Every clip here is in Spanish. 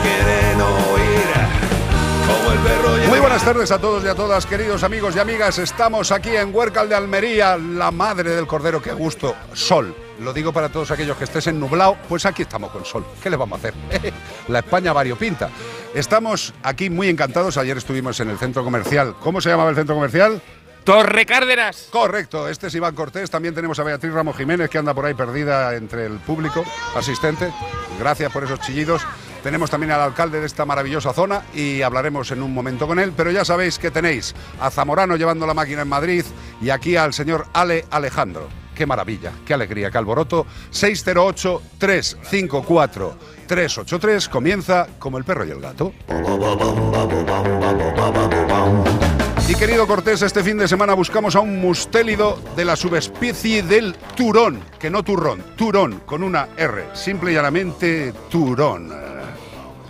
Quieren oír como el perro y el Muy buenas tardes a todos y a todas, queridos amigos y amigas. Estamos aquí en Huércal de Almería, la madre del cordero. Qué gusto. Sol. Lo digo para todos aquellos que estés en nublado, pues aquí estamos con sol. ¿Qué le vamos a hacer? la España variopinta. Estamos aquí muy encantados. Ayer estuvimos en el centro comercial. ¿Cómo se llamaba el centro comercial? Torre Cárdenas. Correcto, este es Iván Cortés. También tenemos a Beatriz Ramos Jiménez, que anda por ahí perdida entre el público asistente. Gracias por esos chillidos. Tenemos también al alcalde de esta maravillosa zona y hablaremos en un momento con él. Pero ya sabéis que tenéis a Zamorano llevando la máquina en Madrid y aquí al señor Ale Alejandro. Qué maravilla, qué alegría, qué alboroto. 608-354-383 comienza como el perro y el gato. Y querido Cortés, este fin de semana buscamos a un mustélido de la subespecie del turón, que no turrón, turón, con una R, simple y llanamente turón.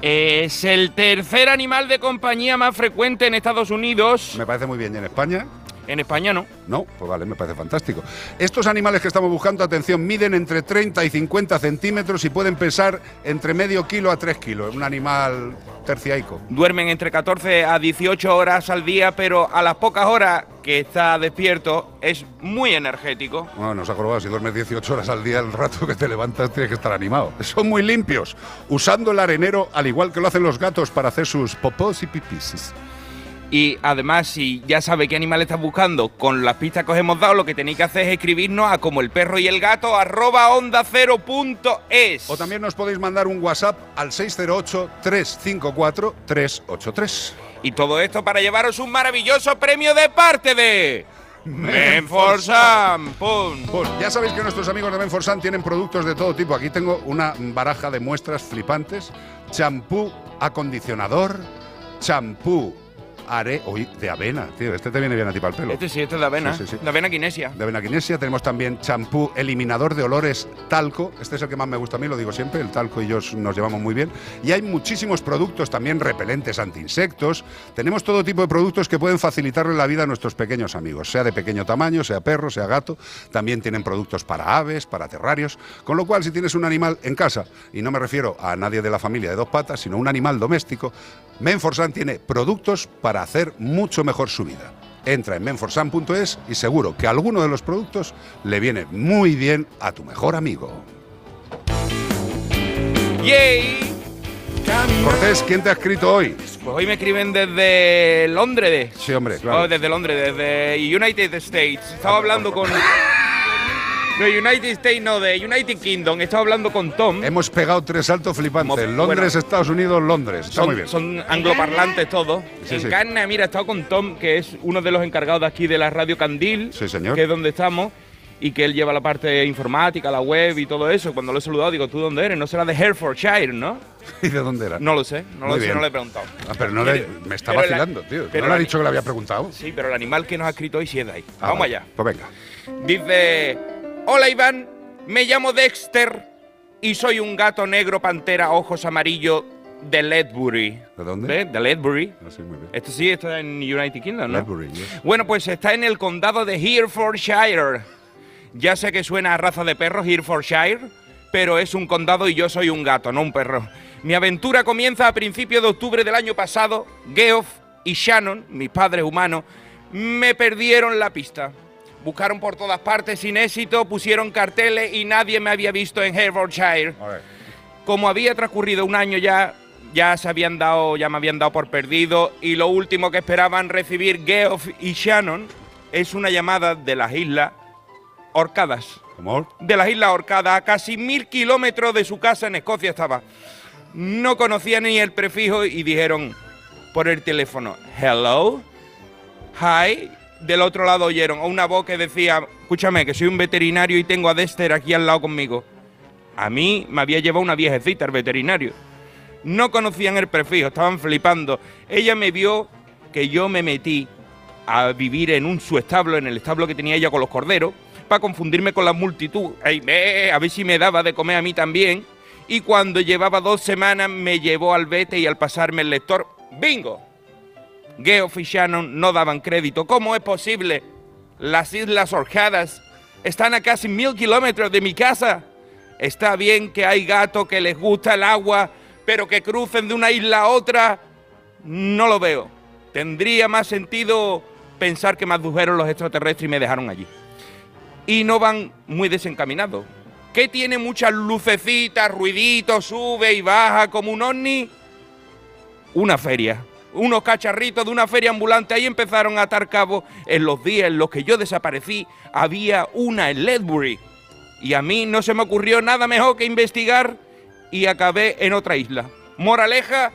Es el tercer animal de compañía más frecuente en Estados Unidos. Me parece muy bien, ¿y en España? En España no. No, pues vale, me parece fantástico. Estos animales que estamos buscando, atención, miden entre 30 y 50 centímetros y pueden pesar entre medio kilo a 3 kilos. Un animal terciaico. Duermen entre 14 a 18 horas al día, pero a las pocas horas que está despierto es muy energético. Bueno, nos acordado, si duermes 18 horas al día, el rato que te levantas tienes que estar animado. Son muy limpios, usando el arenero al igual que lo hacen los gatos para hacer sus popós y pipisis. Y además, si ya sabe qué animal estás buscando, con las pistas que os hemos dado, lo que tenéis que hacer es escribirnos a como el perro y el gato arroba onda cero punto es. O también nos podéis mandar un WhatsApp al 608-354-383. Y todo esto para llevaros un maravilloso premio de parte de... Menforsan. ¡Pum! Pues ya sabéis que nuestros amigos de Menforsan tienen productos de todo tipo. Aquí tengo una baraja de muestras flipantes. Champú, acondicionador, champú, are, uy, de avena, tío. Este te viene bien a ti para el pelo. Este sí, este es de avena. Sí, sí, sí. De avena kinesia. De avena kinesia. Tenemos también champú eliminador de olores talco. Este es el que más me gusta a mí, lo digo siempre. El talco y yo nos llevamos muy bien. Y hay muchísimos productos también repelentes anti-insectos. Tenemos todo tipo de productos que pueden facilitarle la vida a nuestros pequeños amigos, sea de pequeño tamaño, sea perro, sea gato. También tienen productos para aves, para terrarios. Con lo cual, si tienes un animal en casa, y no me refiero a nadie de la familia de dos patas, sino un animal doméstico, Menforsan tiene productos para hacer mucho mejor su vida. Entra en menforsan.es y seguro que alguno de los productos le viene muy bien a tu mejor amigo. ¡Yay! Cortés, ¿quién te ha escrito hoy? Pues hoy me escriben desde Londres. Sí, hombre, claro. Oh, desde Londres, desde United States. Estaba hablando con. No, United States no, de United Kingdom. Estaba hablando con Tom. Hemos pegado tres saltos flipantes. Como- Londres, bueno. Estados Unidos, Londres. Está son, muy bien. son angloparlantes todos. Sí, en sí. Mira, he estado con Tom, que es uno de los encargados de aquí de la radio Candil, Sí, señor. que es donde estamos. y que él lleva la parte informática, la web y todo eso. Cuando lo he saludado, digo, ¿tú dónde eres? No será de Herefordshire, ¿no? ¿Y de dónde era? No lo sé, no Muy lo sé, no le he preguntado. Ah, pero no le, me está Pero la- vacilando, tío. pero ¿No le ha dicho que le había preguntado? Sí, pero el animal que nos ha escrito hoy sí es de ahí. Ah, Vamos allá. Pues venga. Dice, hola Iván, me llamo Dexter y soy un gato negro pantera ojos amarillos de Ledbury. ¿De dónde? ¿Ves? De Ledbury. Ah, sí, muy bien. Esto sí, está en United Kingdom, ¿no? Ledbury, yes. Bueno, pues está en el condado de Herefordshire. Ya sé que suena a raza de perros, Herefordshire, pero es un condado y yo soy un gato, no un perro. Mi aventura comienza a principios de octubre del año pasado. Geoff y Shannon, mis padres humanos, me perdieron la pista. Buscaron por todas partes sin éxito, pusieron carteles y nadie me había visto en Herefordshire. Como había transcurrido un año ya, ya se habían dado, ya me habían dado por perdido y lo último que esperaban recibir Geoff y Shannon es una llamada de las islas Orcadas. ¿Cómo? De las islas Orcadas, a casi mil kilómetros de su casa en Escocia estaba. No conocía ni el prefijo y dijeron por el teléfono, hello, hi. Del otro lado oyeron una voz que decía, escúchame, que soy un veterinario y tengo a Dexter aquí al lado conmigo. A mí me había llevado una viejecita el veterinario. No conocían el prefijo, estaban flipando. Ella me vio que yo me metí a vivir en un su establo, en el establo que tenía ella con los corderos, para confundirme con la multitud. Ve, a ver si me daba de comer a mí también. Y cuando llevaba dos semanas me llevó al vete y al pasarme el lector, ¡bingo! Geoff y Shannon no daban crédito. ¿Cómo es posible? Las Islas Orcadas están a casi mil kilómetros de mi casa. Está bien que hay gatos que les gusta el agua, pero que crucen de una isla a otra, no lo veo. Tendría más sentido pensar que me abdujeron los extraterrestres y me dejaron allí. Y no van muy desencaminados. ¿Qué tiene muchas lucecitas, ruiditos, sube y baja como un ovni? Una feria. Unos cacharritos de una feria ambulante. Ahí empezaron a atar cabo. En los días en los que yo desaparecí, había una en Ledbury. Y a mí no se me ocurrió nada mejor que investigar y acabé en otra isla. Moraleja,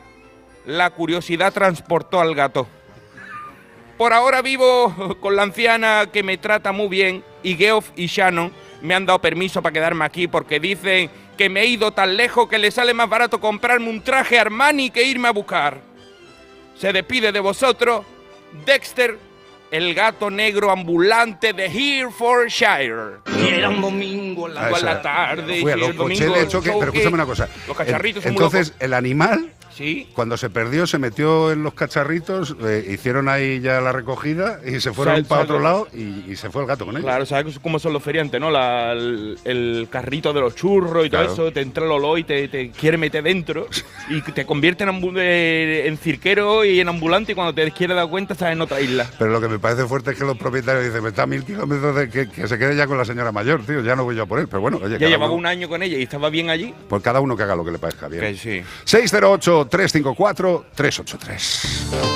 la curiosidad transportó al gato. Por ahora vivo con la anciana que me trata muy bien y Geoff y Shannon me han dado permiso para quedarme aquí porque dicen que me he ido tan lejos que le sale más barato comprarme un traje Armani que irme a buscar. Se despide de vosotros Dexter, el gato negro ambulante de Herefordshire. Y era un domingo en la, tarde. Fue a los el domingo el choque, pero escúchame una cosa. Los cacharritos muy Entonces, el animal, Sí. cuando se perdió, se metió en los cacharritos, eh, hicieron ahí ya la recogida y se fueron para otro lado y, y se fue el gato con ellos. Claro, ¿sabes cómo son los feriantes, no? La- el, el carrito de los churros y Claro. todo eso, te entra el olor y te, te quiere meter dentro y te convierte en, en cirquero y en ambulante y cuando te quieres dar cuenta estás en otra isla. Pero lo que me parece fuerte es que los propietarios dicen, me está a mil kilómetros de que, que se quede ya con la señora mayor, tío, ya no voy yo a por él. Pero bueno, oye, Ya llevaba uno- un año con ella y estaba bien allí. Pues cada uno que haga lo que le parezca bien. Que sí. 608-354-383.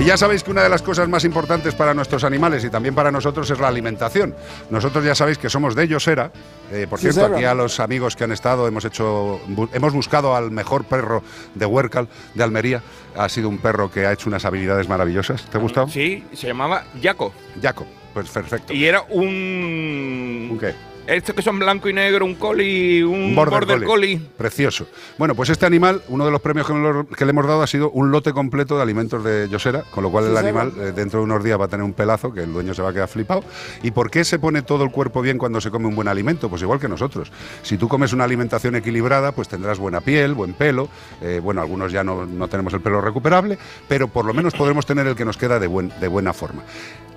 Y ya sabéis que una de las cosas más importantes para nuestros animales y también para nosotros es la alimentación. Nosotros ya sabéis que somos de Yosera. Eh, por cierto, aquí a los amigos que han estado hemos hecho, bu- hemos buscado al mejor perro de Huércal, de Almería. Ha sido un perro que ha hecho unas habilidades maravillosas. ¿Te ha gustado? Sí, se llamaba Jaco. Jaco, pues perfecto. Y era un. ¿Un qué? Estos que son blanco y negro, un collie, un, Un border, collie. Precioso. Bueno, pues este animal, uno de los premios que, lo- que le hemos dado ha sido un lote completo de alimentos de Yosera, con lo cual el animal eh, dentro de unos días va a tener un pelazo que el dueño se va a quedar flipado. ¿Y por qué se pone todo el cuerpo bien cuando se come un buen alimento? Pues igual que nosotros. Si tú comes una alimentación equilibrada, pues tendrás buena piel, buen pelo. eh, bueno, algunos ya no, no tenemos el pelo recuperable, pero por lo menos podremos tener el que nos queda de, buen, de buena forma.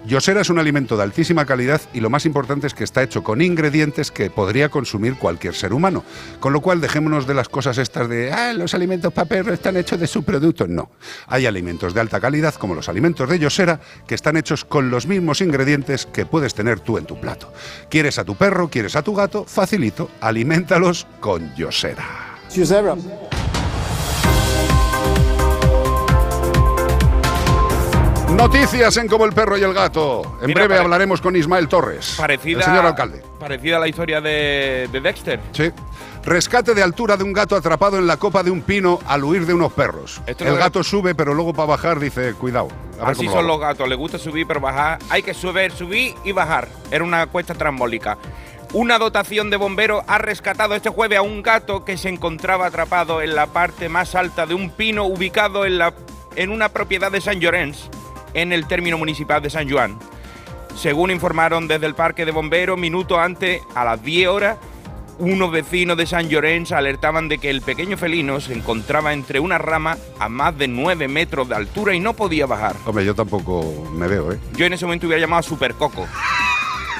Yosera es un alimento de altísima calidad y lo más importante es que está hecho con ingredientes que podría consumir cualquier ser humano. Con lo cual dejémonos de las cosas estas de, ah, los alimentos para perros están hechos de subproductos. No, hay alimentos de alta calidad como los alimentos de Yosera que están hechos con los mismos ingredientes que puedes tener tú en tu plato. ¿Quieres a tu perro? ¿Quieres a tu gato? Facilito, alimentalos con Yosera. Yosera. Noticias en Como el perro y el gato. En Mira, breve hablaremos con Ismael Torres, Parecida, el señor alcalde. parecida a la historia de, de Dexter. Sí. Rescate de altura de un gato atrapado en la copa de un pino al huir de unos perros. Esto el gato sube, pero luego para bajar dice, cuidado. A ver Así cómo son lo los gatos, les gusta subir pero bajar. Hay que subir, subir y bajar. Era una cuesta trambólica. Una dotación de bomberos ha rescatado este jueves a un gato que se encontraba atrapado en la parte más alta de un pino ubicado en, la, en una propiedad de San Llorenç, en el término municipal de San Juan. Según informaron desde el parque de bomberos, minutos antes, a las 10 horas, unos vecinos de San Llorenç alertaban de que el pequeño felino se encontraba entre una rama a más de 9 metros de altura y no podía bajar. Hombre, yo tampoco me veo, ¿eh? Yo en ese momento hubiera llamado a Super Coco,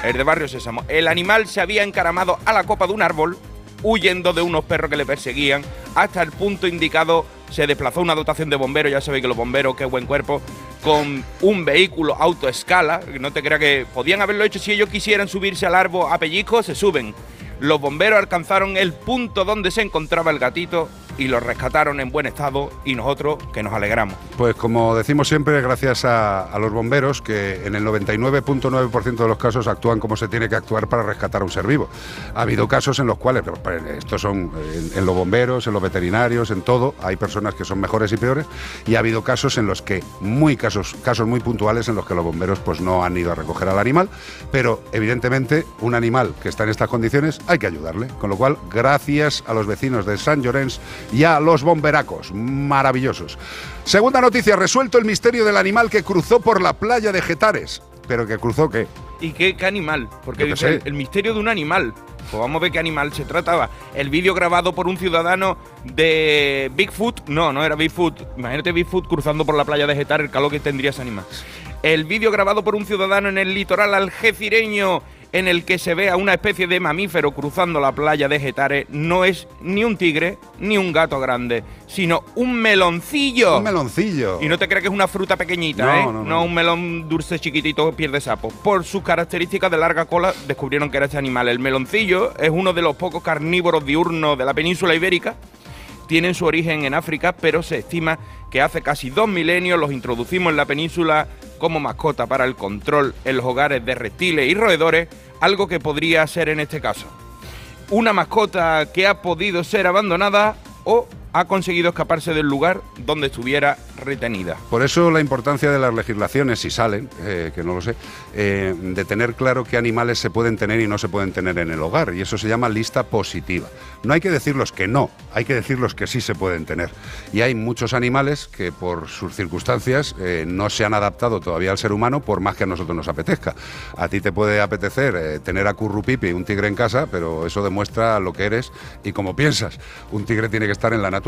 el de Barrio Sésamo. El animal se había encaramado a la copa de un árbol, huyendo de unos perros que le perseguían. Hasta el punto indicado se desplazó una dotación de bomberos, ya sabéis que los bomberos, qué buen cuerpo, con un vehículo autoescala. No te creas que podían haberlo hecho si ellos quisieran subirse al árbol a pellizco, se suben. Los bomberos alcanzaron el punto donde se encontraba el gatito y lo rescataron en buen estado y nosotros que nos alegramos. Pues como decimos siempre, gracias a, los bomberos, que en el 99.9% de los casos actúan como se tiene que actuar para rescatar a un ser vivo. Ha habido casos en los cuales, pero estos son en, en los bomberos, en los veterinarios, en todo, hay personas que son mejores y peores, y ha habido casos en los que, muy casos, casos muy puntuales en los que los bomberos pues no han ido a recoger al animal, pero evidentemente un animal que está en estas condiciones hay que ayudarle. Con lo cual, gracias a los vecinos de San Llorenç y a los bomberacos, maravillosos. Segunda noticia, resuelto el misterio del animal que cruzó por la playa de Getares. ¿Pero que cruzó qué? ¿Y qué, qué animal? Porque dice, el, el misterio de un animal. Pues vamos a ver qué animal se trataba. El vídeo grabado por un ciudadano de Bigfoot. No, no era Bigfoot. Imagínate Bigfoot cruzando por la playa de Getar, el calor que tendría ese animal. El vídeo grabado por un ciudadano en el litoral algecireño en el que se ve a una especie de mamífero cruzando la playa de Getare no es ni un tigre ni un gato grande, sino un meloncillo. Un meloncillo. Y no te creas que es una fruta pequeñita, No, ¿eh? no, No, no. un melón dulce chiquitito piel de sapo. Por sus características de larga cola descubrieron que era este animal. El meloncillo es uno de los pocos carnívoros diurnos de la península ibérica. Tienen su origen en África, pero se estima que hace casi dos milenios los introducimos en la península como mascota para el control en los hogares de reptiles y roedores, algo que podría ser en este caso. Una mascota que ha podido ser abandonada o ha conseguido escaparse del lugar donde estuviera retenida. Por eso la importancia de las legislaciones, si salen, eh, que no lo sé, eh, de tener claro qué animales se pueden tener y no se pueden tener en el hogar. Y eso se llama lista positiva. No hay que decir los que no, hay que decir los que sí se pueden tener. Y hay muchos animales que por sus circunstancias eh, no se han adaptado todavía al ser humano, por más que a nosotros nos apetezca. A ti te puede apetecer eh, tener a Currupipi, un tigre en casa, pero eso demuestra lo que eres y cómo piensas. Un tigre tiene que estar en la naturaleza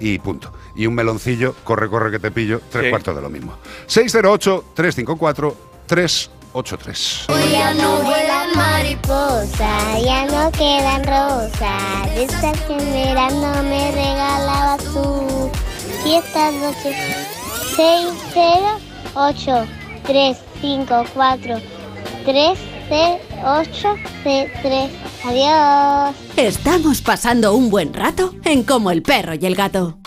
y punto. Y un meloncillo, corre, corre que te pillo, tres Sí. cuartos de lo mismo. 608-354-383. Hoy ya no vuelan mariposas, ya no quedan rosas. De estas que en verano me regalabas tú. Y estas noches, 6, 0, 8, 3, 5, 4, 3, 0, 8, 3. Adiós. Estamos pasando un buen rato en Como el perro y el gato.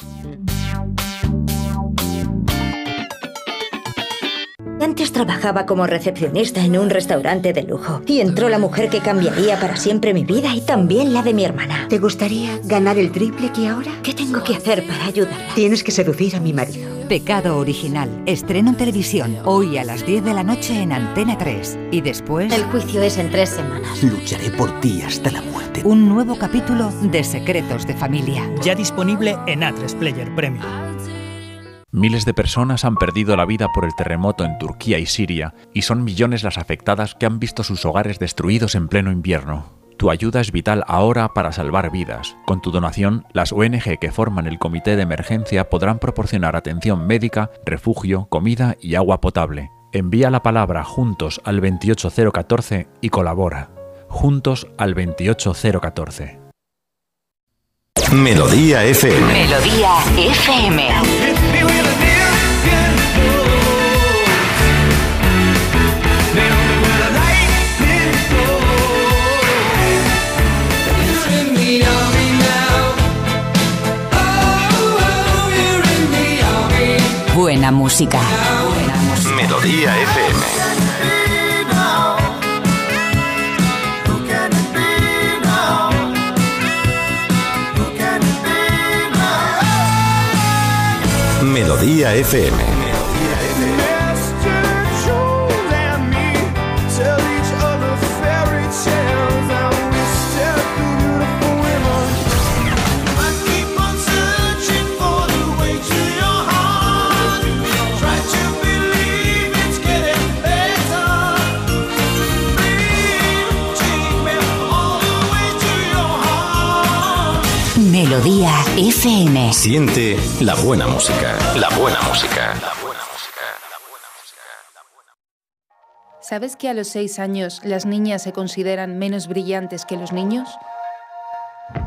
Antes trabajaba como recepcionista en un restaurante de lujo y entró la mujer que cambiaría para siempre mi vida y también la de mi hermana. ¿Te gustaría ganar el triple que ahora? ¿Qué tengo que hacer para ayudarla? Tienes que seducir a mi marido. Pecado Original. Estreno en televisión hoy a las 10 de la noche en Antena 3. Y después, El juicio es en tres semanas. Lucharé por ti hasta la muerte. un nuevo capítulo de Secretos de Familia. Ya disponible en A3 Player Premium. Miles de personas han perdido la vida por el terremoto en Turquía y Siria, y son millones las afectadas que han visto sus hogares destruidos en pleno invierno. Tu ayuda es vital ahora para salvar vidas. Con tu donación, las ONG que forman el comité de emergencia podrán proporcionar atención médica, refugio, comida y agua potable. Envía la palabra juntos al 28014 y colabora. Juntos al 28014. Melodía FM. Melodía FM. Buena música. Melodía FM. Melodía FM. Melodía FM. Siente la buena música. La buena música. ¿Sabes que a los seis años las niñas se consideran menos brillantes que los niños?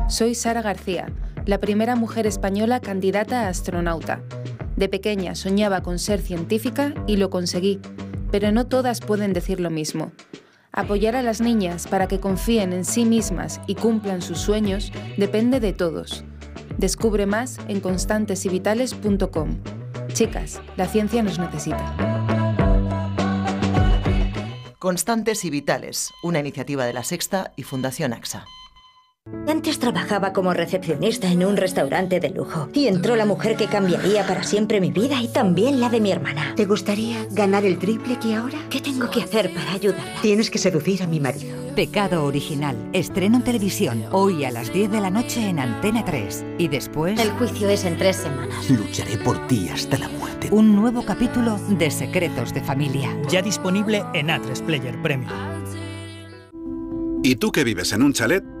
Soy Sara García, la primera mujer española candidata a astronauta. De pequeña soñaba con ser científica y lo conseguí, pero no todas pueden decir lo mismo. Apoyar a las niñas para que confíen en sí mismas y cumplan sus sueños depende de todos. Descubre más en constantesyvitales.com. Chicas, la ciencia nos necesita. Constantes y Vitales, una iniciativa de la Sexta y Fundación AXA. Antes trabajaba como recepcionista en un restaurante de lujo y entró la mujer que cambiaría para siempre mi vida y también la de mi hermana. ¿Te gustaría ganar el triple que ahora? ¿Qué tengo que hacer para ayudarla? Tienes que seducir a mi marido. Pecado original. Estreno en televisión hoy a las 10 de la noche en Antena 3. Y después... El juicio es en tres semanas. Lucharé por ti hasta la muerte. Un nuevo capítulo de Secretos de Familia. Ya disponible en A3 Player Premium. ¿Y tú que vives en un chalet?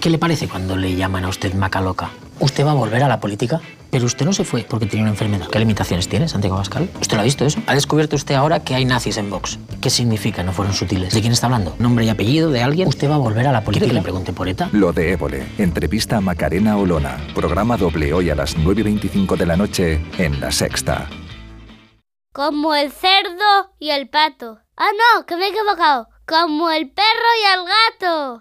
¿Qué le parece cuando le llaman a usted maca loca? ¿Usted va a volver a la política? Pero usted no se fue porque tenía una enfermedad. ¿Qué limitaciones tiene, Santiago Pascal? ¿Usted lo ha visto eso? Ha descubierto usted ahora que hay nazis en Vox. ¿Qué significa? No fueron sutiles. ¿De quién está hablando? ¿Nombre y apellido de alguien? ¿Usted va a volver a la política? ¿Quiere que le pregunte por ETA? Lo de Évole. Entrevista a Macarena Olona. Programa doble hoy a las 9.25 de la noche en La Sexta. Como el cerdo y el pato. Ah, no, que me he equivocado. Como el perro y el gato.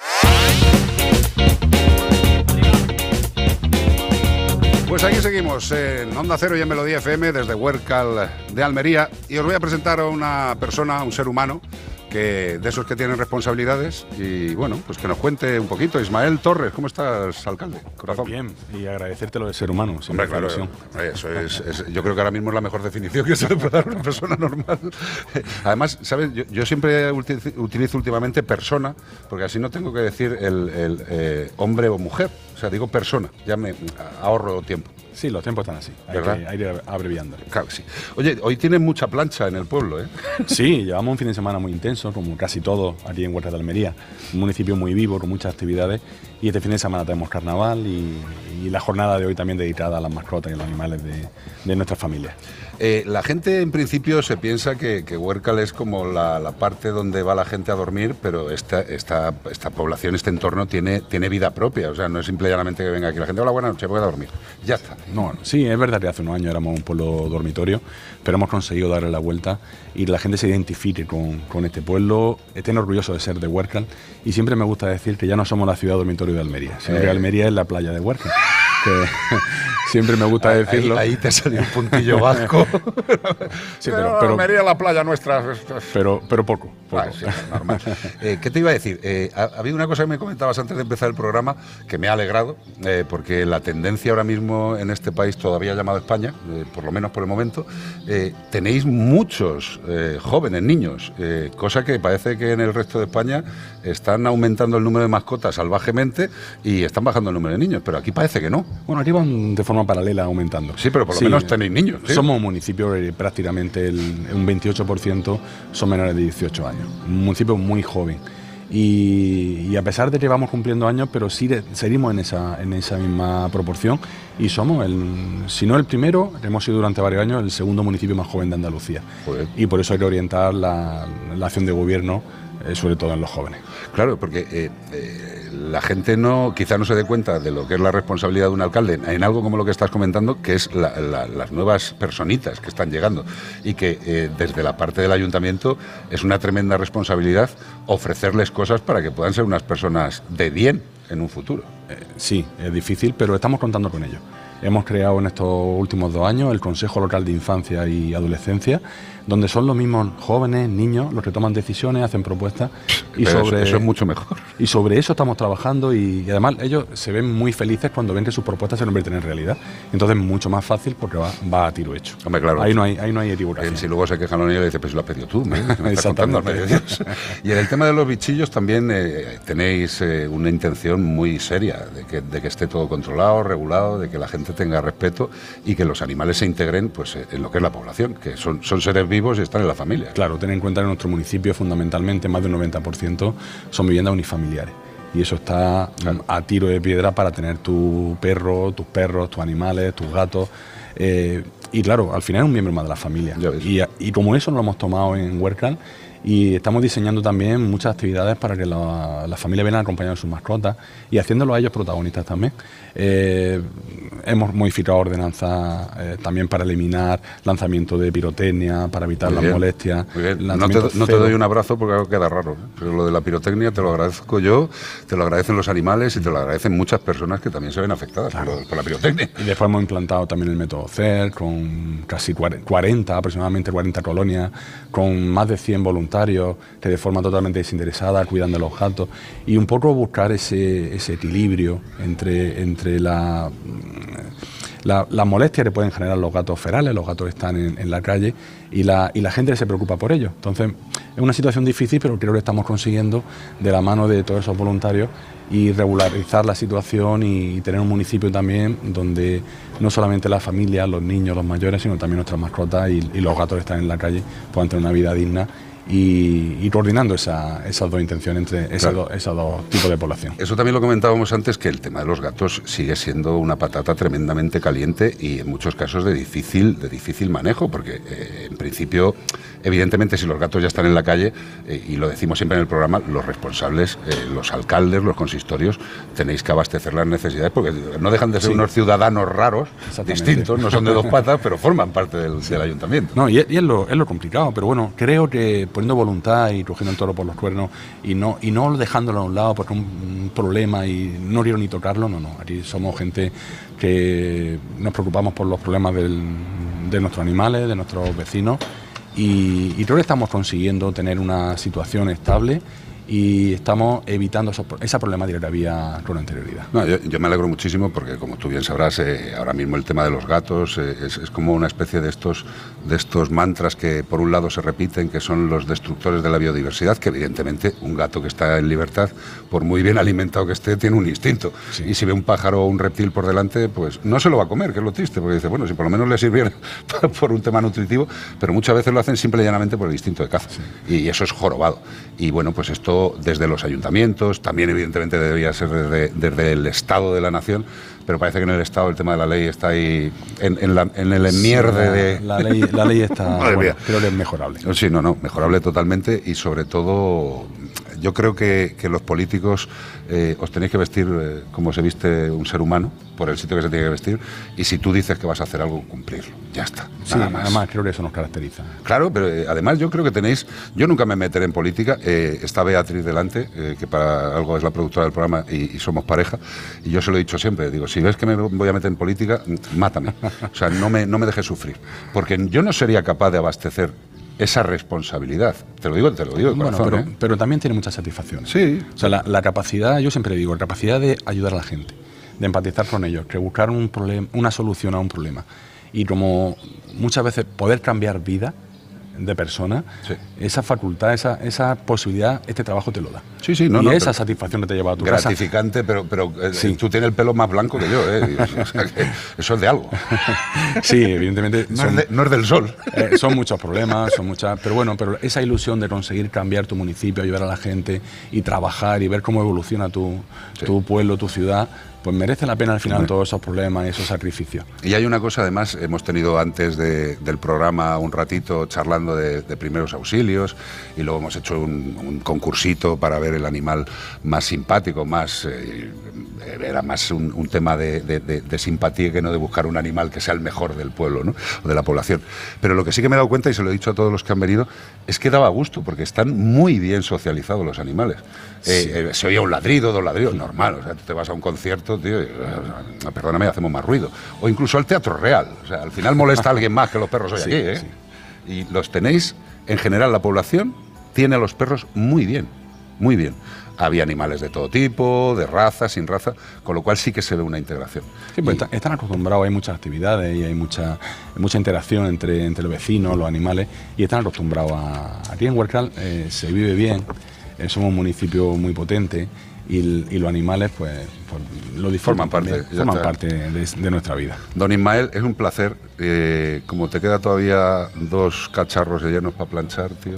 Pues aquí seguimos en Onda Cero y en Melodía FM desde Huercal de Almería. Y os voy a presentar a una persona, un ser humano, que de esos que tienen responsabilidades y bueno, pues que nos cuente un poquito. Ismael Torres, ¿cómo estás, alcalde? Corazón. Bien, y agradecerte lo de ser humano. Hombre, claro, eso es, es- yo creo que ahora mismo es la mejor definición que se le puede dar a una persona normal. Además, ¿sabes? Yo, yo siempre uti- utilizo últimamente persona, porque así no tengo que decir el, el, eh, hombre o mujer. O sea, digo persona, ya me ahorro tiempo. Sí, los tiempos están así. Hay que, hay que ir abreviando. Claro que sí. Oye, hoy tienes mucha plancha en el pueblo, ¿eh? Sí, llevamos un fin de semana muy intenso, como casi todo aquí en Huerta de Almería. Un municipio muy vivo, con muchas actividades. Y este fin de semana tenemos carnaval y, y la jornada de hoy también dedicada a las mascotas y a los animales de, de nuestras familias. Eh, la gente en principio se piensa que, que Huércal es como la, parte donde va la gente a dormir, pero esta, esta, población, este entorno tiene, tiene vida propia. O sea, no es simple y llanamente que venga aquí la gente, hola, buenas noches, voy a dormir. Ya está. No, sí, es verdad que hace unos años éramos un pueblo dormitorio, pero hemos conseguido darle la vuelta y la gente se identifique con, con este pueblo, estén orgullosos de ser de Huércal y siempre me gusta decir que ya no somos la ciudad dormitorio de Almería, sino Eh. que Almería es la playa de Huércal. Que siempre me gusta Ahí- decirlo. Ahí, te salió un puntillo vasco. Sí, pero, pero, Almería, la playa nuestra. pero, pero poco. poco. Ah, sí, normal. Eh, ¿Qué te iba a decir? Eh, ha, ha habido una cosa que me comentabas antes de empezar el programa que me ha alegrado, eh, porque la tendencia ahora mismo en este país, todavía llamado España, eh, por lo menos por el momento, eh, tenéis muchos eh, jóvenes, niños, eh, cosa que parece que en el resto de España están aumentando el número de mascotas salvajemente y están bajando el número de niños, pero aquí parece que no. Bueno, aquí van de forma paralela aumentando. Sí, pero por lo menos tenéis niños. ¿sí? Somos un municipio eh, prácticamente el, un 28% son menores de 18 años. Un municipio muy joven. Y, y a pesar de que vamos cumpliendo años, pero sí de- seguimos en esa, en esa misma proporción y somos, el, si no el primero, hemos sido durante varios años el segundo municipio más joven de Andalucía. Y por eso hay que orientar la, la acción de gobierno eh, sobre todo en los jóvenes. Claro, porque eh, eh, la gente no, quizá no se dé cuenta de lo que es la responsabilidad de un alcalde en algo como lo que estás comentando, que es la- la- las nuevas personitas que están llegando y que desde la parte del ayuntamiento es una tremenda responsabilidad ofrecerles cosas para que puedan ser unas personas de bien en un futuro. Sí, es difícil, pero estamos contando con ello. Hemos creado en estos últimos dos años el Consejo Local de Infancia y Adolescencia, donde son los mismos jóvenes, niños, los que toman decisiones, hacen propuestas y Pero sobre eso es mucho mejor. Y sobre eso estamos trabajando y, y además ellos se ven muy felices cuando ven que sus propuestas se convierten en realidad. Entonces es mucho más fácil porque va, va a tiro hecho. Hombre, claro. Ahí no hay, ahí no hay. Eh, Si luego se quejan los niños y le dice, pues lo has pedido tú, ¿me, me estás contando al medio de Dios. Y en el tema de los bichillos también eh, tenéis eh, una intención muy seria de que, de que esté todo controlado, regulado, de que la gente tenga respeto y que los animales se integren pues, en lo que es la población, que son, son seres vivos y están en la familia. Claro, ten en cuenta que en nuestro municipio fundamentalmente más del 90% son viviendas unifamiliares. Y eso está a tiro de piedra para tener tu perro, tus perros, tus animales, tus gatos. eh, y claro, al final es un miembro más de la familia. Y, y como eso nos lo hemos tomado en WordClan y estamos diseñando también muchas actividades para que la, la familia venga acompañada de sus mascotas y haciéndolo a ellos protagonistas también. Eh, hemos modificado ordenanzas eh, también para eliminar lanzamiento de pirotecnia, para evitar las molestias. No te, no doy un abrazo porque algo queda raro. ¿eh? Pero lo de la pirotecnia te lo agradezco yo, te lo agradecen los animales y te lo agradecen muchas personas que también se ven afectadas por, la pirotecnia. Y después hemos implantado también el método CER con casi 40, aproximadamente 40 colonias, con más de 100 voluntarios que de forma totalmente desinteresada cuidan de los gatos y un poco buscar ese, ese equilibrio entre, entre la, la, las molestias que pueden generar los gatos ferales, los gatos están en, la calle y la, y la gente se preocupa por ellos. Entonces es una situación difícil, pero creo que estamos consiguiendo de la mano de todos esos voluntarios y regularizar la situación y tener un municipio también donde no solamente las familias, los niños, los mayores, sino también nuestras mascotas y, y los gatos que están en la calle puedan tener una vida digna y, coordinando esa- esas dos intenciones entre esas, Claro. dos, esos dos tipos de población. Eso también lo comentábamos antes, que el tema de los gatos sigue siendo una patata tremendamente caliente y en muchos casos de difícil, de difícil manejo, porque eh, en principio, evidentemente, si los gatos ya están en la calle, eh, y lo decimos siempre en el programa, los responsables, eh, los alcaldes, los consistorios, tenéis que abastecer las necesidades, porque no dejan de ser Sí. unos ciudadanos raros, distintos, no son de dos patas, pero forman parte del, del ayuntamiento. No, y es lo, es lo complicado, pero bueno, creo que poniendo voluntad y cogiendo el toro por los cuernos y no, y no dejándolo a un lado es un, un problema y no quiero ni tocarlo, no, no. Aquí somos gente que nos preocupamos por los problemas de nuestros animales, de nuestros vecinos y, y creo que estamos consiguiendo tener una situación estable y estamos evitando esos esa problemática que había con anterioridad. No, yo, yo me alegro muchísimo porque, como tú bien sabrás, eh, ahora mismo el tema de los gatos eh, es, es como una especie de estos, de estos mantras que, por un lado, se repiten, que son los destructores de la biodiversidad, que evidentemente un gato que está en libertad, por muy bien alimentado que esté, tiene un instinto. Y si ve un pájaro o un reptil por delante, pues no se lo va a comer, que es lo triste, porque dice, bueno, si por lo menos le sirviera por un tema nutritivo, pero muchas veces lo hacen simple y llanamente por el instinto de caza. Y eso es jorobado. Y bueno, pues esto desde los ayuntamientos, también evidentemente debería ser desde, desde el Estado de la Nación, pero parece que en el Estado el tema de la ley está ahí en, en la- en el enmierde de... la ley, la ley está, bueno, creo que es mejorable. Sí, no, no, mejorable totalmente y sobre todo yo creo que, que los políticos eh, os tenéis que vestir eh, como se viste un ser humano, por el sitio que se tiene que vestir, y si tú dices que vas a hacer algo, cumplirlo. Ya está. Sí, nada más. además creo que eso nos caracteriza. Claro, pero eh, además yo creo que tenéis, yo nunca me meteré en política, está Beatriz delante, que para algo es la productora del programa y, y somos pareja, y yo se lo he dicho siempre, digo, si ves que me voy a meter en política, mátame, o sea, no me, no me dejes sufrir, porque yo no sería capaz de abastecer esa responsabilidad, te lo digo, te lo digo de Bueno, corazón, pero, ¿eh? pero también tiene muchas satisfacciones. Sí. O sea, la, la capacidad, yo siempre digo, la capacidad de ayudar a la gente, de empatizar con ellos, que buscar un problema, una solución a un problema. Y como muchas veces poder cambiar vida de persona, esa facultad, esa, esa posibilidad, este trabajo te lo da. Sí, sí, no, y no, esa satisfacción que te lleva a tu casa. Gratificante, pero, pero eh, tú tienes el pelo más blanco que yo, ¿eh? O sea que eso es de algo. Sí, evidentemente. No es de- no es del sol. Eh, son muchos problemas, son muchas. Pero bueno, pero esa ilusión de conseguir cambiar tu municipio, ayudar a la gente y trabajar y ver cómo evoluciona tu, tu pueblo, tu ciudad, pues merece la pena al final todos esos problemas y esos sacrificios. Y hay una cosa, además, hemos tenido antes de- del programa un ratito charlando de, de primeros auxilios y luego hemos hecho un, un concursito para ver el animal más simpático, más eh, era más un, un tema de, de- de- de simpatía que no de buscar un animal que sea el mejor del pueblo ¿no? o de la población. Pero lo que sí que me he dado cuenta, y se lo he dicho a todos los que han venido, es que daba gusto, porque están muy bien socializados los animales. Eh, eh, se oía un ladrido, dos ladridos, normal. O sea, tú te vas a un concierto, tío, y, eh, perdóname, hacemos más ruido. O incluso al teatro real. O sea, al final molesta a alguien más que los perros hoy Sí, aquí, ¿eh? Y los tenéis, en general, la población tiene a los perros muy bien, muy bien. Había animales de todo tipo, de raza, sin raza, con lo cual sí que se ve una integración. Sí, pues está- están acostumbrados, hay muchas actividades y hay mucha, mucha interacción entre, entre los vecinos, los animales, y están acostumbrados a... Aquí en Huercal eh, se vive bien, eh, somos un municipio muy potente y, los animales pues, pues, lo disforman Forman parte, ya forman parte de, de nuestra vida. Don Ismael, es un placer. eh, como te queda todavía dos cacharros llenos para planchar, tío.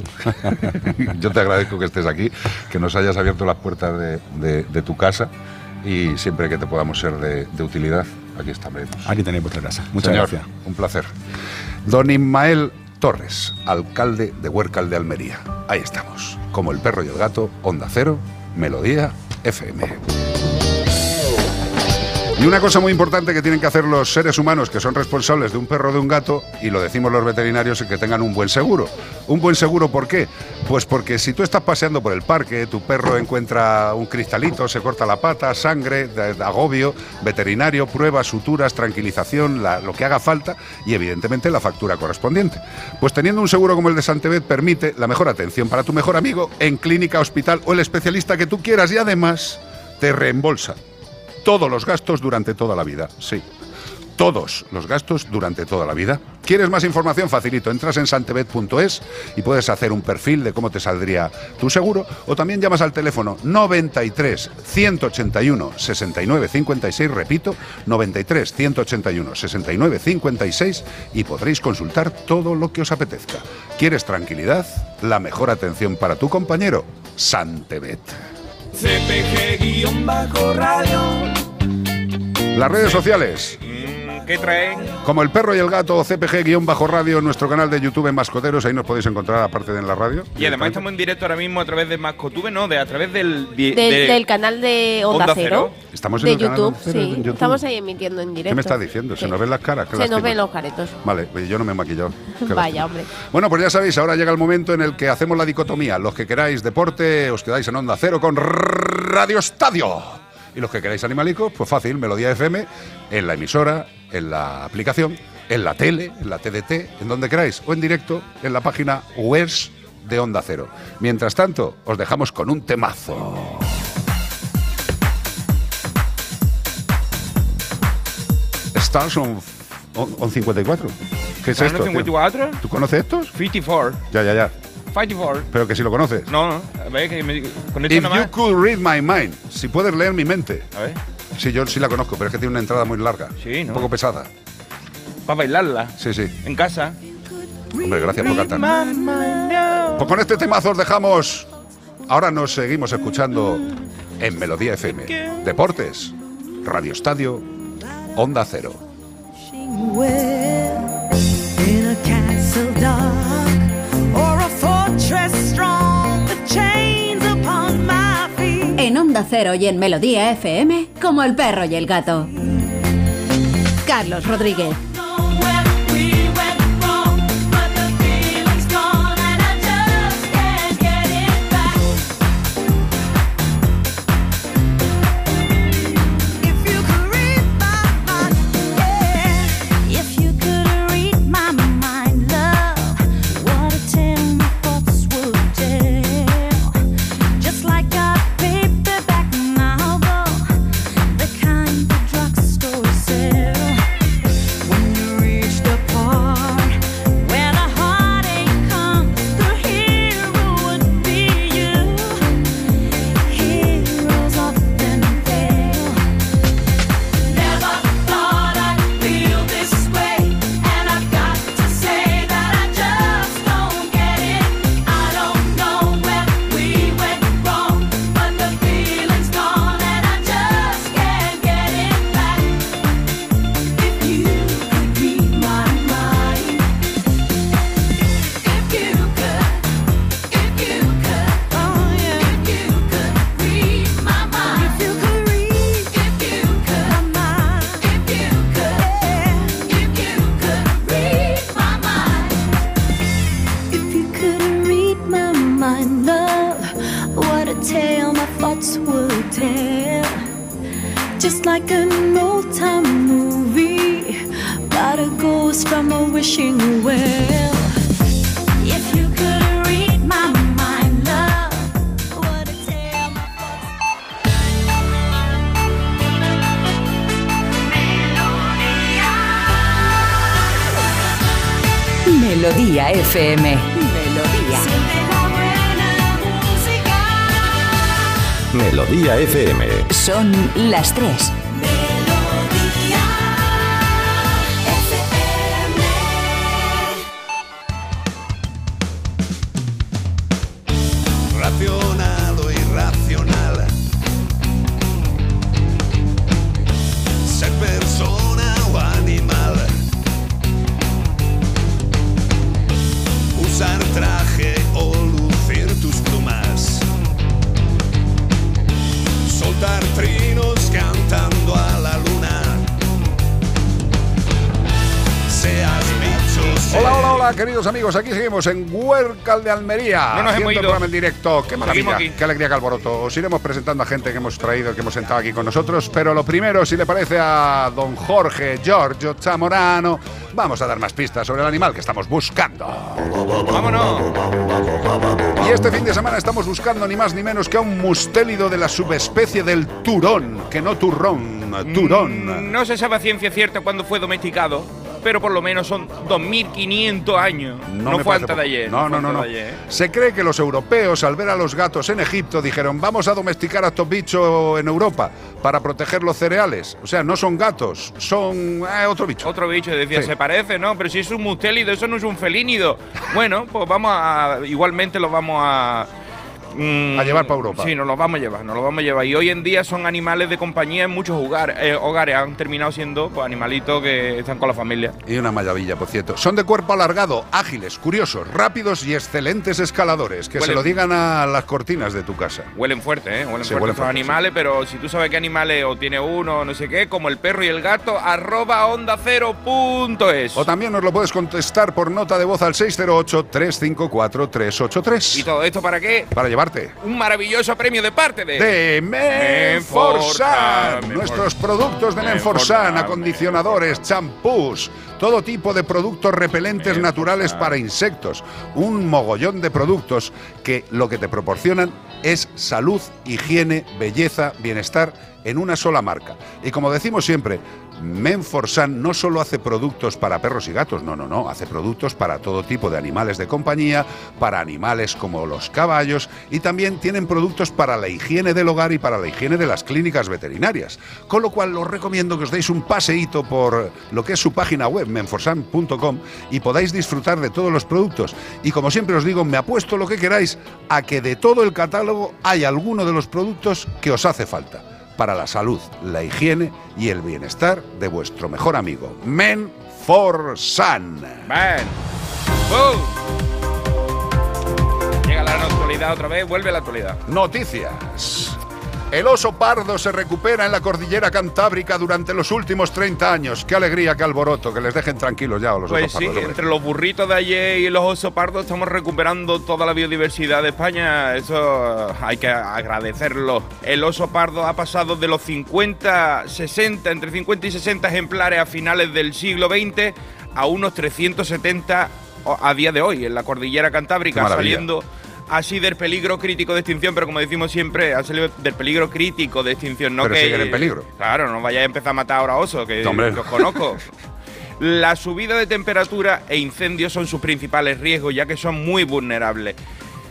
Yo te agradezco que estés aquí, que nos hayas abierto las puertas de, de- de tu casa y siempre que te podamos ser de, de utilidad, aquí estaremos. Aquí tenéis vuestra casa. Muchas Señor, gracias. Un placer. Don Ismael Torres, alcalde de Huércal de Almería. Ahí estamos. Como el perro y el gato, Onda Cero, Melodía FM. Y una cosa muy importante que tienen que hacer los seres humanos que son responsables de un perro o de un gato, y lo decimos los veterinarios, es que tengan un buen seguro. ¿Un buen seguro por qué? Pues porque si tú estás paseando por el parque, tu perro encuentra un cristalito, se corta la pata, sangre, agobio, veterinario, pruebas, suturas, tranquilización, lo que haga falta y evidentemente la factura correspondiente. Pues teniendo un seguro como el de Santebet permite la mejor atención para tu mejor amigo en clínica, hospital o el especialista que tú quieras y además te reembolsa todos los gastos durante toda la vida. Sí. Todos los gastos durante toda la vida. ¿Quieres más información? Facilito. Entras en santebet.es y puedes hacer un perfil de cómo te saldría tu seguro. O también llamas al teléfono 93 181 69 56. Repito, 93 181 69 56 y podréis consultar todo lo que os apetezca. ¿Quieres tranquilidad? La mejor atención para tu compañero. Santebet. CPG-radio. Las redes sociales. ¿Qué traen? Como el perro y el gato, CPG-radio, nuestro canal de YouTube en Mascoteros, ahí nos podéis encontrar aparte de en la radio. Y además estamos en directo ahora mismo a través de Mascotube, no, de a través del, di- Del, de- del canal de Onda, Onda Cero. Cero. Estamos en de el canal YouTube, Onda Cero sí. en YouTube. Estamos ahí emitiendo en directo. ¿Qué me estás diciendo? ¿Se Sí. nos ven las caras? Se nos ven los caretos. Vale, pues yo no me he maquillado. Qué Vaya, lástima. hombre. Bueno, pues ya sabéis, ahora llega el momento en el que hacemos la dicotomía. Los que queráis deporte, os quedáis en Onda Cero con Radio Estadio. Y los que queráis animalicos, pues fácil, Melodía FM, en la emisora, en la aplicación, en la tele, en la TDT, en donde queráis, o en directo, en la página web de Onda Cero. Mientras tanto, os dejamos con un temazo. Stars on, on, on 54. ¿Qué es ¿Stars on esto? tío? 54? ¿Tú conoces estos? 54. Ya, ya, ya. 54. Pero que si lo conoces. No, no, a ver, que me, con esto If you más. could read my mind. Si puedes leer mi mente. A ver. Sí, yo sí la conozco, pero es que tiene una entrada muy larga. Sí, ¿no? Un poco pesada. Para bailarla. Sí, sí. En casa. Hombre, gracias por cantar. Pues con este temazo os dejamos. Ahora nos seguimos escuchando en Melodía FM. Deportes, Radio Estadio, Onda Cero. Onda Cero y en Melodía FM, como el perro y el gato. Carlos Rodríguez. Las amigos. Aquí seguimos en Huércal de Almería. No nos hemos ido. programa en directo. Qué maravilla, qué alegría, qué alboroto. Os iremos presentando a gente que hemos traído, que hemos sentado aquí con nosotros. Pero lo primero, si le parece a don Jorge Giorgio Chamorano, vamos a dar más pistas sobre el animal que estamos buscando. ¡Vámonos! Y este fin de semana estamos buscando ni más ni menos que a un mustélido de la subespecie del turón, que no turrón, turón. Mm, No se sabe a ciencia cierta cuándo fue domesticado, pero por lo menos son 2.500 años. No, me fue antes de ayer. No, no, no, no. ayer, ¿eh? Se cree que los europeos, al ver a los gatos en Egipto, dijeron, vamos a domesticar a estos bichos en Europa para proteger los cereales. O sea, no son gatos, son eh, otro bicho. Otro bicho, decía, Sí. se parece, ¿no? Pero si es un mustélido, eso no es un felínido. bueno, pues vamos a. Igualmente lo vamos a. mm, A llevar pa' Europa. Sí, nos los vamos a llevar, nos los vamos a llevar. Y hoy en día son animales de compañía en muchos hogares. eh, hogares han terminado siendo pues, animalitos que están con la familia. Y una maravilla, por cierto. Son de cuerpo alargado, ágiles, curiosos, rápidos y excelentes escaladores. Que se lo digan a las cortinas de tu casa. Huelen fuerte, ¿eh? Huelen Sí, fuerte huelen fuerte, animales, pero si tú sabes qué animales o tiene uno no sé qué, como el perro y el gato, arroba onda cero punto es. O también nos lo puedes contestar por nota de voz al 608-354-383. ¿Y todo esto para qué? Para llevarte. Un maravilloso premio de parte de... de Menforsan. Menforsan. Nuestros productos de Menforsan, Menforsan, acondicionadores, champús, todo tipo de productos repelentes naturales para insectos. Un mogollón de productos que lo que te proporcionan es salud, higiene, belleza, bienestar en una sola marca. Y como decimos siempre, Menforsan no solo hace productos para perros y gatos, no, no, no, hace productos para todo tipo de animales de compañía, para animales como los caballos y también tienen productos para la higiene del hogar y para la higiene de las clínicas veterinarias. Con lo cual os recomiendo que os deis un paseíto por lo que es su página web, menforsan.com, y podáis disfrutar de todos los productos. Y como siempre os digo, me apuesto lo que queráis a que de todo el catálogo hay alguno de los productos que os hace falta para la salud, la higiene y el bienestar de vuestro mejor amigo, Menforsan. Ven. ¡Bum! Llega la actualidad otra vez, vuelve la actualidad. Noticias. El oso pardo se recupera en la cordillera cantábrica durante los últimos 30 años. Qué alegría, qué alboroto, que les dejen tranquilos ya a los Pues osos sí, pardos. entre los burritos de ayer y los osos pardos estamos recuperando toda la biodiversidad de España. Eso hay que agradecerlo. El oso pardo ha pasado de los 50, 60, entre 50 y 60 ejemplares a finales del siglo XX a unos 370 o- a día de hoy en la cordillera cantábrica, saliendo así del peligro crítico de extinción, pero como decimos siempre, ha salido del peligro crítico de extinción, no Pero que siguen en peligro. Claro, no vayáis a empezar a matar ahora osos, que, No, hombre. que os conozco. La subida de temperatura e incendios son sus principales riesgos, ya que son muy vulnerables.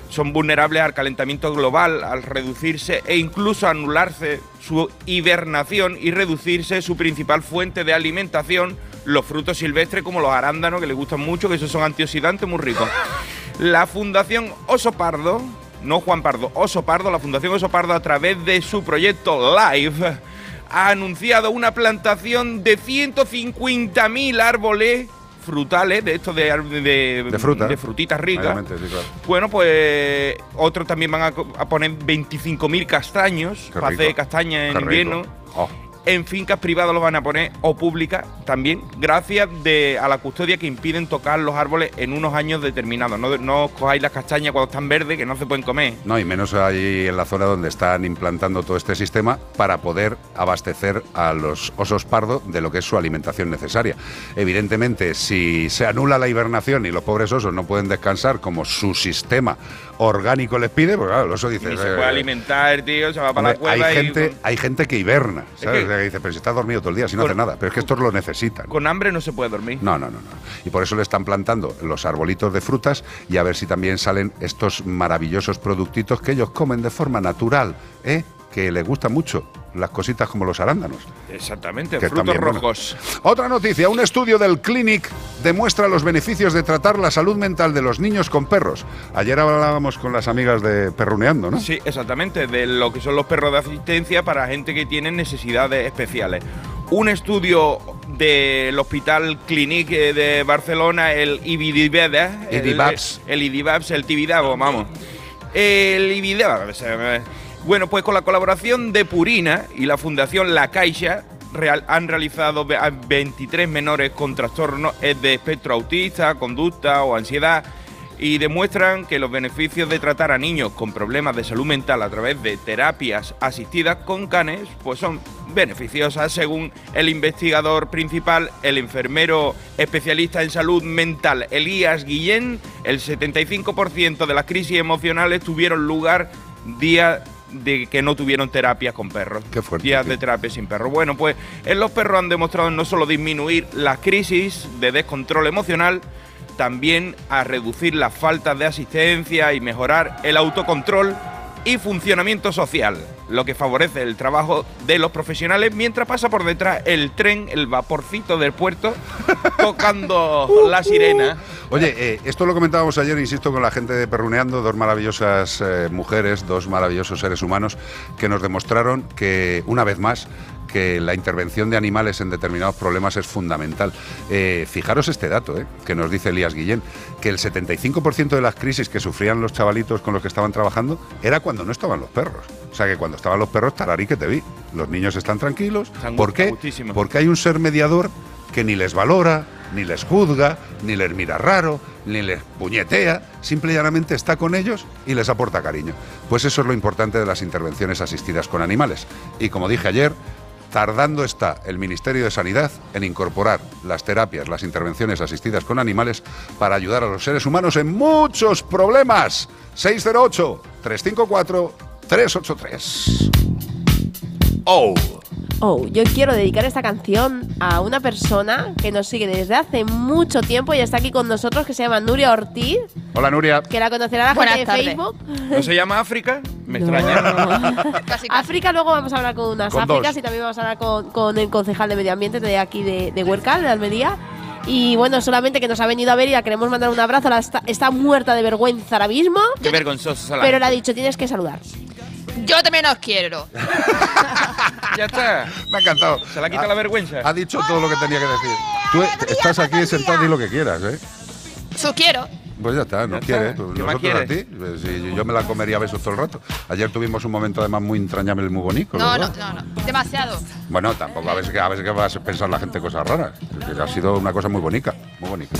Son vulnerables al calentamiento global, al reducirse e incluso anularse su hibernación y reducirse su principal fuente de alimentación, los frutos silvestres como los arándanos, que les gustan mucho, que esos son antioxidantes muy ricos. La Fundación Oso Pardo, no Juan Pardo, Oso Pardo, la Fundación Oso Pardo a través de su proyecto LIFE ha anunciado una plantación de 150.000 árboles frutales, de estos de, de, De fruta. de frutitas ricas. Sí, claro. Bueno, pues otros también van a, poner 25.000 castaños Qué para rico. hacer castaña en Qué invierno. Oh. En fincas privadas los van a poner o públicas también, gracias de, a la custodia que impiden tocar los árboles en unos años determinados. No, no os cojáis las castañas cuando están verdes que no se pueden comer. No, y menos ahí en la zona donde están implantando todo este sistema para poder abastecer a los osos pardo de lo que es su alimentación necesaria. Evidentemente, si se anula la hibernación y los pobres osos no pueden descansar como su sistema orgánico les pide, pues claro, el oso dice... Ni se eh, puede alimentar, tío, se va para la cueva hay, y gente, hay gente que hiberna, Es ¿sabes? que- dice, pero si estás dormido todo el día, si no Con- hace nada. Pero es que estos lo necesitan. con hambre no se puede dormir. No, no, no, no. Y por eso le están plantando los arbolitos de frutas y a ver si también salen estos maravillosos productitos que ellos comen de forma natural, ¿eh? Que les gustan mucho las cositas como los arándanos. Exactamente, Que frutos buenos. rojos. Otra noticia, un estudio del Clinic demuestra los beneficios de tratar la salud mental de los niños con perros. Ayer hablábamos con las amigas de Perruneando, ¿no? Sí, exactamente, de lo que son los perros de asistencia para gente que tiene necesidades especiales. Un estudio del Hospital Clinic eh, de Barcelona, el IBIDIBEDA, el, el IDIBABS, el Tibidabo, vamos. El IBIDIBABS, eh, bueno, pues con la colaboración de Purina y la Fundación La Caixa han realizado ve- a 23 menores con trastornos de espectro autista, conducta o ansiedad y demuestran que los beneficios de tratar a niños con problemas de salud mental a través de terapias asistidas con canes pues son beneficiosas según el investigador principal, el enfermero especialista en salud mental Elías Guillén, el 75% de las crisis emocionales tuvieron lugar día de que no tuvieron terapias con perros. Qué fuerte, Días tío. de terapia sin perros. Bueno, pues en los perros han demostrado no solo disminuir las crisis de descontrol emocional, también a reducir las faltas de asistencia y mejorar el autocontrol y funcionamiento social, lo que favorece el trabajo de los profesionales mientras pasa por detrás el tren, el vaporcito del puerto, tocando la sirena. Oye, eh, esto lo comentábamos ayer, insisto, con la gente de Perruneando, dos maravillosas eh, mujeres, dos maravillosos seres humanos, que nos demostraron que, una vez más, que la intervención de animales en determinados problemas es fundamental. Eh, fijaros este dato eh, que nos dice Elías Guillén, que el 75% de las crisis que sufrían los chavalitos con los que estaban trabajando era cuando no estaban los perros. O sea que cuando estaban los perros, tararí que te vi. Los niños están tranquilos. Están ¿Por qué? Porque hay un ser mediador que ni les valora, ni les juzga, ni les mira raro, ni les puñetea, simple y llanamente está con ellos y les aporta cariño. Pues eso es lo importante de las intervenciones asistidas con animales. Y como dije ayer, tardando está el Ministerio de Sanidad en incorporar las terapias, las intervenciones asistidas con animales para ayudar a los seres humanos en muchos problemas. 608-354-383. Oh. Oh, yo quiero dedicar esta canción a una persona que nos sigue desde hace mucho tiempo y está aquí con nosotros, que se llama Nuria Ortiz, Hola Nuria. que la conocerá la Buenas gente de. Facebook. ¿No se llama África? Me extraña. África, luego vamos a hablar con unas Con Áfricas dos. y también vamos a hablar con, con el concejal de Medio Ambiente de aquí de, de Huercal, de Almería. Y bueno, solamente que nos ha venido a ver y la queremos mandar un abrazo. La está, está muerta de vergüenza ahora mismo, Qué vergonzoso. pero le ha dicho, tienes que saludar. Yo también os quiero. Ya está. Me ha encantado. Se la quita la vergüenza. Ha dicho todo lo que tenía que decir. Tú estás aquí sentado y lo que quieras, ¿eh? Sus quiero. Pues ya está, no Ya quiere. está. pues ¿Qué más nosotros a ti. Pues yo me la comería a besos todo el rato. Ayer tuvimos un momento además muy entrañable y muy bonito. No, no, no, no. Demasiado. Bueno, tampoco a veces, que- a veces que va a pensar la gente cosas raras. Ha sido una cosa muy bonita, muy bonita.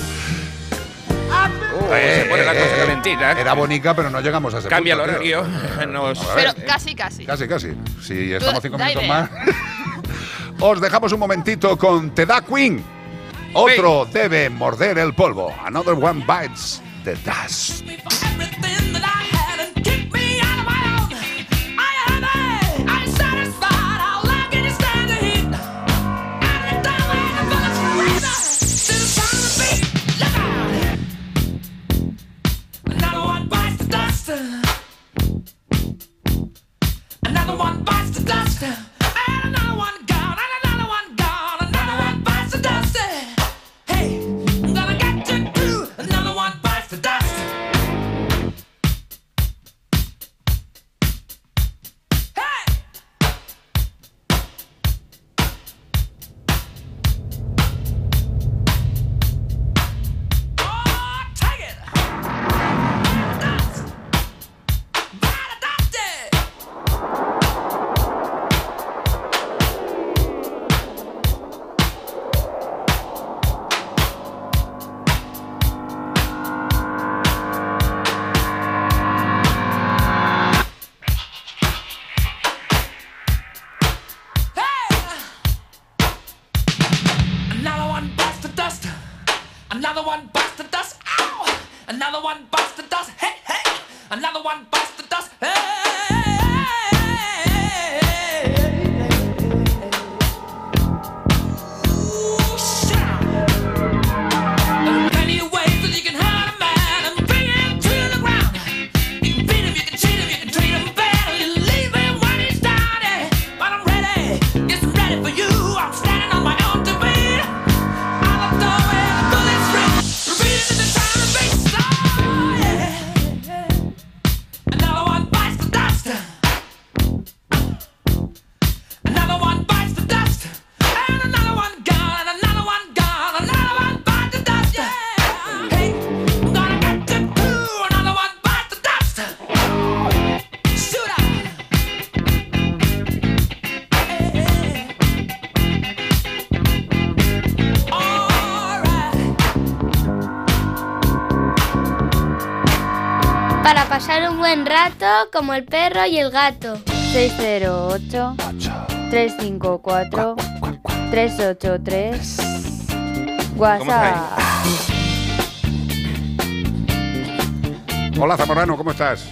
Oh, se pone la cosa calentita. Era bonita, pero no llegamos a ese Cambia el punto, tío. horario. Nos- Pero casi, casi. Casi, casi. Si estamos cinco minutos más. Os dejamos un momentito con Te da Queen. Otro debe morder el polvo. Another one bites the dust. Another one bites the dust. Buen rato como el perro y el gato. 608 354 383 WhatsApp. Hola Zamorano, ¿cómo estás?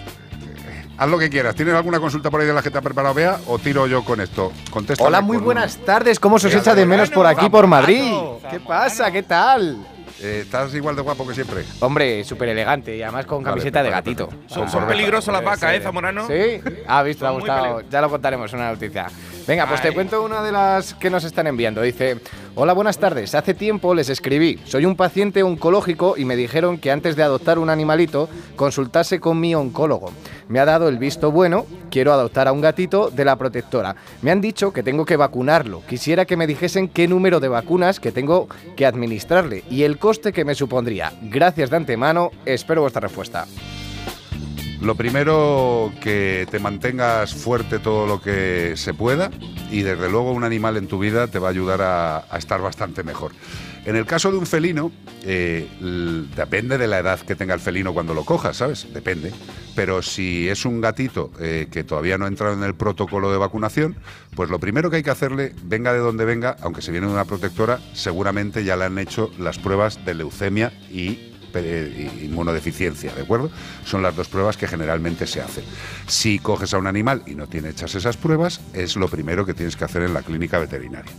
Haz lo que quieras. ¿Tienes alguna consulta por ahí de la que te ha preparado Bea o tiro yo con esto? Contesta. Hola, muy buenas tardes. ¿Cómo se os echa de menos por aquí, por Madrid? ¿Qué pasa? ¿Qué tal? Eh, estás igual de guapo que siempre. Hombre, súper elegante y además con Vale, camiseta de gatito. Son- son peligrosas las vacas, ¿eh, Zamorano? Sí, ha visto, le ha gustado. Ya lo contaremos, una noticia. Venga, pues te cuento una de las que nos están enviando. Dice, hola, buenas tardes. Hace tiempo les escribí. Soy un paciente oncológico y me dijeron que antes de adoptar un animalito, consultase con mi oncólogo. Me ha dado el visto bueno, quiero adoptar a un gatito de la protectora. Me han dicho que tengo que vacunarlo. Quisiera que me dijesen qué número de vacunas que tengo que administrarle y el coste que me supondría. Gracias de antemano, espero vuestra respuesta. Lo primero, que te mantengas fuerte todo lo que se pueda y desde luego un animal en tu vida te va a ayudar a, estar bastante mejor. En el caso de un felino, eh, depende de la edad que tenga el felino cuando lo cojas, ¿sabes? Depende. Pero si es un gatito eh, que todavía no ha entrado en el protocolo de vacunación, pues lo primero que hay que hacerle, venga de donde venga, aunque se viene de una protectora, seguramente ya le han hecho las pruebas de leucemia y inmunodeficiencia, ¿de acuerdo? Son las dos pruebas que generalmente se hacen. Si coges a un animal y no tiene hechas esas pruebas, es lo primero que tienes que hacer en la clínica veterinaria.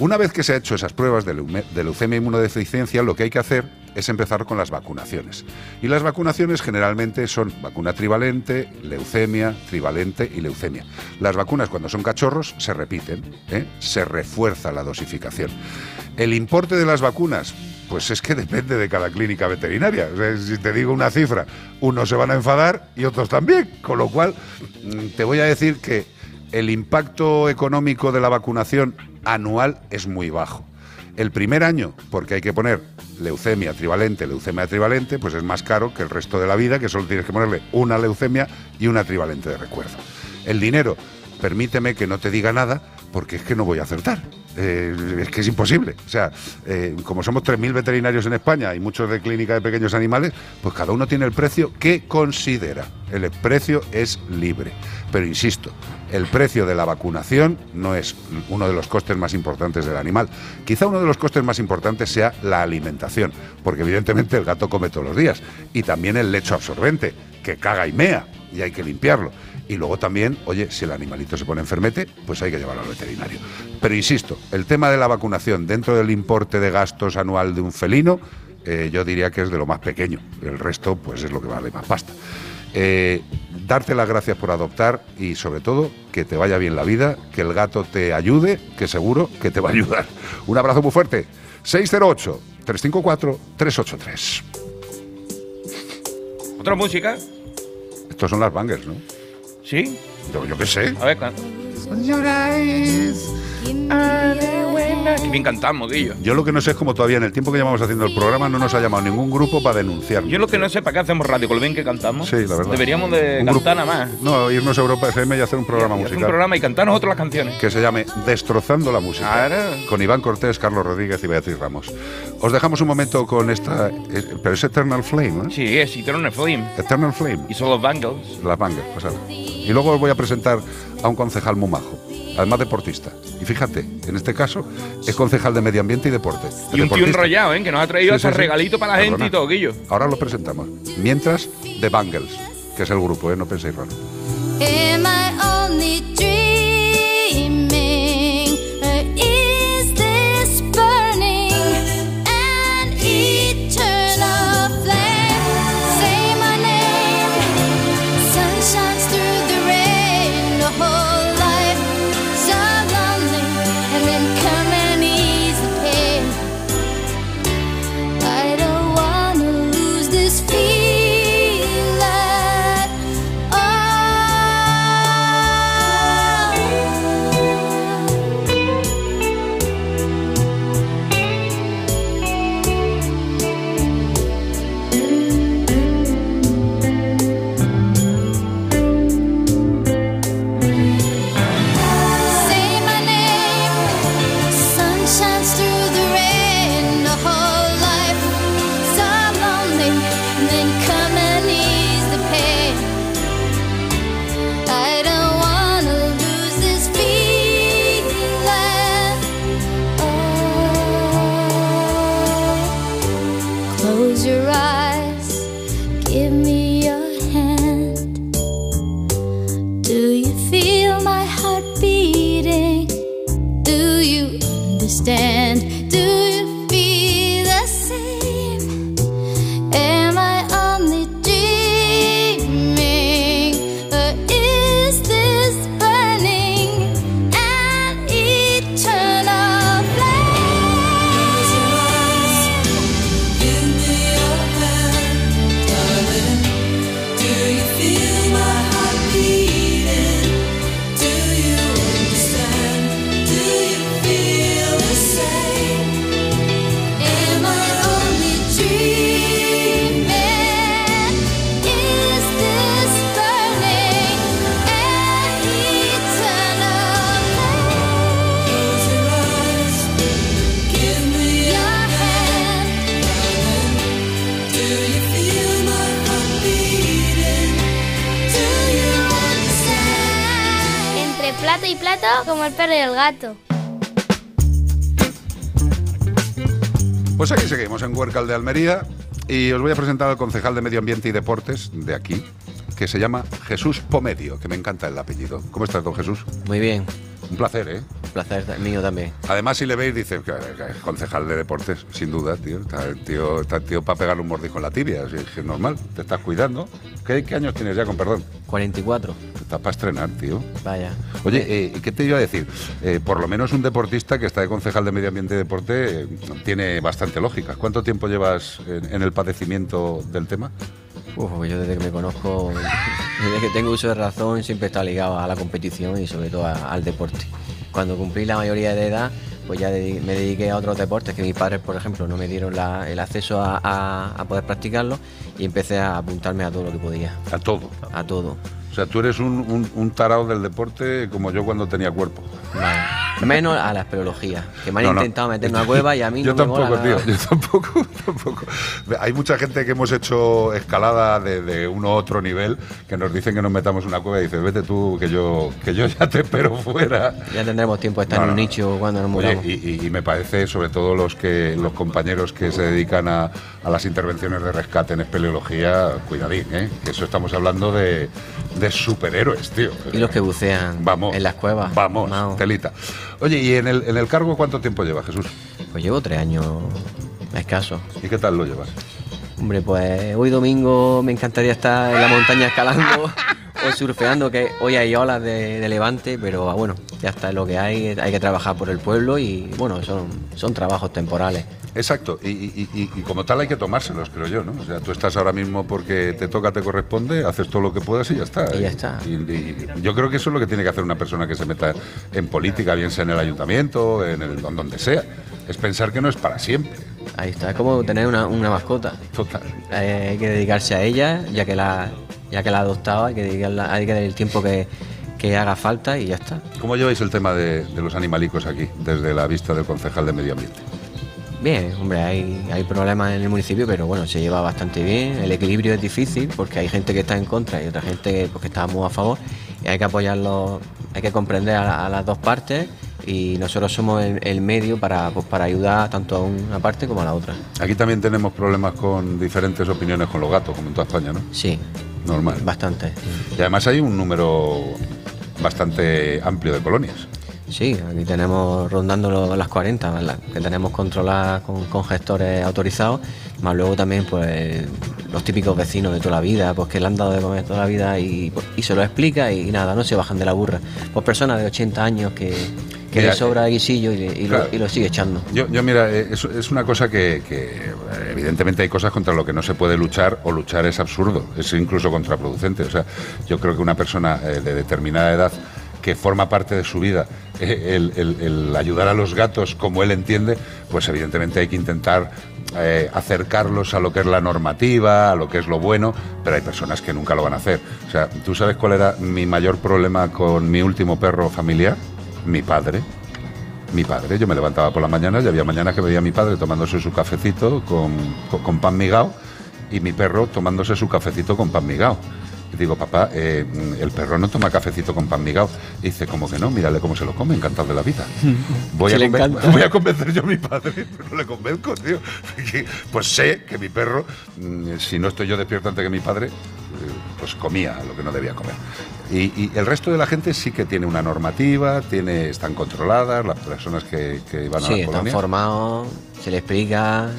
Una vez que se ha hecho esas pruebas de leucemia e inmunodeficiencia, lo que hay que hacer es empezar con las vacunaciones. Y las vacunaciones generalmente son vacuna trivalente, leucemia, trivalente y leucemia. Las vacunas cuando son cachorros se repiten, ¿eh? se refuerza la dosificación. El importe de las vacunas, pues es que depende de cada clínica veterinaria. Si te digo una cifra, unos se van a enfadar y otros también. Con lo cual, mm, te voy a decir que el impacto económico de la vacunación anual es muy bajo. El primer año, porque hay que poner leucemia trivalente, leucemia trivalente, pues es más caro que el resto de la vida, que solo tienes que ponerle una leucemia y una trivalente de recuerdo. El dinero, permíteme que no te diga nada, porque es que no voy a acertar. Eh, es que es imposible. O sea, eh, como somos 3.000 veterinarios en España y muchos de clínica de pequeños animales, pues cada uno tiene el precio que considera. El precio es libre. Pero insisto, el precio de la vacunación no es uno de los costes más importantes del animal. Quizá uno de los costes más importantes sea la alimentación, porque evidentemente el gato come todos los días. Y también el lecho absorbente, que caga y mea, y hay que limpiarlo. Y luego también, oye, si el animalito se pone enfermete, pues hay que llevarlo al veterinario. Pero insisto, el tema de la vacunación dentro del importe de gastos anual de un felino, eh, yo diría que es de lo más pequeño. El resto, pues es lo que vale más pasta. Eh, darte las gracias por adoptar y sobre todo que te vaya bien la vida, que el gato te ayude, que seguro que te va a ayudar. Un abrazo muy fuerte. 608-354-383. ¿Otra música? Estos son las bangers, ¿no? ¿Sí? Yo, yo qué sé. A ver, can- Qué bien cantamos, Guillo. Yo lo que no sé es como todavía en el tiempo que llevamos haciendo el programa no nos ha llamado ningún grupo para denunciar. Yo lo que no sé para qué hacemos radio, con lo bien que cantamos. Sí, la verdad. Deberíamos de Un cantar grupo- nada más. No, irnos a Europa FM y hacer un programa Y hacer musical. un programa y cantar nosotros las canciones. que se llame Destrozando la Música. Claro. Con Iván Cortés, Carlos Rodríguez y Beatriz Ramos. Os dejamos un momento con esta. eh, pero es Eternal Flame, ¿no? Sí, es Eternal Flame. Eternal Flame. Y son los Bangles. Las Bangers, pues ahora. Y luego os voy a presentar a un concejal muy majo. Además deportista. Y fíjate, en este caso es concejal de Medio Ambiente y Deporte. Y un tío Deportista. enrollado, ¿eh? Que nos ha traído Sí, hasta sí, sí. regalito para la gente y todo, Guillo. Ahora lo presentamos. Mientras, The Bangles, que es el grupo, ¿eh? no penséis raro. Como el perro y el gato. Pues aquí seguimos en Huércal de Almería y os voy a presentar al concejal de Medio Ambiente y Deportes de aquí, que se llama Jesús Pomedio, que me encanta el apellido. ¿Cómo estás, don Jesús? Muy bien. Un placer, ¿eh? Placer mío también. Además, si le veis, dice que que es concejal de deportes, sin duda, tío. Está el tío, está el tío para pegarle un mordisco en la tibia, así que es normal. Te estás cuidando. ¿Qué, qué años tienes ya, con perdón? 44. Estás para estrenar, tío. Vaya. Oye, eh, ¿qué te iba a decir? Eh, por lo menos un deportista que está de concejal de Medio Ambiente y Deporte eh, tiene bastante lógica. ¿Cuánto tiempo llevas en, en el padecimiento del tema? Uf, pues yo desde que me conozco, desde que tengo uso de razón, siempre está ligado a la competición y sobre todo a- al deporte. Cuando cumplí la mayoría de edad, pues ya me dediqué a otros deportes que mis padres, por ejemplo, no me dieron la- el acceso a, a- a poder practicarlo y empecé a apuntarme a todo lo que podía. A todo. A todo. O sea, tú eres un, un, un tarao del deporte como yo cuando tenía cuerpo. Vale. Menos a la espeleología, que me han No, no. intentado meter una cueva y a mí yo no me tampoco, mola tío. nada. Yo tampoco, tampoco. Hay mucha gente que hemos hecho escalada de, de uno a otro nivel que nos dicen que nos metamos una cueva y dices, vete tú, que yo, que yo ya te espero fuera. Ya tendremos tiempo de estar No, en un nicho cuando nos Oye, muramos. y, y- y me parece, sobre todo los que los compañeros que se dedican a, a las intervenciones de rescate en espeleología, cuidadín, ¿eh? que eso estamos hablando de, de superhéroes, tío. Y los que bucean Vamos, en las cuevas. Vamos, telita. Oye, ¿y en el, en el cargo cuánto tiempo lleva Jesús? Pues llevo tres años escasos. ¿Y qué tal lo llevas? Hombre, pues hoy domingo me encantaría estar en la montaña escalando o surfeando, que hoy hay olas de, de levante, pero ah, bueno, ya está es lo que hay, hay que trabajar por el pueblo y bueno, son, son trabajos temporales. Exacto, y, y- y- y como tal hay que tomárselos, creo yo, ¿no? O sea, tú estás ahora mismo porque te toca, te corresponde, haces todo lo que puedas y ya está. Y ya está. Yo creo que eso es lo que tiene que hacer una persona que se meta en política, bien sea en el ayuntamiento, en el donde sea. Es pensar que no es para siempre. Ahí está, es como tener una, una mascota. Total. Eh, hay que dedicarse a ella, ya que la, ya que la ha adoptado, hay que, dedicarla- hay que dar el tiempo que, que haga falta y ya está. ¿Cómo lleváis el tema de, de los animalicos aquí, desde la vista del concejal de Medio Ambiente? Bien, hombre, hay, hay problemas en el municipio, pero bueno, se lleva bastante bien. El equilibrio es difícil porque hay gente que está en contra y otra gente pues, que está muy a favor. Y hay que apoyarlos hay que comprender a, a las dos partes y nosotros somos el, el medio para, pues, para ayudar tanto a una parte como a la otra. Aquí también tenemos problemas con diferentes opiniones con los gatos, como en toda España, ¿no? Sí. Normal. Bastante. Y además hay un número bastante amplio de colonias. Sí, aquí tenemos rondando las 40, ¿verdad? que tenemos controladas con, con gestores autorizados, más luego también pues los típicos vecinos de toda la vida, pues que le han dado de comer toda la vida y, pues, y se lo explica y, nada, no se bajan de la burra. Pues personas de 80 años que, que Mira, le sobra guisillo y, y claro. lo, y lo sigue echando. Yo, yo mira, eh, es, es una cosa que, que, evidentemente hay cosas contra lo que no se puede luchar o luchar es absurdo, es incluso contraproducente. O sea, yo creo que una persona eh, de determinada edad que forma parte de su vida eh, el, ayudar a los gatos como él entiende, pues evidentemente hay que intentar eh, acercarlos a lo que es la normativa, a lo que es lo bueno, pero hay personas que nunca lo van a hacer. O sea, ¿tú sabes cuál era mi mayor problema con mi último perro familiar? Mi padre. Mi padre, yo me levantaba por la mañana y había mañanas que veía a mi padre tomándose su cafecito con, con- con pan migao y mi perro tomándose su cafecito con pan migao. Digo, papá, eh, el perro no toma cafecito con pan migao. Y dice, ¿cómo que no? Mírale cómo se lo come, encantado de la vida. Voy, a, le conven- encanta. voy a convencer yo a mi padre, pero no le convenzco, tío. Pues sé que mi perro, mm, si no estoy yo despierto antes que mi padre, eh, pues comía lo que no debía comer. Y, y el resto de la gente sí que tiene una normativa, tiene, están controladas, las personas que, que van a Sí, la están colonia. formados, se le explica.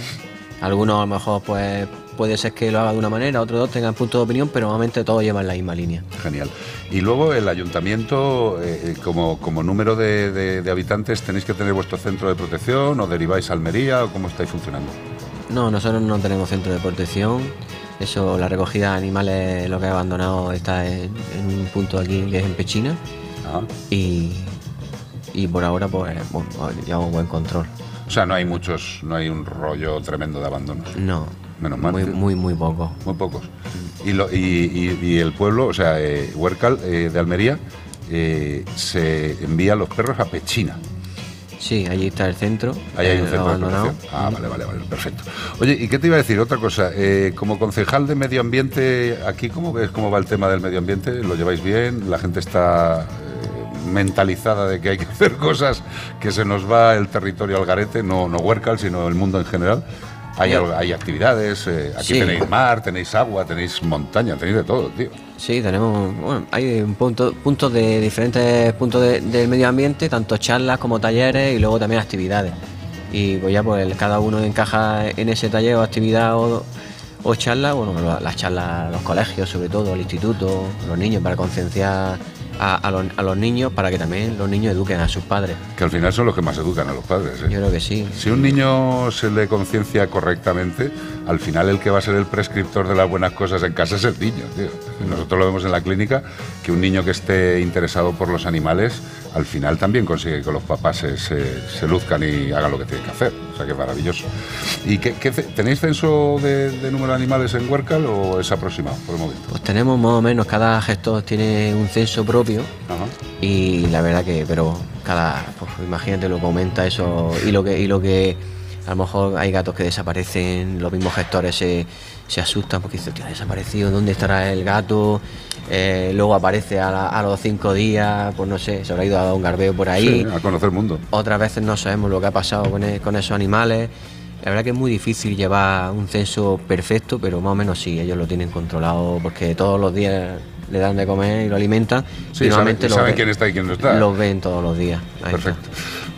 Algunos a lo mejor pues puede ser que lo haga de una manera, otros dos tengan punto de opinión, pero normalmente todos llevan la misma línea. Genial. Y luego el ayuntamiento, eh, como, como número de, de- de habitantes, ¿tenéis que tener vuestro centro de protección o deriváis a Almería o cómo estáis funcionando? No, nosotros no tenemos centro de protección. Eso, la recogida de animales, lo que he abandonado está en, en un punto aquí que es en Pechina. Y, y por ahora, pues, bueno, llevamos buen control. O sea, no hay muchos, no hay un rollo tremendo de abandonos. No. Menos mal. Muy, muy, muy poco. Muy pocos. Y, lo- y- y- y el pueblo, o sea, eh, Huércal eh, de Almería, eh, se envía los perros a Pechina. Sí, allí está el centro. Ahí hay un eh, centro de protección. Ah, vale, vale, vale, perfecto. Oye, ¿y qué te iba a decir? Otra cosa, eh, como concejal de medio ambiente, aquí, ¿cómo ves cómo va el tema del medio ambiente? ¿Lo lleváis bien? ¿La gente está eh, mentalizada de que hay que hacer cosas que se nos va el territorio al garete? No, no Huércal, sino el mundo en general. Hay, actividades, eh, aquí Sí. tenéis mar, tenéis agua, tenéis montaña, tenéis de todo, tío. Sí, tenemos, bueno, hay un punto, puntos de diferentes puntos de- del medio ambiente, tanto charlas como talleres y luego también actividades. Y pues ya pues cada uno encaja en ese taller o actividad o, o charla, bueno, las charlas, los colegios sobre todo, el instituto, los niños para concienciar a, a los, a los niños para que también los niños eduquen a sus padres. Que al final son los que más educan a los padres. ¿eh? Yo creo que sí. Si un niño se le conciencia correctamente, al final el que va a ser el prescriptor de las buenas cosas en casa es el niño. tío. Nosotros lo vemos en la clínica, que un niño que esté interesado por los animales, al final también consigue que los papás se, se- se luzcan y hagan lo que tienen que hacer. O sea que es maravilloso. ¿Y qué, tenéis censo de, de número de animales en Huércal o es aproximado por el momento? Pues tenemos más o menos, cada gestor tiene un censo propio y la verdad que, pero cada, pues imagínate lo que aumenta eso y lo que, y lo que a lo mejor hay gatos que desaparecen, los mismos gestores se, se asustan porque dicen, tío, ha desaparecido, ¿dónde estará el gato? Eh, luego aparece a, la- a los cinco días, pues no sé, se habrá ido a dar un garbeo por ahí. Sí, a conocer el mundo. Otras veces no sabemos lo que ha pasado con, e- con esos animales. La verdad que es muy difícil llevar un censo perfecto, pero más o menos sí, ellos lo tienen controlado porque todos los días le dan de comer y lo alimentan. Sí, y saben, quién está y quién no está. Los ven todos los días. Ahí está.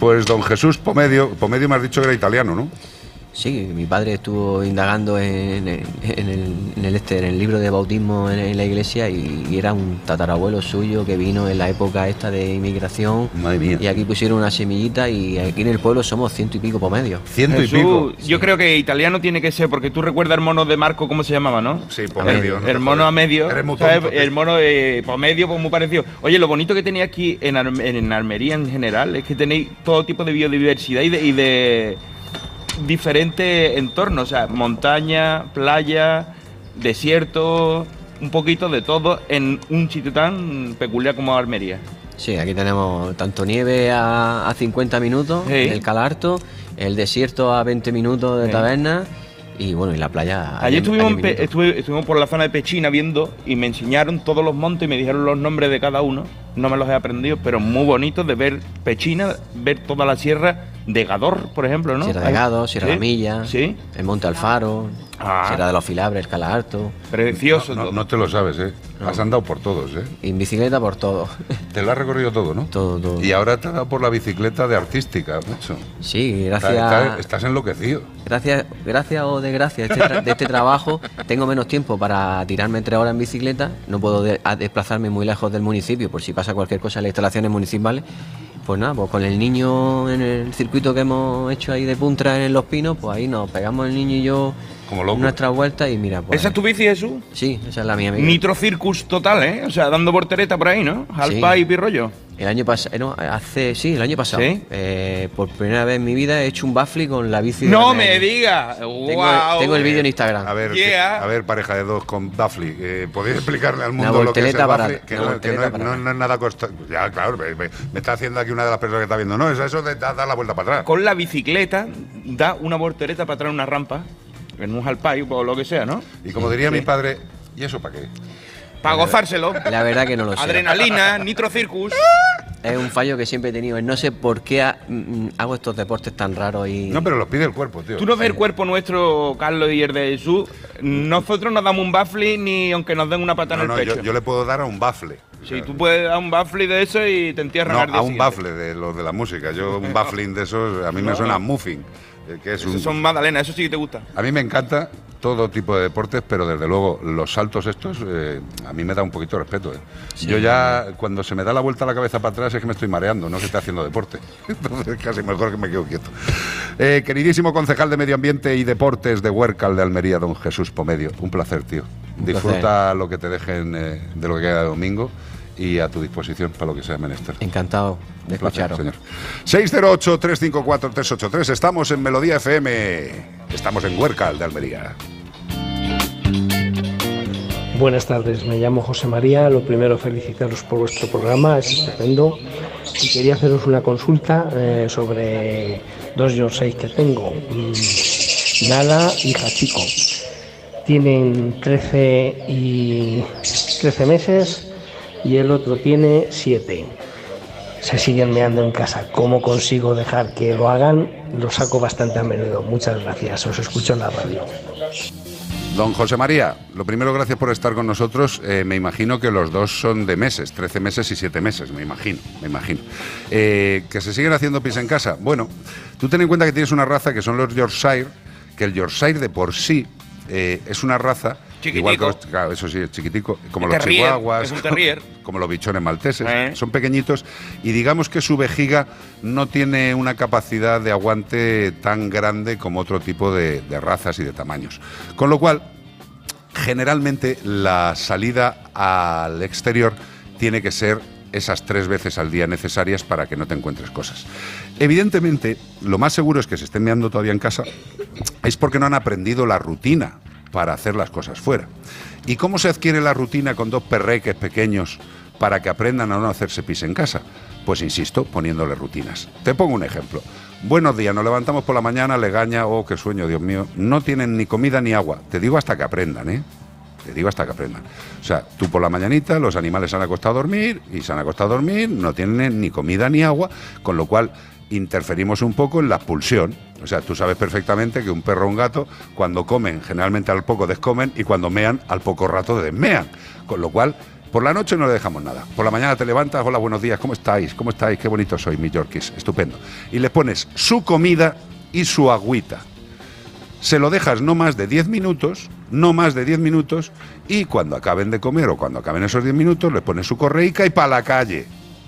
Pues don Jesús Pomedio, Pomedio me has dicho que era italiano, ¿no? Sí, mi padre estuvo indagando en, en- en el, en el este, en el libro de bautismo en, en la iglesia y, y era un tatarabuelo suyo que vino en la época esta de inmigración. Y aquí pusieron una semillita y aquí en el pueblo somos ciento y pico pomedios. Jesús, Yo creo que italiano tiene que ser, porque tú recuerdas el mono de Marco, ¿cómo se llamaba, no? Sí, Pomedio, El mono a medio. El mono de Pomedio, pues muy parecido. Oye, lo bonito que tenéis aquí en, Arm- en Almería en general es que tenéis todo tipo de biodiversidad y de, y de diferentes entornos, o sea, montaña, playa, desierto, un poquito de todo en un sitio tan peculiar como Almería. Sí, aquí tenemos tanto nieve a, a 50 minutos Sí. el Calarto, el desierto a 20 minutos de Sí. taberna Y bueno, y la playa. Ayer 10 estuvimos, a en 10 Pe- minutos. estuve- estuvimos por la zona de Pechina viendo y me enseñaron todos los montes y me dijeron los nombres de cada uno. No me los he aprendido, pero muy bonitos de ver Pechina, ver toda la sierra de Gador, por ejemplo, ¿no? Sierra de Ahí- Gado, Sierra Sí, Milla, Sí. el Monte Alfaro, Ah. Sierra de los Filabres, Cala Alto. Precioso. No, no te lo sabes, ¿eh? Has andado por todos, ¿eh? Y en bicicleta por todo. Te lo has recorrido todo, ¿no? Todo, todo. Y ahora te ha dado por la bicicleta de artística, macho. Sí, Está- gracias. está- estás enloquecido. Gracias, gracias o desgracias de este, de este trabajo, tengo menos tiempo para tirarme tres horas en bicicleta. No puedo de- desplazarme muy lejos del municipio por si pasa cualquier cosa en las instalaciones municipales. Pues nada, pues con el niño en el circuito que hemos hecho ahí de Puntra en Los Pinos, pues ahí nos pegamos el niño y yo Como locos. nuestra vuelta y mira, pues. ¿Esa es tu bici, Jesús? Sí, esa es la mía. amiga. Nitro Circus total, ¿eh? O sea, dando portereta por ahí, ¿no? Alpa Sí. y pirrollo. El año pasado, no, hace, sí, el año pasado. ¿Sí? Eh, por primera vez en mi vida he hecho un baffle con la bici. de ¡No me digas! Tengo, ¡Guau! tengo el vídeo en Instagram. A ver, que- a ver, pareja de dos con Duffly, eh, ¿podéis explicarle al mundo lo que es el Duffly? Que, no, que no es- para- no- no es nada constante. Ya, claro, me, me- me está haciendo aquí una de las personas que está viendo. No, es eso de dar la vuelta para atrás. Con la bicicleta da una voltereta para traer una rampa en un halpai o lo que sea, ¿no? Y como diría Sí. mi padre, ¿y eso para qué? Para gozárselo. La verdad que no lo sé. Adrenalina, Nitro Circus. Es un fallo que siempre he tenido. No sé por qué ha- mm, hago estos deportes tan raros y. No, pero los pide el cuerpo, tío. Tú no ves el cuerpo nuestro, Carlos y el de Jesús. Nosotros no damos un baffle ni aunque nos den una pata No, en el pecho. yo le puedo dar a un bafle. Sí, tú puedes dar un baffle de eso y te entierran No, al día a un siguiente. de los de la música. Yo un baffling de esos, a mí me suena a muffin. Eh, Que es un, son magdalenas, eso sí que te gusta. A mí me encanta todo tipo de deportes, pero desde luego los saltos estos eh, a mí me da un poquito de respeto. eh. Yo ya cuando se me da la vuelta la cabeza para atrás es que me estoy mareando, no que esté haciendo deporte. Entonces casi mejor que me quedo quieto. Eh, queridísimo concejal de Medio Ambiente y Deportes de Huércal de Almería, don Jesús Pomedio. Un placer, tío. Disfruta lo que te dejen eh, de lo que queda de domingo y a tu disposición para lo que sea menester. Encantado de escucharos. señor. 608-354-383. Estamos en Melodía FM. Estamos en Huércal de Almería. Buenas tardes, me llamo José María. Lo primero, felicitaros por vuestro programa, es estupendo. Y quería haceros una consulta eh, sobre dos Yorkshire que tengo. Mm, Nala y Hachiko. Tienen 13 y 13 meses y el otro tiene 7. Se siguen meando en casa. ¿Cómo consigo dejar que lo hagan? Lo saco bastante a menudo. Muchas gracias. Os escucho en la radio. Don José María, lo primero, gracias por estar con nosotros. Eh, me imagino que los dos son de meses, 13 meses y 7 meses, me imagino, me imagino. Eh, que se siguen haciendo pis en casa. Bueno, tú ten en cuenta que tienes una raza que son los Yorkshire, que el Yorkshire de por sí eh, es una raza. Chiquitico. Igual que los- claro, eso sí, es chiquitico, como los terrier, chihuahuas, es un terrier. como los bichones malteses, Eh. son pequeñitos y digamos que su vejiga no tiene una capacidad de aguante tan grande como otro tipo de, de razas y de tamaños. Con lo cual, generalmente la salida al exterior tiene que ser esas tres veces al día necesarias para que no te encuentres cosas. Evidentemente, lo más seguro es que se estén meando todavía en casa, es porque no han aprendido la rutina para hacer las cosas fuera. ¿Y cómo se adquiere la rutina con dos perreques pequeños para que aprendan a no hacerse pis en casa? Pues insisto, poniéndole rutinas. Te pongo un ejemplo. Buenos días, nos levantamos por la mañana, legaña, oh, qué sueño, Dios mío. No tienen ni comida ni agua. Te digo hasta que aprendan, ¿eh? Te digo hasta que aprendan. O sea, tú por la mañanita, los animales se han acostado a dormir y se han acostado a dormir, no tienen ni comida ni agua, con lo cual interferimos un poco en la expulsión. O sea, tú sabes perfectamente que un perro o un gato, cuando comen, generalmente al poco descomen y cuando mean, al poco rato desmean. Con lo cual, por la noche no le dejamos nada. Por la mañana te levantas, hola, buenos días, ¿cómo estáis? ¿Cómo estáis? Qué bonito soy, mi Yorkies, estupendo. Y le pones su comida y su agüita se lo dejas no más de 10 minutos, no más de 10 minutos, y cuando acaben de comer o cuando acaben esos 10 minutos, le pones su correica y para la calle.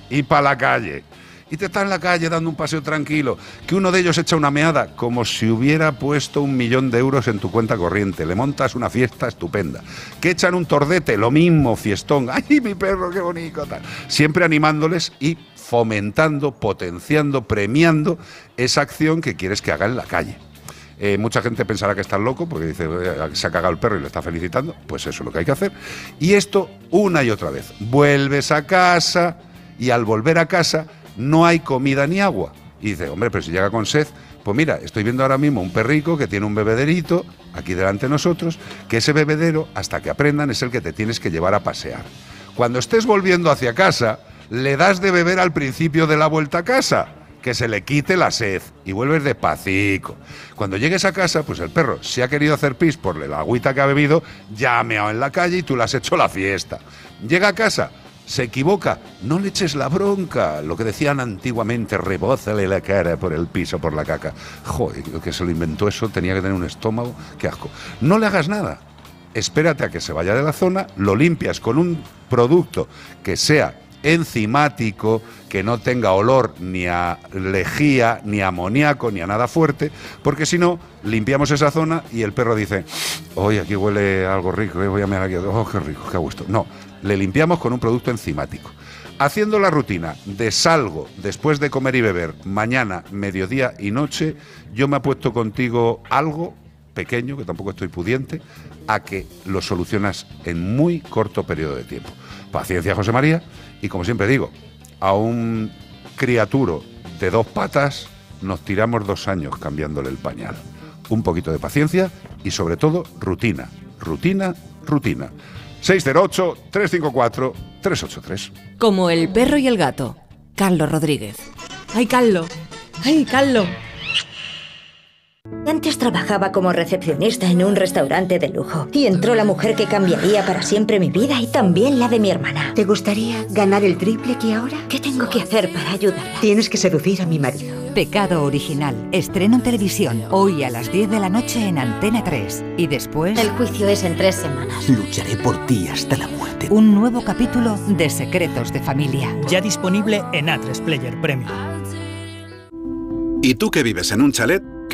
Y para la calle. Y te está en la calle dando un paseo tranquilo. Que uno de ellos echa una meada, como si hubiera puesto un millón de euros en tu cuenta corriente. Le montas una fiesta estupenda. Que echan un tordete, lo mismo, fiestón. ¡Ay, mi perro, qué bonito! Tal. Siempre animándoles y fomentando, potenciando, premiando esa acción que quieres que haga en la calle. Eh, mucha gente pensará que estás loco porque dice "Eh, se ha cagado el perro y le está felicitando. Pues eso es lo que hay que hacer. Y esto una y otra vez. Vuelves a casa y al volver a casa no hay comida ni agua. Y dice, hombre, pero si llega con sed, Pues mira, estoy viendo ahora mismo un perrico que tiene un bebederito aquí delante de nosotros, que ese bebedero, hasta que aprendan, es el que te tienes que llevar a pasear. Cuando estés volviendo hacia casa, le das de beber al principio de la vuelta a casa, que se le quite la sed y vuelves despacito. Cuando llegues a casa, pues el perro, si ha querido hacer pis por la agüita que ha bebido, ya ha meado en la calle y tú le has hecho la fiesta. Llega a casa, se equivoca, no le eches la bronca. Lo que decían antiguamente, rebózale la cara por el piso, por la caca. Joder, que se lo inventó eso tenía que tener un estómago, qué asco. No le hagas nada. Espérate a que se vaya de la zona, lo limpias con un producto que sea enzimático, que no tenga olor ni a lejía, ni a amoníaco, ni a nada fuerte, porque si no, limpiamos esa zona y el perro dice, hoy aquí huele algo rico, eh, voy a mirar aquí, oh, qué rico, qué gusto. No, le limpiamos con un producto enzimático. Haciendo la rutina de salgo después de comer y beber, mañana, mediodía y noche, yo me apuesto contigo algo pequeño, que tampoco estoy pudiente, a que lo solucionas en muy corto periodo de tiempo. Paciencia, José María, y como siempre digo, a un criaturo de dos patas nos tiramos dos años cambiándole el pañal. Un poquito de paciencia y sobre todo rutina, rutina, rutina. 608-354-383. Como el perro y el gato. Carlos Rodríguez. ¡Ay, Carlos! ¡Ay, Carlos! Antes trabajaba como recepcionista en un restaurante de lujo y entró la mujer que cambiaría para siempre mi vida y también la de mi hermana. ¿Te gustaría ganar el triple que ahora? ¿Qué tengo que hacer para ayudar? Tienes que seducir a mi marido. Pecado original. Estreno en televisión. Hoy a las 10 de la noche en Antena 3. Y después. El juicio es en tres semanas. Lucharé por ti hasta la muerte. Un nuevo capítulo de Secretos de Familia. Ya disponible en A3 Player Premium. ¿Y tú que vives en un chalet?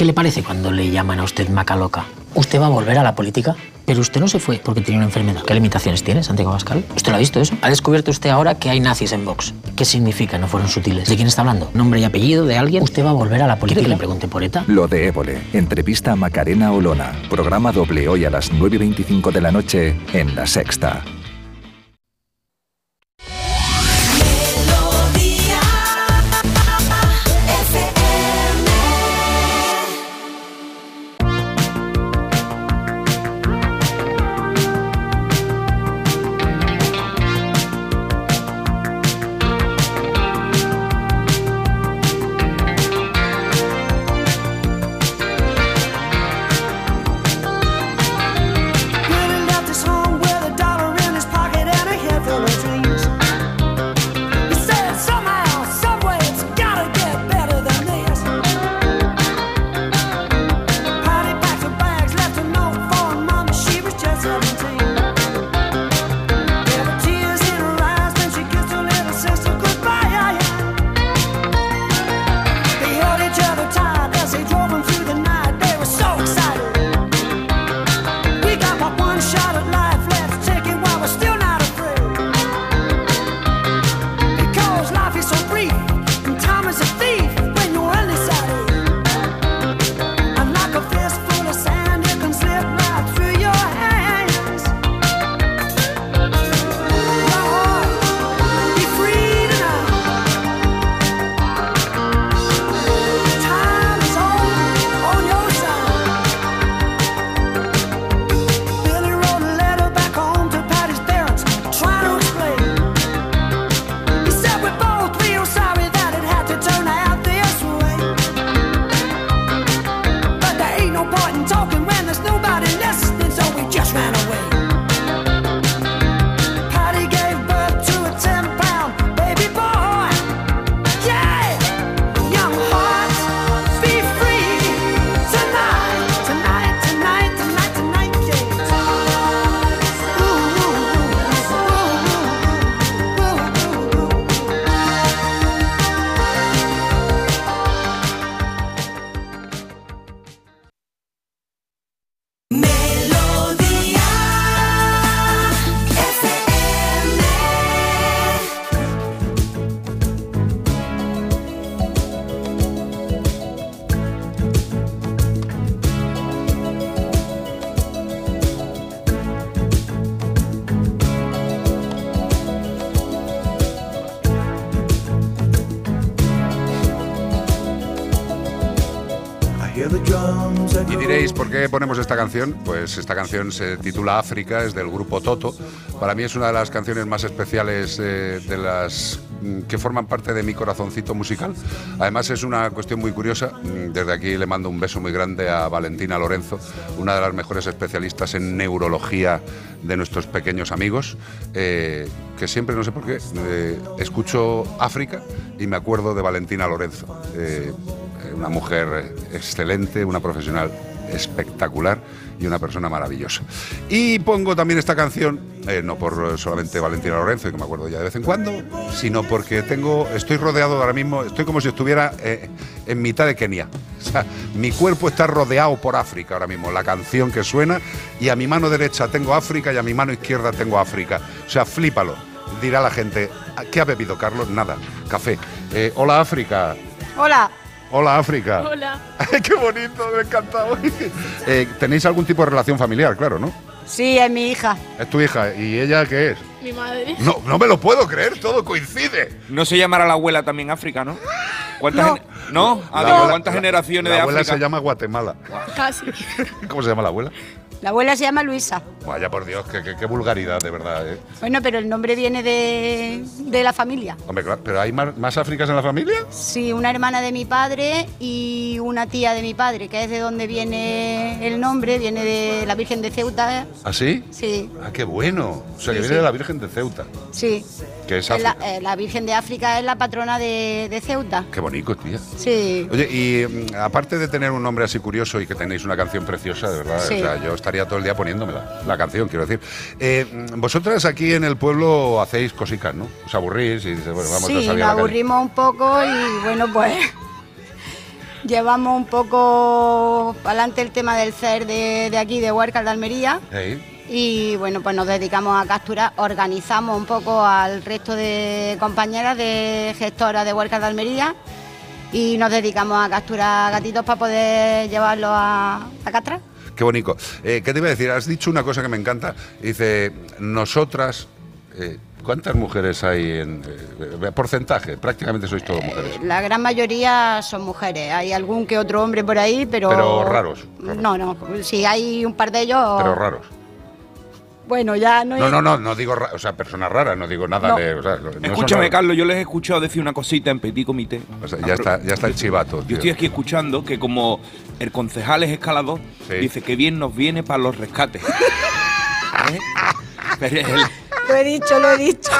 ¿Qué le parece cuando le llaman a usted maca loca? ¿Usted va a volver a la política? Pero usted no se fue porque tenía una enfermedad. ¿Qué limitaciones tiene, Santiago Pascal? ¿Usted lo ha visto eso? ¿Ha descubierto usted ahora que hay nazis en Vox? ¿Qué significa? No fueron sutiles. ¿De quién está hablando? ¿Nombre y apellido de alguien? ¿Usted va a volver a la política? ¿Quiere que le pregunte por ETA? Lo de Évole. Entrevista a Macarena Olona. Programa doble hoy a las 9 y 25 de la noche en La Sexta. ¿Por qué ponemos esta canción? Pues esta canción se titula África, es del grupo Toto. Para mí es una de las canciones más especiales eh, de las mm, que forman parte de mi corazoncito musical. Además es una cuestión muy curiosa. Mm, Desde aquí le mando un beso muy grande a Valentina Lorenzo, una de las mejores especialistas en neurología de nuestros pequeños amigos, eh, que siempre, no sé por qué, eh, escucho África y me acuerdo de Valentina Lorenzo. Una mujer excelente, una profesional espectacular y una persona maravillosa. Y pongo también esta canción, eh, no por solamente Valentina Lorenzo, que me acuerdo ya de vez en cuando, sino porque tengo, estoy rodeado ahora mismo, estoy como si estuviera eh, en mitad de Kenia. O sea, mi cuerpo está rodeado por África ahora mismo, la canción que suena, y a mi mano derecha tengo África y a mi mano izquierda tengo África. O sea, flípalo. Dirá la gente, ¿qué ha bebido Carlos? Nada, café. Eh, hola África. Hola. Hola África. Hola. Ay, qué bonito, me ha encantado. Eh, Tenéis algún tipo de relación familiar, claro, ¿no? Sí, es mi hija. Es tu hija. ¿Y ella qué es? Mi madre. No, no me lo puedo creer, todo coincide. No se llamará la abuela también África, ¿no? ¿Cuántas, No. gen- ¿No? La digo, abuela- ¿cuántas generaciones la de abuela África? se llama Guatemala. Casi. ¿Cómo se llama la abuela? La abuela se llama Luisa. Vaya por Dios, qué, qué- qué vulgaridad, de verdad. ¿eh? Bueno, pero el nombre viene de, de la familia. Hombre, claro, ¿pero hay más, más Áfricas en la familia? Sí, una hermana de mi padre y una tía de mi padre, que es de donde viene el nombre, viene de la Virgen de Ceuta. ¿Ah, sí? Sí, Ah, qué bueno. O sea, que Sí, viene sí. de la Virgen de Ceuta, sí. que es la, África. eh, la Virgen de África es la patrona de, de Ceuta. Qué bonito, tía. Sí. Oye, y mm, aparte de tener un nombre así curioso y que tenéis una canción preciosa, de verdad, Sí. o sea, yo estaría todo el día poniéndomela, la canción, quiero decir. Eh, vosotras aquí en el pueblo hacéis cositas, ¿no? Os aburrís y dices, bueno, vamos sí, a salir nos calle. aburrimos un poco y bueno, pues llevamos un poco adelante el tema del CER de, de aquí, de Huércal de Almería. Y bueno, pues nos dedicamos a capturar, organizamos un poco al resto de compañeras de gestoras de Huércal de Almería y nos dedicamos a capturar gatitos para poder llevarlos a, a castrar. Qué bonito. Eh, ¿Qué te iba a decir? Has dicho una cosa que me encanta. Dice, nosotras, eh, ¿cuántas mujeres hay en eh, porcentaje? Prácticamente sois todos mujeres. La gran mayoría son mujeres, hay algún que otro hombre por ahí, pero... Pero raros, No, no, sí hay un par de ellos... Pero raros. Bueno, ya no, No, es- no, no, no digo, o sea, personas raras, no digo nada No. de... o sea, no son Escúchame. Carlos, yo les he escuchado decir una cosita en Petit Comité. O sea, ya está, ya está el chivato. Yo estoy aquí escuchando que como el concejal es escalador, dice que bien nos viene para los rescates. ¿Eh? Pero el, Lo he dicho, lo he dicho.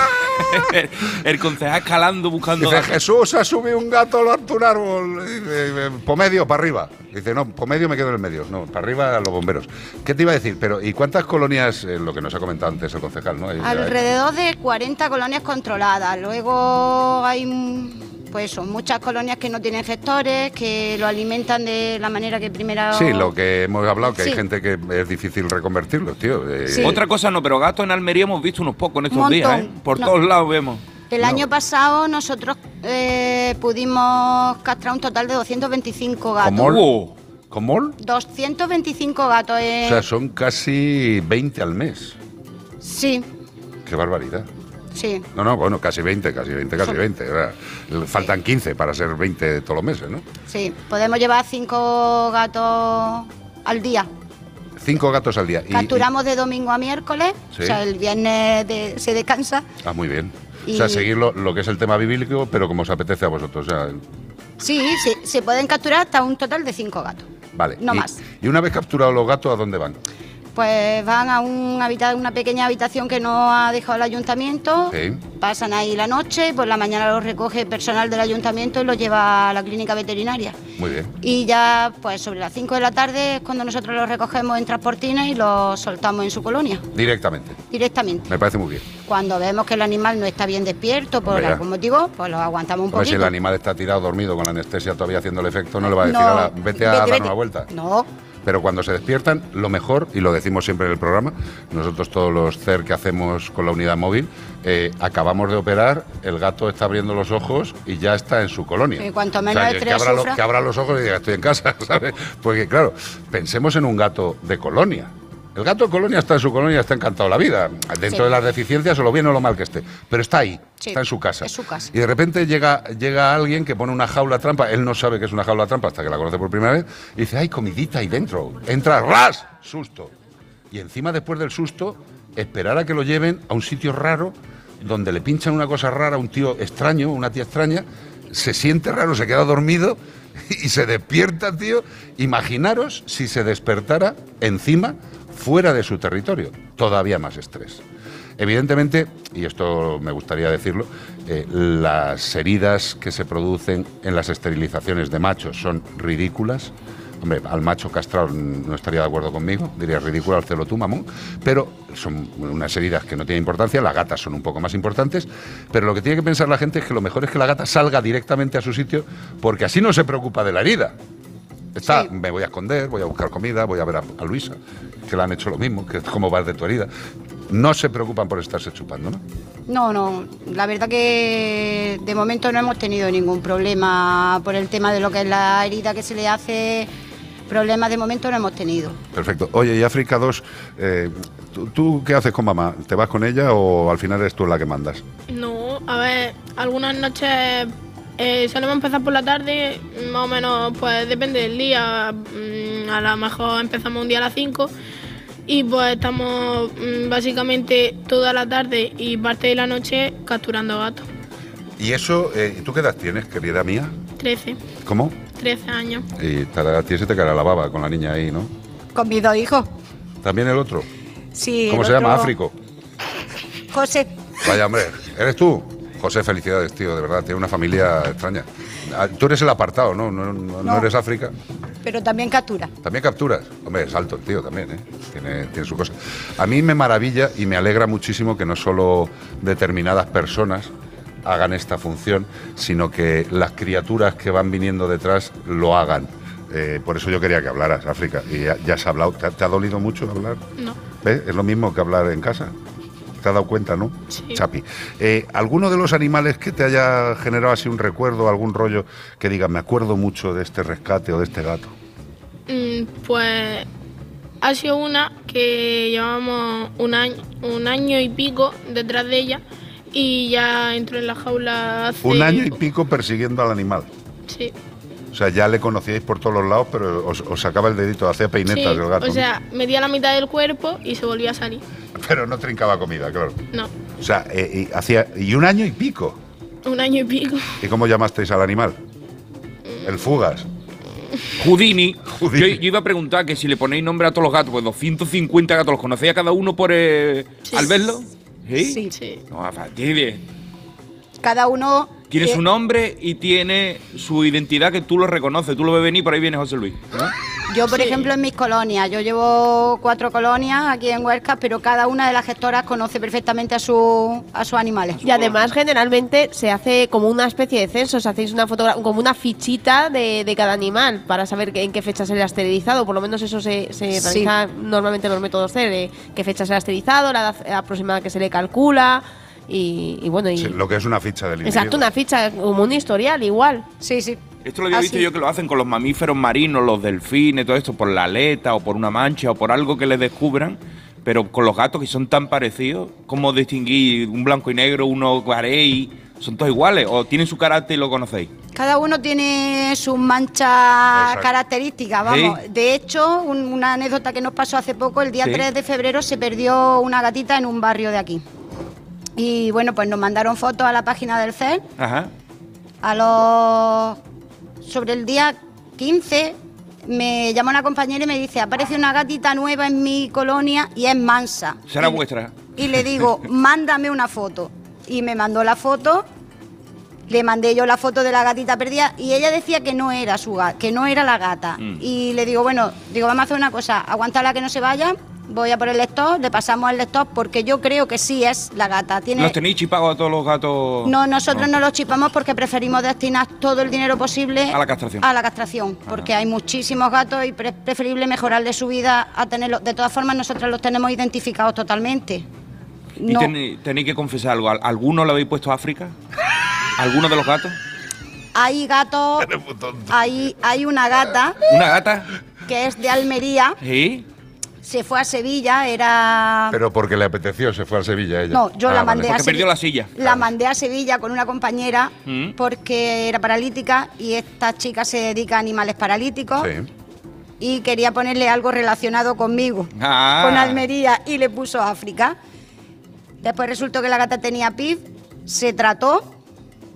el- el concejal escalando buscando... Dice, Jesús ha subido un gato al alto un árbol. Dice, eh, po medio, para arriba. Dice, no, po medio me quedo en el medio. No, para arriba a los bomberos. ¿Qué te iba a decir? Pero, ¿y cuántas colonias, eh, lo que nos ha comentado antes el concejal, ¿no? Hay- hay- Alrededor de 40 colonias controladas. Luego hay pues son muchas colonias que no tienen gestores, que lo alimentan de la manera que primero... Sí, lo que hemos hablado, que hay gente que es difícil reconvertirlos, tío. Eh, Sí. Otra cosa no, pero gatos en Almería hemos visto unos pocos en estos Un días, montón. ¿eh? Por No. todos lados vemos. El año pasado nosotros eh, pudimos castrar un total de 225 gatos. ¿Comol? ¿Comol? 225 gatos. eh, O sea, son casi 20 al mes. Sí, Qué barbaridad. Sí. No, no, bueno, casi 20, casi 20, casi 20. Ahora, Faltan 15 para ser 20 todos los meses, ¿no? Sí, podemos llevar cinco gatos al día. Cinco gatos al día. Y- y- Capturamos de domingo a miércoles, Sí. o sea, el viernes de- se descansa. ah, muy bien. Y- O sea, seguir lo, lo que es el tema bíblico, pero como os apetece a vosotros. O sea, Sí, sí, se pueden capturar hasta un total de cinco gatos. vale. No más. Y una vez capturados los gatos, ¿a dónde van? Pues van a un habita- una pequeña habitación que nos ha dejado el ayuntamiento, pasan ahí la noche por la mañana los recoge personal del ayuntamiento y los lleva a la clínica veterinaria. Muy bien. Y ya, pues sobre las 5 de la tarde es cuando nosotros los recogemos en transportines y los soltamos en su colonia, Directamente. directamente. Me parece muy bien. Cuando vemos que el animal no está bien despierto por algún motivo, pues lo aguantamos un Hombre, si el animal está tirado, dormido, con la anestesia todavía haciendo el efecto, no le va a decir, No, "Ala, vete a vete, dar vete". una vuelta. No, Pero cuando se despiertan, lo mejor, y lo decimos siempre en el programa, nosotros todos los CER que hacemos con la unidad móvil, eh, acabamos de operar, el gato está abriendo los ojos y ya está en su colonia. Y cuanto O menos sea, que, abra lo- que abra los ojos y diga, estoy en casa, ¿sabes? Porque claro, pensemos en un gato de colonia. El gato de colonia está en su colonia, está encantado la vida. Dentro Sí. de las deficiencias o lo bien o lo mal que esté. Pero está ahí, Sí, está en su casa. es su casa. Y de repente llega, llega alguien que pone una jaula trampa. Él no sabe que es una jaula trampa hasta que la conoce por primera vez. Y dice, hay comidita ahí dentro. Entra, ras, susto. Y encima, después del susto, esperar a que lo lleven a un sitio raro donde le pinchan una cosa rara a un tío extraño, una tía extraña. Se siente raro, se queda dormido y se despierta, tío. Imaginaros si se despertara encima, fuera de su territorio. Todavía más estrés. Evidentemente, y esto me gustaría decirlo, eh, las heridas que se producen en las esterilizaciones de machos son ridículas. Hombre, al macho castrado no estaría de acuerdo conmigo, diría ridículo al tú, mamón, pero son unas heridas que no tienen importancia, las gatas son un poco más importantes, pero lo que tiene que pensar la gente es que lo mejor es que la gata salga directamente a su sitio, porque así no se preocupa de la herida. Está, me voy a esconder, voy a buscar comida, voy a ver a, a Luisa, que le han hecho lo mismo, que es como vas de tu herida. No se preocupan por estarse chupando, ¿no? No, no, la verdad que de momento no hemos tenido ningún problema por el tema de lo que es la herida que se le hace. Problemas de momento no hemos tenido. Perfecto. Oye, y África 2, eh, ¿tú, tú qué haces con mamá? ¿Te vas con ella o al final eres tú la que mandas? No, a ver, algunas noches eh, solemos empezar por la tarde, más o menos, pues depende del día. mm, A lo mejor empezamos un día a las 5 y pues estamos mm, básicamente toda la tarde y parte de la noche capturando gatos. ¿Y eso, eh, tú qué edad tienes, querida mía? 13, ¿Cómo? 13 años. Y te, a ti se te caerá la baba con la niña ahí, ¿no? Con mis dos hijos. También el otro. Sí. ¿Cómo el se llama? Áfrico. José. Vaya, hombre, ¿eres tú? José, felicidades, tío, de verdad, tiene una familia extraña. Ah, Tú eres el apartado, ¿no? No, no- no No. eres África. Pero también captura. También capturas. Hombre, es alto el tío también, ¿eh? Tiene, tiene su cosa. A mí me maravilla y me alegra muchísimo que no solo determinadas personas hagan esta función, sino que las criaturas que van viniendo detrás lo hagan. Eh, por eso yo quería que hablaras, África. Y ya, ya has hablado. ¿Te, ha- te ha dolido mucho hablar? No. ¿Ves? Es lo mismo que hablar en casa. ¿Te has dado cuenta, no? Sí. Chapi. Eh, ¿Alguno de los animales que te haya generado así un recuerdo, algún rollo que diga, me acuerdo mucho de este rescate o de este gato? Mm, Pues ha sido una que llevamos un año, un año y pico detrás de ella y ya entró en la jaula hace... Un año y pico persiguiendo al animal. Sí, O sea, ya le conocíais por todos los lados, pero os, os sacaba el dedito, hacía sí, peinetas el gato. o ¿no? sea, metía la mitad del cuerpo y se volvía a salir. Pero no trincaba comida, claro. No, O sea, eh, y, hacía, y un año y pico. un año y pico. ¿Y cómo llamasteis al animal? El Fugas. Houdini. Yo, yo iba a preguntar que si le ponéis nombre a todos los gatos, pues 250 gatos, ¿los conocéis a cada uno por eh, al verlo? ¿Sí? Sí. No, fastidie. Cada uno. Tiene eh, su nombre y tiene su identidad que tú lo reconoces. Tú lo ves venir, por ahí viene José Luis. ¿no? Yo, por ejemplo, en mis colonias, yo llevo cuatro colonias aquí en Huesca, pero cada una de las gestoras conoce perfectamente a, su, a sus animales. Y además, generalmente se hace como una especie de censo, os hacéis una fotogra- como una fichita de, de cada animal para saber que- en qué fecha se le ha esterilizado. Por lo menos eso se, se Sí. realiza normalmente en los métodos C, de qué fecha se le ha esterilizado, la edad aproximada que se le calcula. Y, y bueno, y, Sí, lo que es una ficha del exacto, una ficha, como un historial igual. Sí, sí. Esto lo había Ah, visto sí. yo que lo hacen con los mamíferos marinos, los delfines, todo esto, por la aleta o por una mancha o por algo que les descubran. Pero con los gatos que son tan parecidos, ¿cómo distinguir un blanco y negro, uno guarey? ¿Son todos iguales? ¿O tienen su carácter y lo conocéis? Cada uno tiene sus manchas Exacto. características, vamos. Sí. De hecho, un- una anécdota que nos pasó hace poco, el día Sí. 3 de febrero se perdió una gatita en un barrio de aquí. Y bueno, pues nos mandaron fotos a la página del CER. Ajá. A los. Sobre el día 15 me llama una compañera y me dice: aparece una gatita nueva en mi colonia y es mansa. Será Y- vuestra. y le digo, mándame una foto. Y me mandó la foto, le mandé yo la foto de la gatita perdida y ella decía que no era su ga- que no era la gata. Mm. Y le digo, bueno, digo, vamos a hacer una cosa, aguántala que no se vaya, voy a por el lector, le pasamos el lector porque yo creo que sí es la gata. Tiene ¿Los tenéis chipados a todos los gatos? no, nosotros no. los chipamos porque preferimos destinar todo el dinero posible A la castración. a la castración, porque hay muchísimos gatos y pre- preferible mejorarle su vida a tenerlos. De todas formas, nosotros los tenemos identificados totalmente. ¿Y No, tenéis, tenéis que confesar algo? ¿Al- ¿Alguno lo habéis puesto a África? ¿Alguno de los gatos? hay gatos, hay, hay una gata ¿Una gata? que es de Almería, ¿Sí? Se fue a Sevilla, era... Pero porque le apeteció, se fue a Sevilla ella. No, yo Ah, la vale. mandé a Porque perdió Sevilla. la silla. La mandé a Sevilla con una compañera Mm. porque era paralítica y esta chica se dedica a animales paralíticos Sí. y quería ponerle algo relacionado conmigo, Ah. con Almería y le puso África. Después resultó que la gata tenía PIB, se trató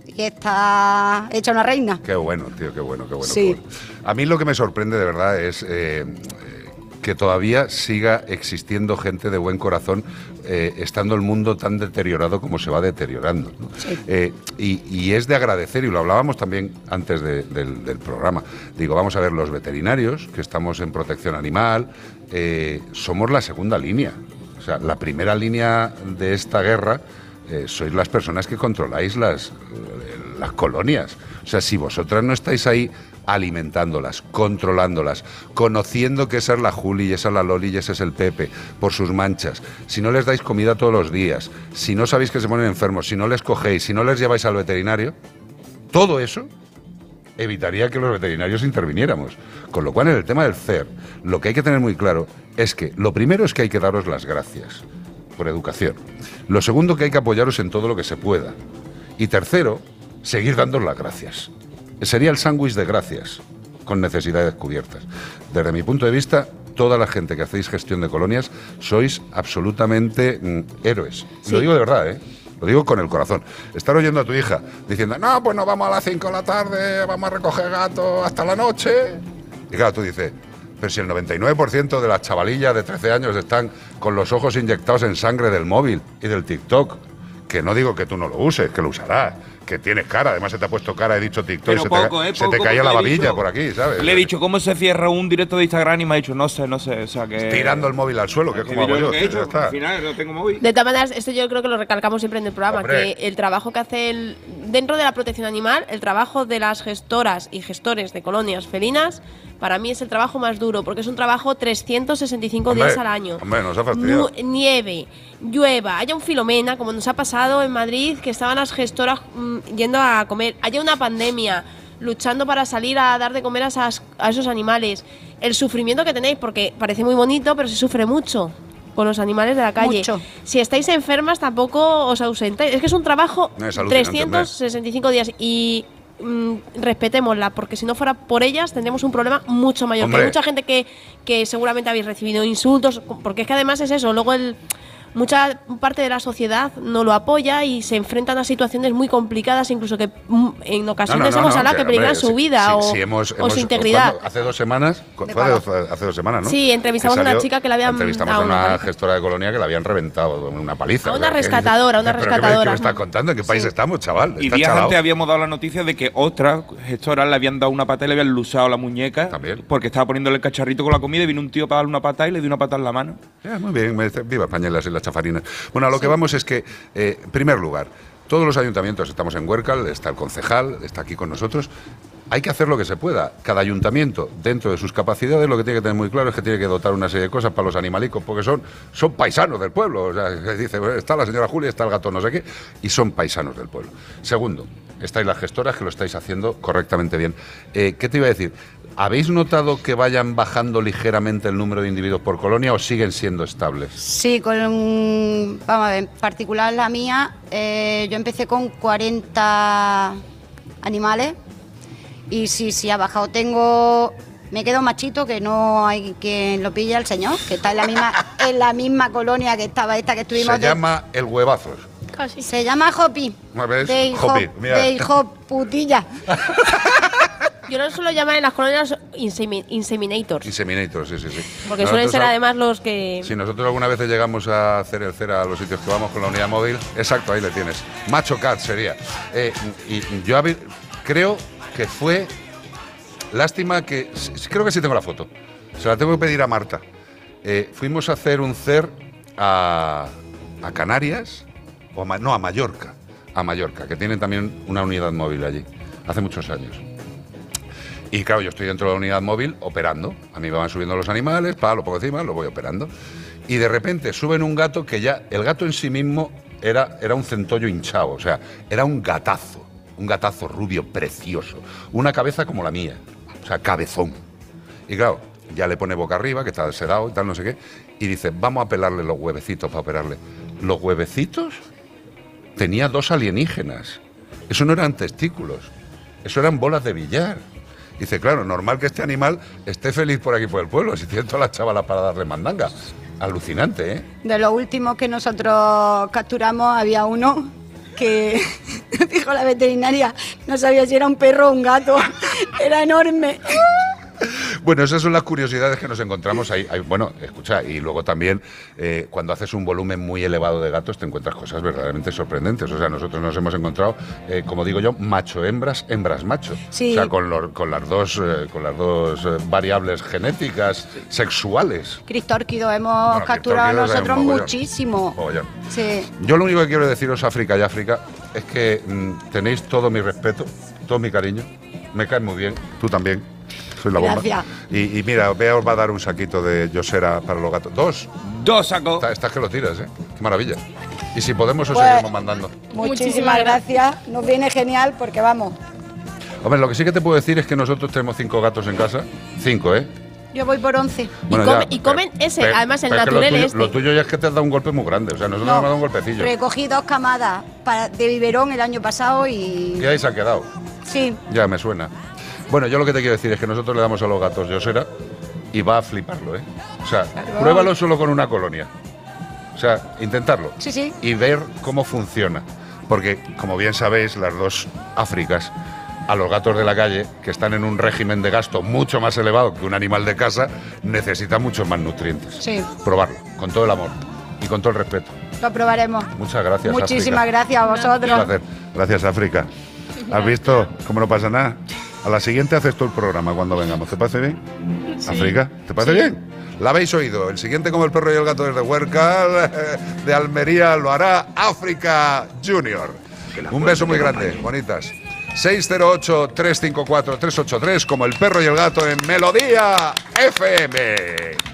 y está hecha una reina. Qué bueno, tío, qué bueno, qué bueno. Sí. qué bueno. A mí lo que me sorprende de verdad es eh, que todavía siga existiendo gente de buen corazón, eh, estando el mundo tan deteriorado como se va deteriorando. ¿no? Eh, y, y es de agradecer, y lo hablábamos también antes de- del, del programa. Digo, vamos a ver, los veterinarios, que estamos en protección animal, eh, somos la segunda línea. O sea, la primera línea de esta guerra sois las personas que controláis las, las colonias. O sea, si vosotras no estáis ahí alimentándolas, controlándolas, conociendo que esa es la Juli, y esa es la Loli, y ese es el Pepe, por sus manchas, si no les dais comida todos los días, si no sabéis que se ponen enfermos, si no les cogéis, si no les lleváis al veterinario, todo eso evitaría que los veterinarios interviniéramos. Con lo cual, en el tema del CER, lo que hay que tener muy claro es que lo primero es que hay que daros las gracias por educación. Lo segundo, que hay que apoyaros en todo lo que se pueda. Y tercero, seguir dando las gracias. Sería el sándwich de gracias, con necesidades cubiertas. Desde mi punto de vista, toda la gente que hacéis gestión de colonias sois absolutamente mm, héroes. Lo digo de verdad, ¿eh? Lo digo con el corazón. Estar oyendo a tu hija diciendo, no, pues nos vamos a las 5 de la tarde, vamos a recoger gatos hasta la noche. Y claro, tú dices, pero si el 99% de las chavalillas de 13 años están con los ojos inyectados en sangre del móvil y del TikTok, que no digo que tú no lo uses, que lo usarás, que tienes cara, además se te ha puesto cara, he dicho TikTok, se, poco, te, ¿eh? se te Poco, caía la babilla por aquí, ¿sabes? Le he dicho cómo se cierra un directo de Instagram y me ha dicho, no sé, no sé. O sea que. Tirando el móvil al suelo, que es como yo hago yo, que he tío, hecho, ya está. Al final no tengo móvil. De todas maneras, esto yo creo que lo recalcamos siempre en el programa, Hombre. que el trabajo que hace el, dentro de la protección animal, el trabajo de las gestoras y gestores de colonias felinas, para mí es el trabajo más duro, porque es un trabajo 365 Hombre, días al año. Hombre, nos ha fastidiado. Nieve, llueva, haya un filomena, como nos ha pasado en Madrid, que estaban las gestoras mm, yendo a comer, haya una pandemia, luchando para salir a dar de comer a, esas- a esos animales. El sufrimiento que tenéis, porque parece muy bonito, pero se sufre mucho con los animales de la calle. Mucho. Si estáis enfermas, tampoco os ausentáis. Es que es un trabajo No, es alucinante, 365 días y mm, respetémosla, porque si no fuera por ellas tendríamos un problema mucho mayor. Hombre. hay mucha gente que, que seguramente habéis recibido insultos, porque es que además es eso, luego el mucha parte de la sociedad no lo apoya y se enfrentan a situaciones muy complicadas, incluso que mm, en ocasiones No, no, no, hemos no, hablado que, peligran su vida o, sí, hemos- o hemos- su integridad. Hace dos semanas, fue ¿De hace dos, cuándo? hace dos semanas, ¿no? Sí, entrevistamos a una chica que le habían Entrevistamos a una gestora de colonia que le habían reventado con una paliza. A una rescatadora, una ¿Pero qué me- rescatadora. ¿Qué me estás contando? ¿En qué país estamos, chaval? Y días chalao. antes habíamos dado la noticia de que otra gestora le habían dado una pata y le habían lusado la muñeca. Porque estaba poniéndole el cacharrito con la comida y vino un tío para darle una pata y le dio una pata en la mano. Ya, muy bien, viva España y las, y las chafarinas. Bueno, a lo que vamos es que, eh, en primer lugar, todos los ayuntamientos estamos en Huércal, está el concejal, está aquí con nosotros. Hay que hacer lo que se pueda. Cada ayuntamiento, dentro de sus capacidades, lo que tiene que tener muy claro es que tiene que dotar una serie de cosas para los animalicos, porque son, son paisanos del pueblo. O sea, dice, "Bueno, está la señora Julia, está el gato no sé qué, y son paisanos del pueblo. Segundo, estáis las gestoras que lo estáis haciendo correctamente bien. Eh, ¿Qué te iba a decir? ¿Habéis notado que vayan bajando ligeramente el número de individuos por colonia o siguen siendo estables? Sí, con, vamos a ver, en particular la mía, eh, yo empecé con 40 animales y sí, sí, ha bajado. Tengo, me quedo machito que no hay quien lo pille al señor, que está en la misma, en la misma colonia que estaba esta que estuvimos. Se de- llama el huevazos. Se llama Hopi. ¿No ves? De hijo, Hopi, mira. de hijo putilla. Yo no suelo llamar en las colonias insemi- inseminators, Inseminator, sí, sí, sí. porque suelen ser al- además los que... Si nosotros alguna vez llegamos a hacer el cera a los sitios que vamos con la unidad móvil, exacto, ahí le tienes. Macho Cat sería. Eh, y yo creo que fue. Lástima que. Creo que sí tengo la foto. Se la tengo que pedir a Marta. Eh, fuimos a hacer un CER a, a Canarias, o a no, a Mallorca. A Mallorca, que tienen también una unidad móvil allí, hace muchos años. Y claro, yo estoy dentro de la unidad móvil operando. A mí me van subiendo los animales, pa, lo pongo encima, lo voy operando. Y de repente suben un gato que ya, el gato en sí mismo era, era un centollo hinchado, o sea, era un gatazo, un gatazo rubio precioso, una cabeza como la mía, o sea, cabezón. Y claro, ya le pone boca arriba, que está sedado y tal, no sé qué, y dice, vamos a pelarle los huevecitos para operarle. ¿Los huevecitos? Tenía dos alienígenas. Eso no eran testículos, eso eran bolas de billar. Dice, claro, normal que este animal esté feliz por aquí por el pueblo, si tiene todas las chavalas para darle mandanga. Alucinante, ¿eh? De los últimos que nosotros capturamos había uno que dijo la veterinaria, no sabía si era un perro o un gato, era enorme. Bueno, esas son las curiosidades que nos encontramos ahí. ahí. Bueno, escucha, y luego también eh, cuando haces un volumen muy elevado de gatos te encuentras cosas verdaderamente sorprendentes. O sea, nosotros nos hemos encontrado, eh, como digo yo, macho-hembras, hembras-macho. Sí. O sea, con, las dos, eh, con las dos eh, variables genéticas sexuales. Cristórquido hemos Bueno, capturado nosotros mogollón. muchísimo. Mogollón. Sí. Yo lo único que quiero deciros, África y África, es que mm, tenéis todo mi respeto, todo mi cariño. Me caes muy bien, tú también. Soy la bomba. Gracias. Y, y mira, Bea os va a dar un saquito de Yosera para los gatos. Dos. Dos sacos. Está- Estás que lo tiras, ¿eh? Qué maravilla. Y si podemos, os Pues- seguiremos mandando. Muchísimas gracias. Nos viene genial porque vamos. Hombre, lo que sí que te puedo decir es que nosotros tenemos cinco gatos en casa. Cinco, ¿eh? Yo voy por 11. Bueno, come- y comen pero- ese, pero- además el naturel lo tuyo, este. Lo tuyo ya es que te has dado un golpe muy grande. O sea, nosotros nos hemos dado un golpecillo. Recogí dos camadas para- de biberón el año pasado y. Y ahí se ha quedado. Sí. Ya me suena. Bueno, yo lo que te quiero decir es que nosotros le damos a los gatos Yosera y va a fliparlo, ¿eh? O sea, pruébalo solo con una colonia. O sea, intentarlo. Sí, sí. Y ver cómo funciona. Porque, como bien sabéis, las dos Áfricas, a los gatos de la calle, que están en un régimen de gasto mucho más elevado que un animal de casa, necesitan muchos más nutrientes. Sí. Probarlo, con todo el amor y con todo el respeto. Lo probaremos. Muchas gracias. Muchísimas África. gracias a Un vosotros. placer. Gracias, África. ¿Has visto cómo no pasa nada? A la siguiente haces tú el programa cuando vengamos. ¿Te parece bien? Sí. ¿África? ¿Te parece bien? La habéis oído. El siguiente, como el perro y el gato desde Huercal, de Almería, lo hará África Junior. Un beso muy grande, bonitas. 608-354-383, como el perro y el gato en Melodía FM.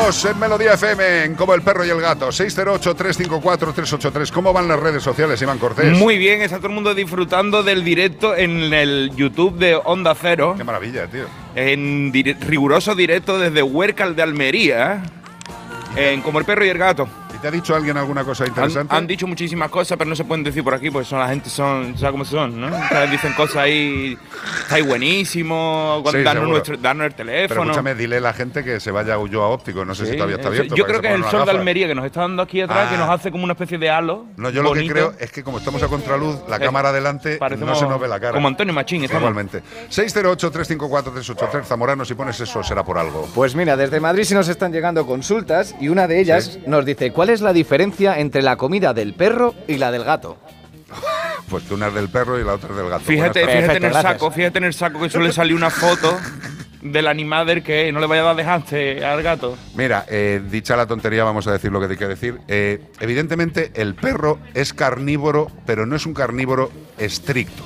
En Melodía FM, en Como el perro y el gato. 608-354-383. ¿Cómo van las redes sociales, Iván Cortés? Muy bien, está todo el mundo disfrutando del directo en el YouTube de Onda Cero. Qué maravilla, tío. En dire- riguroso directo desde Huércal de Almería. En Como el perro y el gato. ¿Y te ha dicho alguien alguna cosa Han, interesante? han dicho muchísimas cosas, pero no se pueden decir por aquí, porque son la gente son, ¿sabes cómo son? ¿no? O sea, dicen cosas ahí, estáis buenísimo, Sí, darnos, nuestro, darnos el Pero teléfono. escúchame, dile a la gente que se vaya a Ulloa Óptico. No sé si Sí, todavía está abierto. Yo creo que es el sol de. Almería que nos está dando aquí atrás, Ah. que nos hace como una especie de halo. No, yo lo que bonito. creo es que como estamos a contraluz, la Eh, cámara adelante no se nos ve la cara. como Antonio Machín, estamos. Igualmente. 608-354-383, Zamorano, si pones eso será por algo. Pues mira, desde Madrid sí nos están llegando consultas y una de ellas nos dice ¿cuál es la diferencia entre la comida del perro y la del gato? Pues que una es del perro y la otra es del gato. Fíjate, fíjate en el saco, fíjate en el saco que suele salir una foto del animal del que no le vaya a dar dejante al gato. Mira, eh, dicha la tontería, vamos a decir lo que hay que decir. Eh, evidentemente, el perro es carnívoro, pero no es un carnívoro estricto.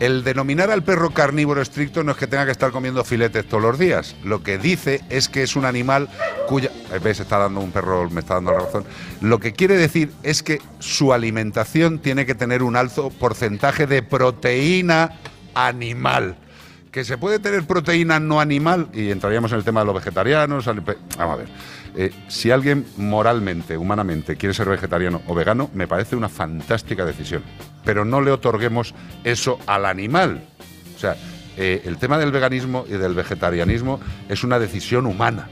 El denominar al perro carnívoro estricto no es que tenga que estar comiendo filetes todos los días. Lo que dice es que es un animal cuya. ¿Ves? Está dando un perro, me está dando la razón. Lo que quiere decir es que su alimentación tiene que tener un alto porcentaje de proteína animal. Que se puede tener proteína no animal, y entraríamos en el tema de los vegetarianos. Vamos a ver. Eh, si alguien moralmente, humanamente, quiere ser vegetariano o vegano, me parece una fantástica decisión. Pero no le otorguemos eso al animal. O sea, eh, el tema del veganismo y del vegetarianismo es una decisión humana.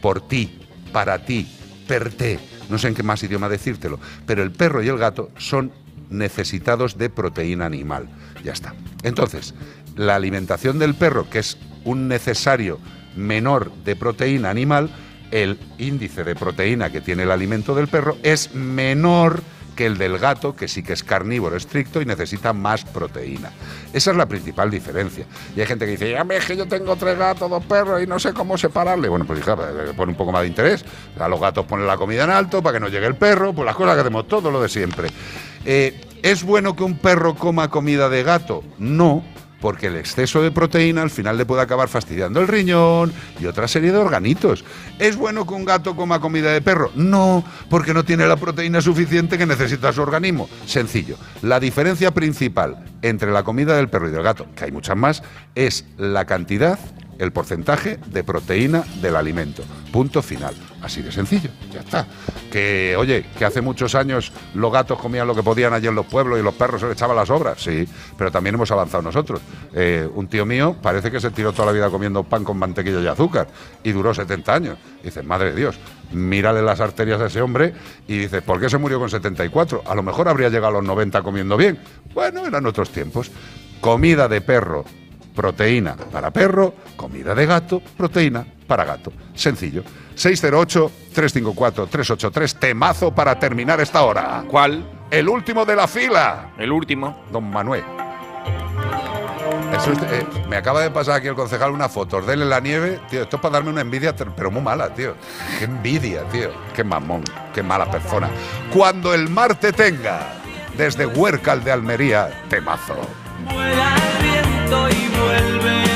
Por ti, para ti, per te. No sé en qué más idioma decírtelo. Pero el perro y el gato son necesitados de proteína animal. Ya está. Entonces, la alimentación del perro, que es un necesario menor de proteína animal, el índice de proteína que tiene el alimento del perro es menor que el del gato, que sí que es carnívoro estricto y necesita más proteína. Esa es la principal diferencia. Y hay gente que dice, ya ves que yo tengo tres gatos, dos perros y no sé cómo separarle. Bueno, pues hija, eh, pon un poco más de interés. A los gatos ponen la comida en alto para que no llegue el perro, pues las cosas que hacemos, todo lo de siempre. Eh, ¿Es bueno que un perro coma comida de gato? No, porque el exceso de proteína al final le puede acabar fastidiando el riñón y otra serie de organitos. ¿Es bueno que un gato coma comida de perro? No, porque no tiene la proteína suficiente que necesita su organismo. Sencillo. La diferencia principal entre la comida del perro y del gato, que hay muchas más, es la cantidad, el porcentaje de proteína del alimento. Punto final. Así de sencillo. Ya está. Que, oye, que hace muchos años los gatos comían lo que podían allí en los pueblos y los perros se les echaban las obras. Sí, pero también hemos avanzado nosotros. Eh, un tío mío parece que se tiró toda la vida comiendo pan con mantequilla y azúcar y duró 70 años. Dices, madre de Dios, mírale las arterias a ese hombre y dices, ¿por qué se murió con 74? A lo mejor habría llegado a los 90 comiendo bien. Bueno, eran otros tiempos. Comida de perro, proteína para perro, comida de gato, proteína para gato. Sencillo. 608-354-383, temazo para terminar esta hora. ¿Cuál? El último de la fila. El último. Don Manuel. Eso es- eh, me acaba de pasar aquí el concejal de él en la nieve. Tío, esto es para darme una envidia, pero muy mala, tío. Qué envidia, tío. Qué mamón, qué mala persona. Cuando el mar te tenga, desde Huércal de Almería, temazo. Y vuélvelo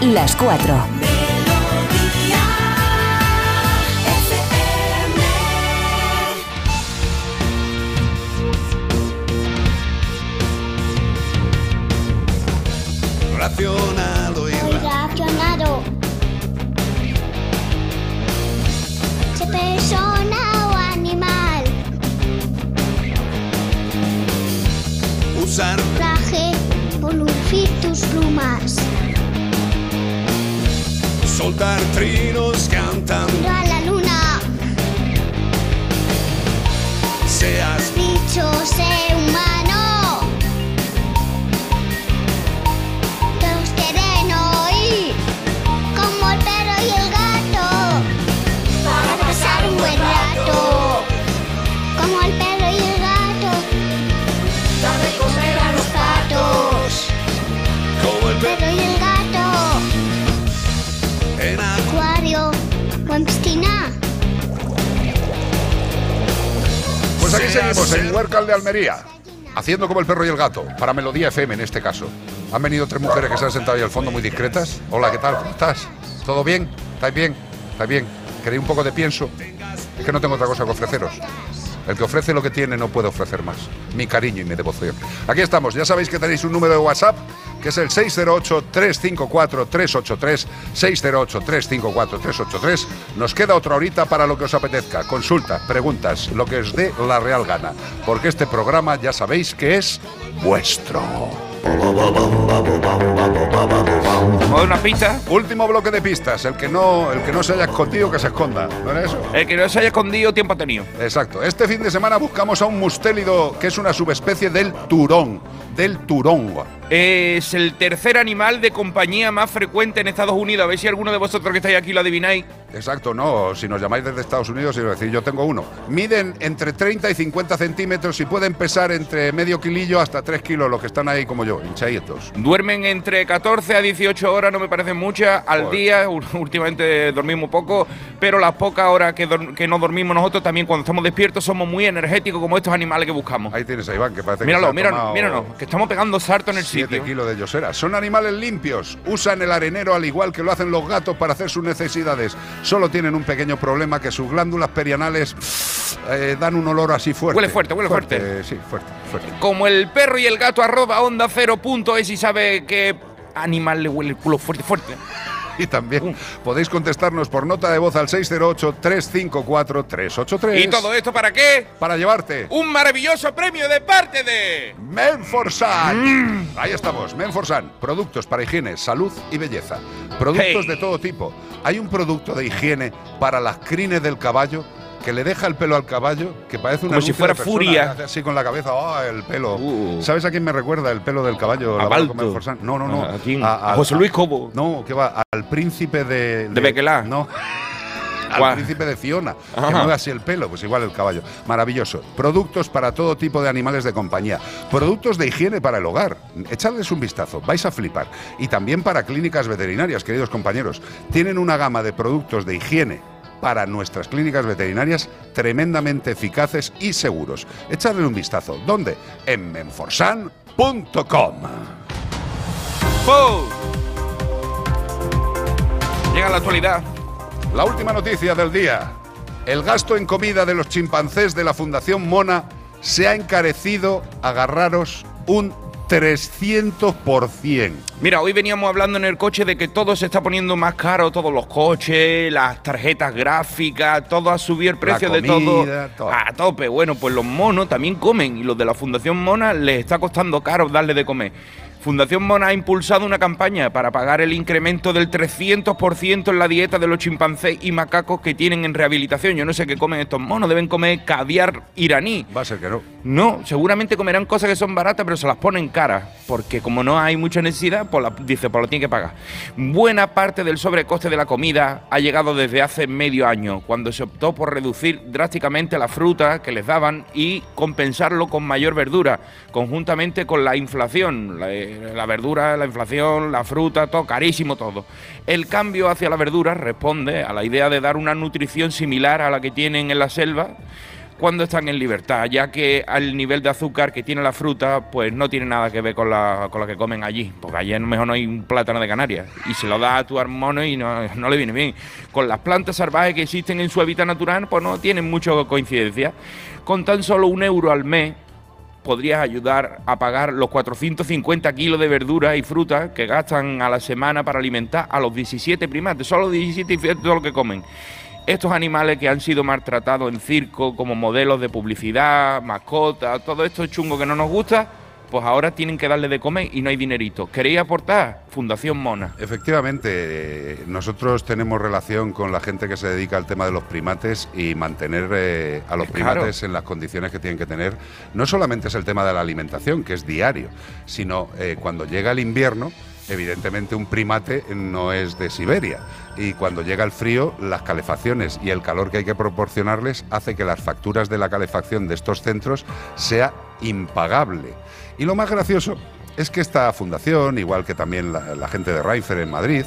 las 4. Haciendo como el perro y el gato, para Melodía FM en este caso. Han venido tres mujeres que se han sentado ahí al fondo muy discretas. Hola, ¿qué tal? ¿Cómo estás? ¿Todo bien? ¿Estáis bien? ¿Estáis bien? ¿Queréis un poco de pienso? Es que no tengo otra cosa que ofreceros. El que ofrece lo que tiene no puede ofrecer más. Mi cariño y mi devoción. Aquí estamos. Ya sabéis que tenéis un número de WhatsApp que es el 608-354-383. 608-354-383. Nos queda otra horita para lo que os apetezca. Consulta, preguntas, lo que os dé la real gana. Porque este programa ya sabéis que es vuestro. ¿Vamos a dar una pista? Último bloque de pistas. El que no, el que no se haya escondido, que se esconda. ¿No era eso? El que no se haya escondido, tiempo ha tenido. Exacto. Este fin de semana buscamos a un mustélido que es una subespecie del turón. Del turón. Es el tercer animal de compañía más frecuente en Estados Unidos. A ver si alguno de vosotros que estáis aquí lo adivináis. Exacto, no. Si nos llamáis desde Estados Unidos, a decir, yo tengo uno. Miden entre 30 y 50 centímetros y pueden pesar entre medio kilillo hasta 3 kilos, los que están ahí como yo, hinchaditos. Duermen entre 14 a 18 horas, no me parecen muchas, al Joder. día. Últimamente dormimos poco, pero las pocas horas que, no dormimos nosotros también cuando estamos despiertos somos muy energéticos como estos animales que buscamos. Ahí tienes a Iván, que parece Míralo, que se ha míralo, tomado míralo, que estamos pegando sarto en el 7 sitio. kilos de yosera. Son animales limpios. Usan el arenero al igual que lo hacen los gatos para hacer sus necesidades. Solo tienen un pequeño problema que sus glándulas perianales eh, dan un olor así fuerte. Huele fuerte, huele fuerte. Sí, fuerte, fuerte. Como el perro y el gato arroba onda cero punto es y sabe qué animal le huele el culo fuerte, fuerte. Y también podéis contestarnos por nota de voz al 608-354-383. ¿Y todo esto para qué? Para llevarte Un maravilloso premio de parte de... Menforsan. Mm. Ahí estamos, Menforsan. Productos para higiene, salud y belleza. Productos Hey. de todo tipo. Hay un producto de higiene para las crines del caballo que le deja el pelo al caballo, que parece una Como si fuera furia. Así con la cabeza, ¡ah, el pelo! Uh. ¿Sabes a quién me recuerda el pelo del caballo? A Balto. No, no, no. ¿A quién? ¿A José Luis Cobo? No, que va al príncipe de... ¿De Bequelá? No. Al príncipe de Fiona, que mueve así el pelo, pues igual el caballo. Maravilloso. Productos para todo tipo de animales de compañía. Productos de higiene para el hogar. Echadles un vistazo, vais a flipar. Y también para clínicas veterinarias, queridos compañeros. Tienen una gama de productos de higiene para nuestras clínicas veterinarias tremendamente eficaces y seguros. Echadle un vistazo. ¿Dónde? En menforsan.com. Llega la actualidad. La última noticia del día. El gasto en comida de los chimpancés de la Fundación Mona se ha encarecido, agarraros, un 300%. Mira, hoy veníamos hablando en el coche de que todo se está poniendo más caro, todos los coches, las tarjetas gráficas, todo ha subido el precio de todo todo. a tope. Bueno, pues los monos también comen y los de la Fundación Mona les está costando caro darle de comer. Fundación Mona ha impulsado una campaña para pagar el incremento del 300% en la dieta de los chimpancés y macacos que tienen en rehabilitación. Yo no sé qué comen estos monos, deben comer caviar iraní. Va a ser que no. No, seguramente comerán cosas que son baratas, pero se las ponen caras. Porque como no hay mucha necesidad, pues la, dice, pues lo tiene que pagar. Buena parte del sobrecoste de la comida ha llegado desde hace medio año, cuando se optó por reducir drásticamente la fruta que les daban y compensarlo con mayor verdura, conjuntamente con la inflación. La, eh, la verdura, la inflación, la fruta, todo carísimo todo. El cambio hacia la verdura responde a la idea de dar una nutrición similar a la que tienen en la selva cuando están en libertad, ya que al nivel de azúcar que tiene la fruta, pues no tiene nada que ver con la, con la que comen allí, porque allí a lo mejor no hay un plátano de Canarias, y se lo da a tu mono y no, no le viene bien. Con las plantas salvajes que existen en su hábitat natural, pues no tienen mucho coincidencia. Con tan solo un euro al mes, podrías ayudar a pagar los 450 kilos de verduras y frutas que gastan a la semana para alimentar a los 17 primates, solo 17 y todo lo que comen. Estos animales que han sido maltratados en circo como modelos de publicidad, mascotas, todo esto chungo que no nos gusta, pues ahora tienen que darle de comer y no hay dinerito. ¿Queréis aportar? Fundación Mona. Efectivamente, eh, nosotros tenemos relación con la gente que se dedica al tema de los primates y mantener eh, a los claro. primates en las condiciones que tienen que tener. No solamente es el tema de la alimentación, que es diario, sino eh, cuando llega el invierno, evidentemente un primate no es de Siberia. Y cuando llega el frío, las calefacciones y el calor que hay que proporcionarles hace que las facturas de la calefacción de estos centros sea impagable. Y lo más gracioso es que esta fundación, igual que también la, la gente de Raifer en Madrid,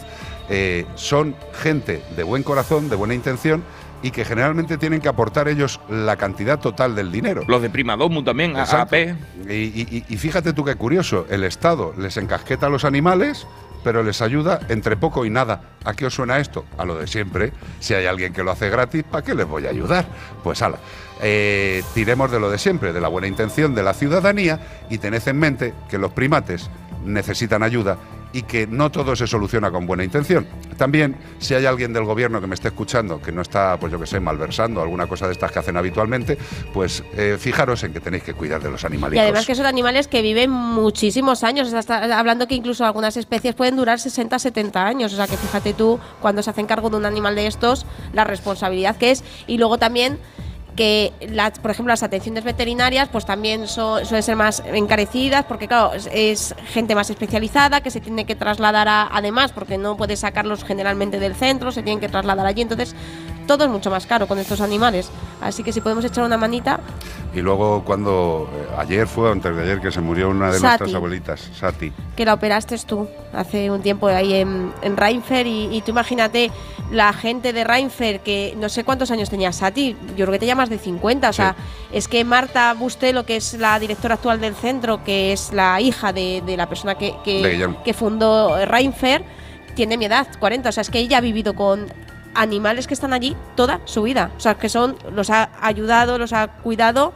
eh, son gente de buen corazón, de buena intención y que generalmente tienen que aportar ellos la cantidad total del dinero. Los de Primadomu también, Exacto. AP. Y, y- y fíjate tú qué curioso, el Estado les encasqueta a los animales, pero les ayuda entre poco y nada. ¿A qué os suena esto? A lo de siempre. Si hay alguien que lo hace gratis, ¿para qué les voy a ayudar? Pues ala. Eh, tiremos de lo de siempre, de la buena intención de la ciudadanía y tened en mente que los primates necesitan ayuda y que no todo se soluciona con buena intención. También, si hay alguien del gobierno que me esté escuchando que no está, pues yo que sé, malversando alguna cosa de estas que hacen habitualmente, pues eh, fijaros en que tenéis que cuidar de los Y animalitos. además que son animales que viven muchísimos años. Está hablando que incluso algunas especies pueden durar 60, 70 años. O sea, que fíjate tú, cuando se hacen cargo de un animal de estos, la responsabilidad que es. Y luego también que, las, por ejemplo, las atenciones veterinarias pues también son- suelen ser más encarecidas porque, claro, es, gente más especializada que se tiene que trasladar a, además porque no puede sacarlos generalmente del centro, se tienen que trasladar allí. Entonces, todo es mucho más caro con estos animales. Así que si podemos echar una manita, Y luego cuando eh, ayer fue o antes de ayer que se murió una de Sati. nuestras abuelitas, Sati. que la operaste tú hace un tiempo ahí en, en Reinfer y, y tú imagínate la gente de Reinfer que no sé cuántos años tenía Sati, yo creo que tenía más de 50, o sea, es que Marta Bustelo, que es la directora actual del centro, que es la hija de, de la persona que, que fundó Reinfer, tiene mi edad, 40, o sea, es que ella ha vivido con animales que están allí toda su vida, o sea, que son, los ha ayudado, los ha cuidado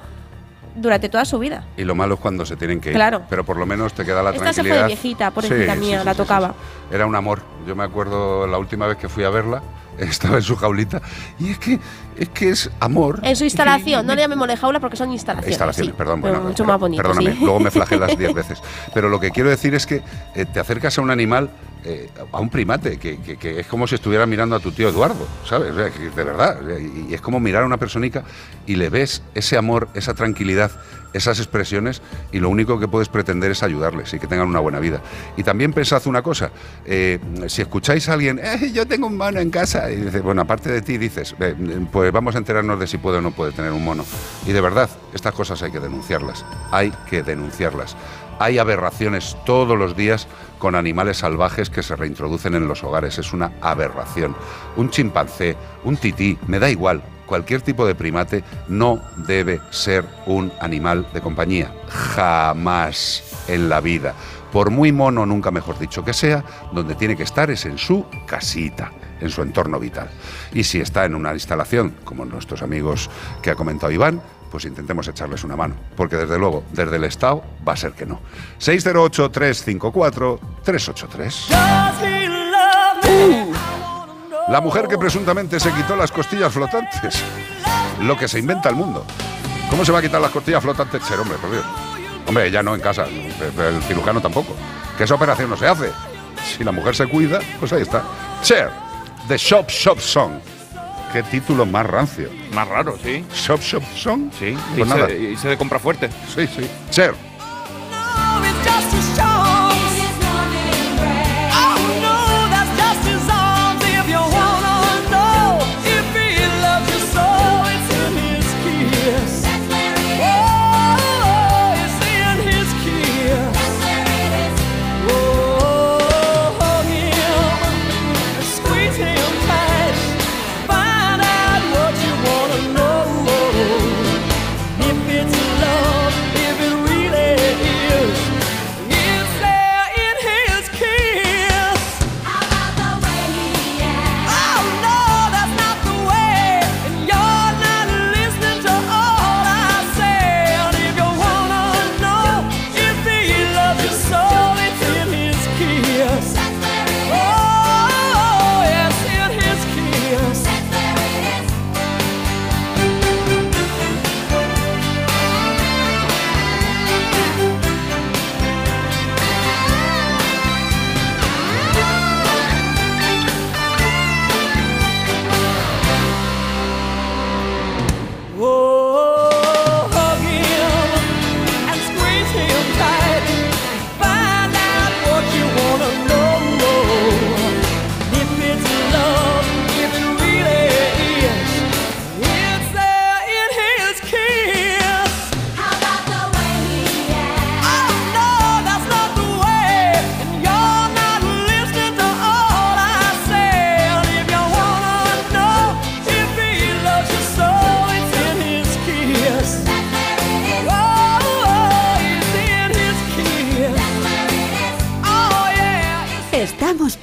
durante toda su vida. Y lo malo es cuando se tienen que ir. Claro. Pero por lo menos te queda la Esta se fue tranquilidad. de viejita, pobrecita Sí, mía, sí, la tocaba. Era un amor. Yo me acuerdo la última vez que fui a verla, estaba en su jaulita. Y es que es, que es amor. En su instalación, no le llamemos jaula porque son instalaciones. Instalaciones, sí, perdón, bueno, mucho más bonito. Perdóname, sí. luego me flagelas diez veces. Pero lo que quiero decir es que eh, te acercas a un animal, eh, a un primate, que, es como si estuvieras mirando a tu tío Eduardo, ¿sabes? De verdad. Y, es como mirar a una personita y le ves ese amor, esa tranquilidad, esas expresiones, y lo único que puedes pretender es ayudarles y que tengan una buena vida. Y también pensad una cosa, eh, si escucháis a alguien, "Eh, yo tengo un mono en casa, y dices, bueno, aparte de ti, dices, "Ve, pues vamos a enterarnos de si puede o no puede tener un mono. Y de verdad, estas cosas hay que denunciarlas, hay que denunciarlas. Hay aberraciones todos los días con animales salvajes que se reintroducen en los hogares, es una aberración. Un chimpancé, un tití, me da igual, cualquier tipo de primate no debe ser un animal de compañía, jamás en la vida. Por muy mono, nunca mejor dicho que sea, donde tiene que estar es en su casita, en su entorno vital. Y si está en una instalación, como nuestros amigos que ha comentado Iván, pues intentemos echarles una mano, porque desde luego, desde el Estado va a ser que no. 608-354-383. La mujer que presuntamente se quitó las costillas flotantes. Lo que se inventa el mundo. ¿Cómo se va a quitar las costillas flotantes? Ser hombre, por Dios. Hombre, ya no en casa, el cirujano tampoco. Que esa operación no se hace. Si la mujer se cuida, pues ahí está. Cher, The Shop Shop Song. Qué título más rancio. Más raro, sí. Shop Shop Song. Sí, Pues y, nada. se, y se de compra fuerte. Sí, sí. Cher.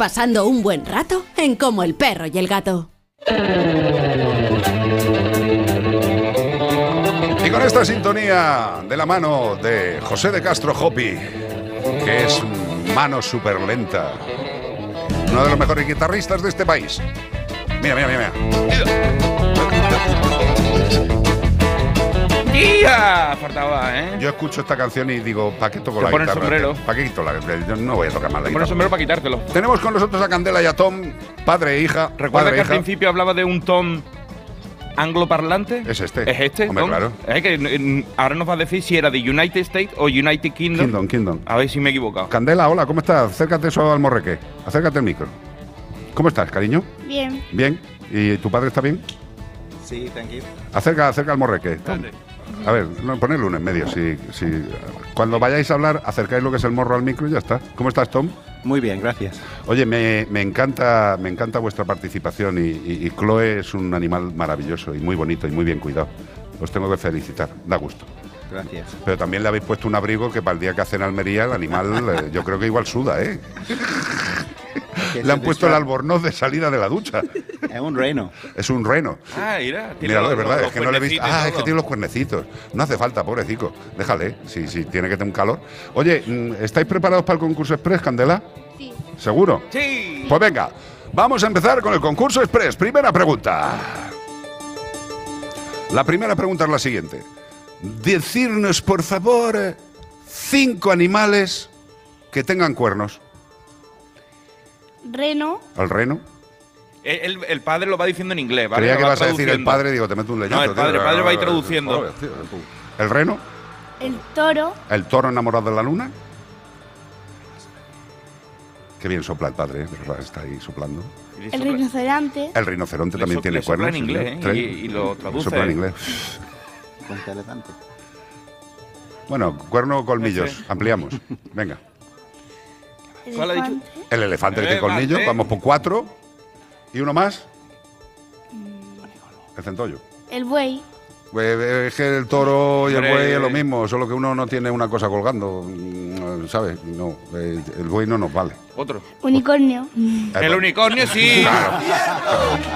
Pasando un buen rato en Como el perro y el gato. Y con esta sintonía de la mano de José de Castro Hopi, que es mano súper lenta, uno de los mejores guitarristas de este país. Mira, mira, mira, ¡Tía! Faltaba, ¿eh? Yo escucho esta canción y digo, ¿para qué toco Te la guitarra? sombrero. ¿Para qué quito la Yo no voy a tocar más la Te guitarra. sombrero para quitártelo. Tenemos con nosotros a Candela y a Tom, padre e hija. ¿Recuerda padre que e al hija. principio hablaba de un Tom angloparlante? Es este. ¿Es este? Hombre, Tom? claro. Es que mm, ahora nos va a decir si era de United States o United Kingdom. Kingdom, Kingdom. A ver si me he equivocado. Candela, hola, ¿cómo estás? Acércate eso al morreque. Acércate al micro. ¿Cómo estás, cariño? Bien. ¿Bien? ¿Y tu padre está bien? Sí, tranquilo. Acerca, acerca al morreque. Tom. A ver, no, ponedlo uno en medio. Si, si, cuando vayáis a hablar, acercáis lo que es el morro al micro y ya está. ¿Cómo estás, Tom? Muy bien, gracias. Oye, me, me encanta, me encanta vuestra participación y, y- y Chloe es un animal maravilloso y muy bonito y muy bien cuidado. Os tengo que felicitar, da gusto. Gracias. Pero también le habéis puesto un abrigo que para el día que hacen Almería el animal eh, yo creo que igual suda, ¿eh? Le han puesto el albornoz de salida de la ducha. Es un reno. Es un reno. Ah, mira. tiene Míralo, es verdad, es que no le he visto. Ah, es que tiene los cuernecitos. No hace falta, pobrecito. Déjale, si si tiene que tener un calor. Oye, mm, ¿estáis preparados para el concurso express, Candela? Sí. ¿Seguro? Sí. Pues venga, vamos a empezar con el concurso express. Primera pregunta. La primera pregunta es la siguiente. Decirnos, por favor, cinco animales que tengan cuernos. Reno, ¿Al reno? El, el padre lo va diciendo en inglés, ¿vale? Creía que va ibas a decir el padre, digo, te meto un leñazo. No, el padre, tío. el padre va a ir traduciendo. ¿El reno? el toro, ¿El toro enamorado de la luna? Qué bien sopla el padre, ¿eh? Está ahí soplando. el rinoceronte, El rinoceronte Le también tiene le sopla cuernos. en inglés. ¿eh? Y- y lo traduce. Sopla en inglés. Bueno, cuerno o colmillos. Ese. Ampliamos. Venga. ¿Cuál ha dicho? El elefante Elefante. colmillo. Vamos por cuatro. ¿Y uno más? El centollo. el buey, Pues, eh, Es que el toro y el Hombre. buey es lo mismo, solo que uno no tiene una cosa colgando, mm, ¿sabes? No, eh, el buey no nos vale. Otro. unicornio, El unicornio sí.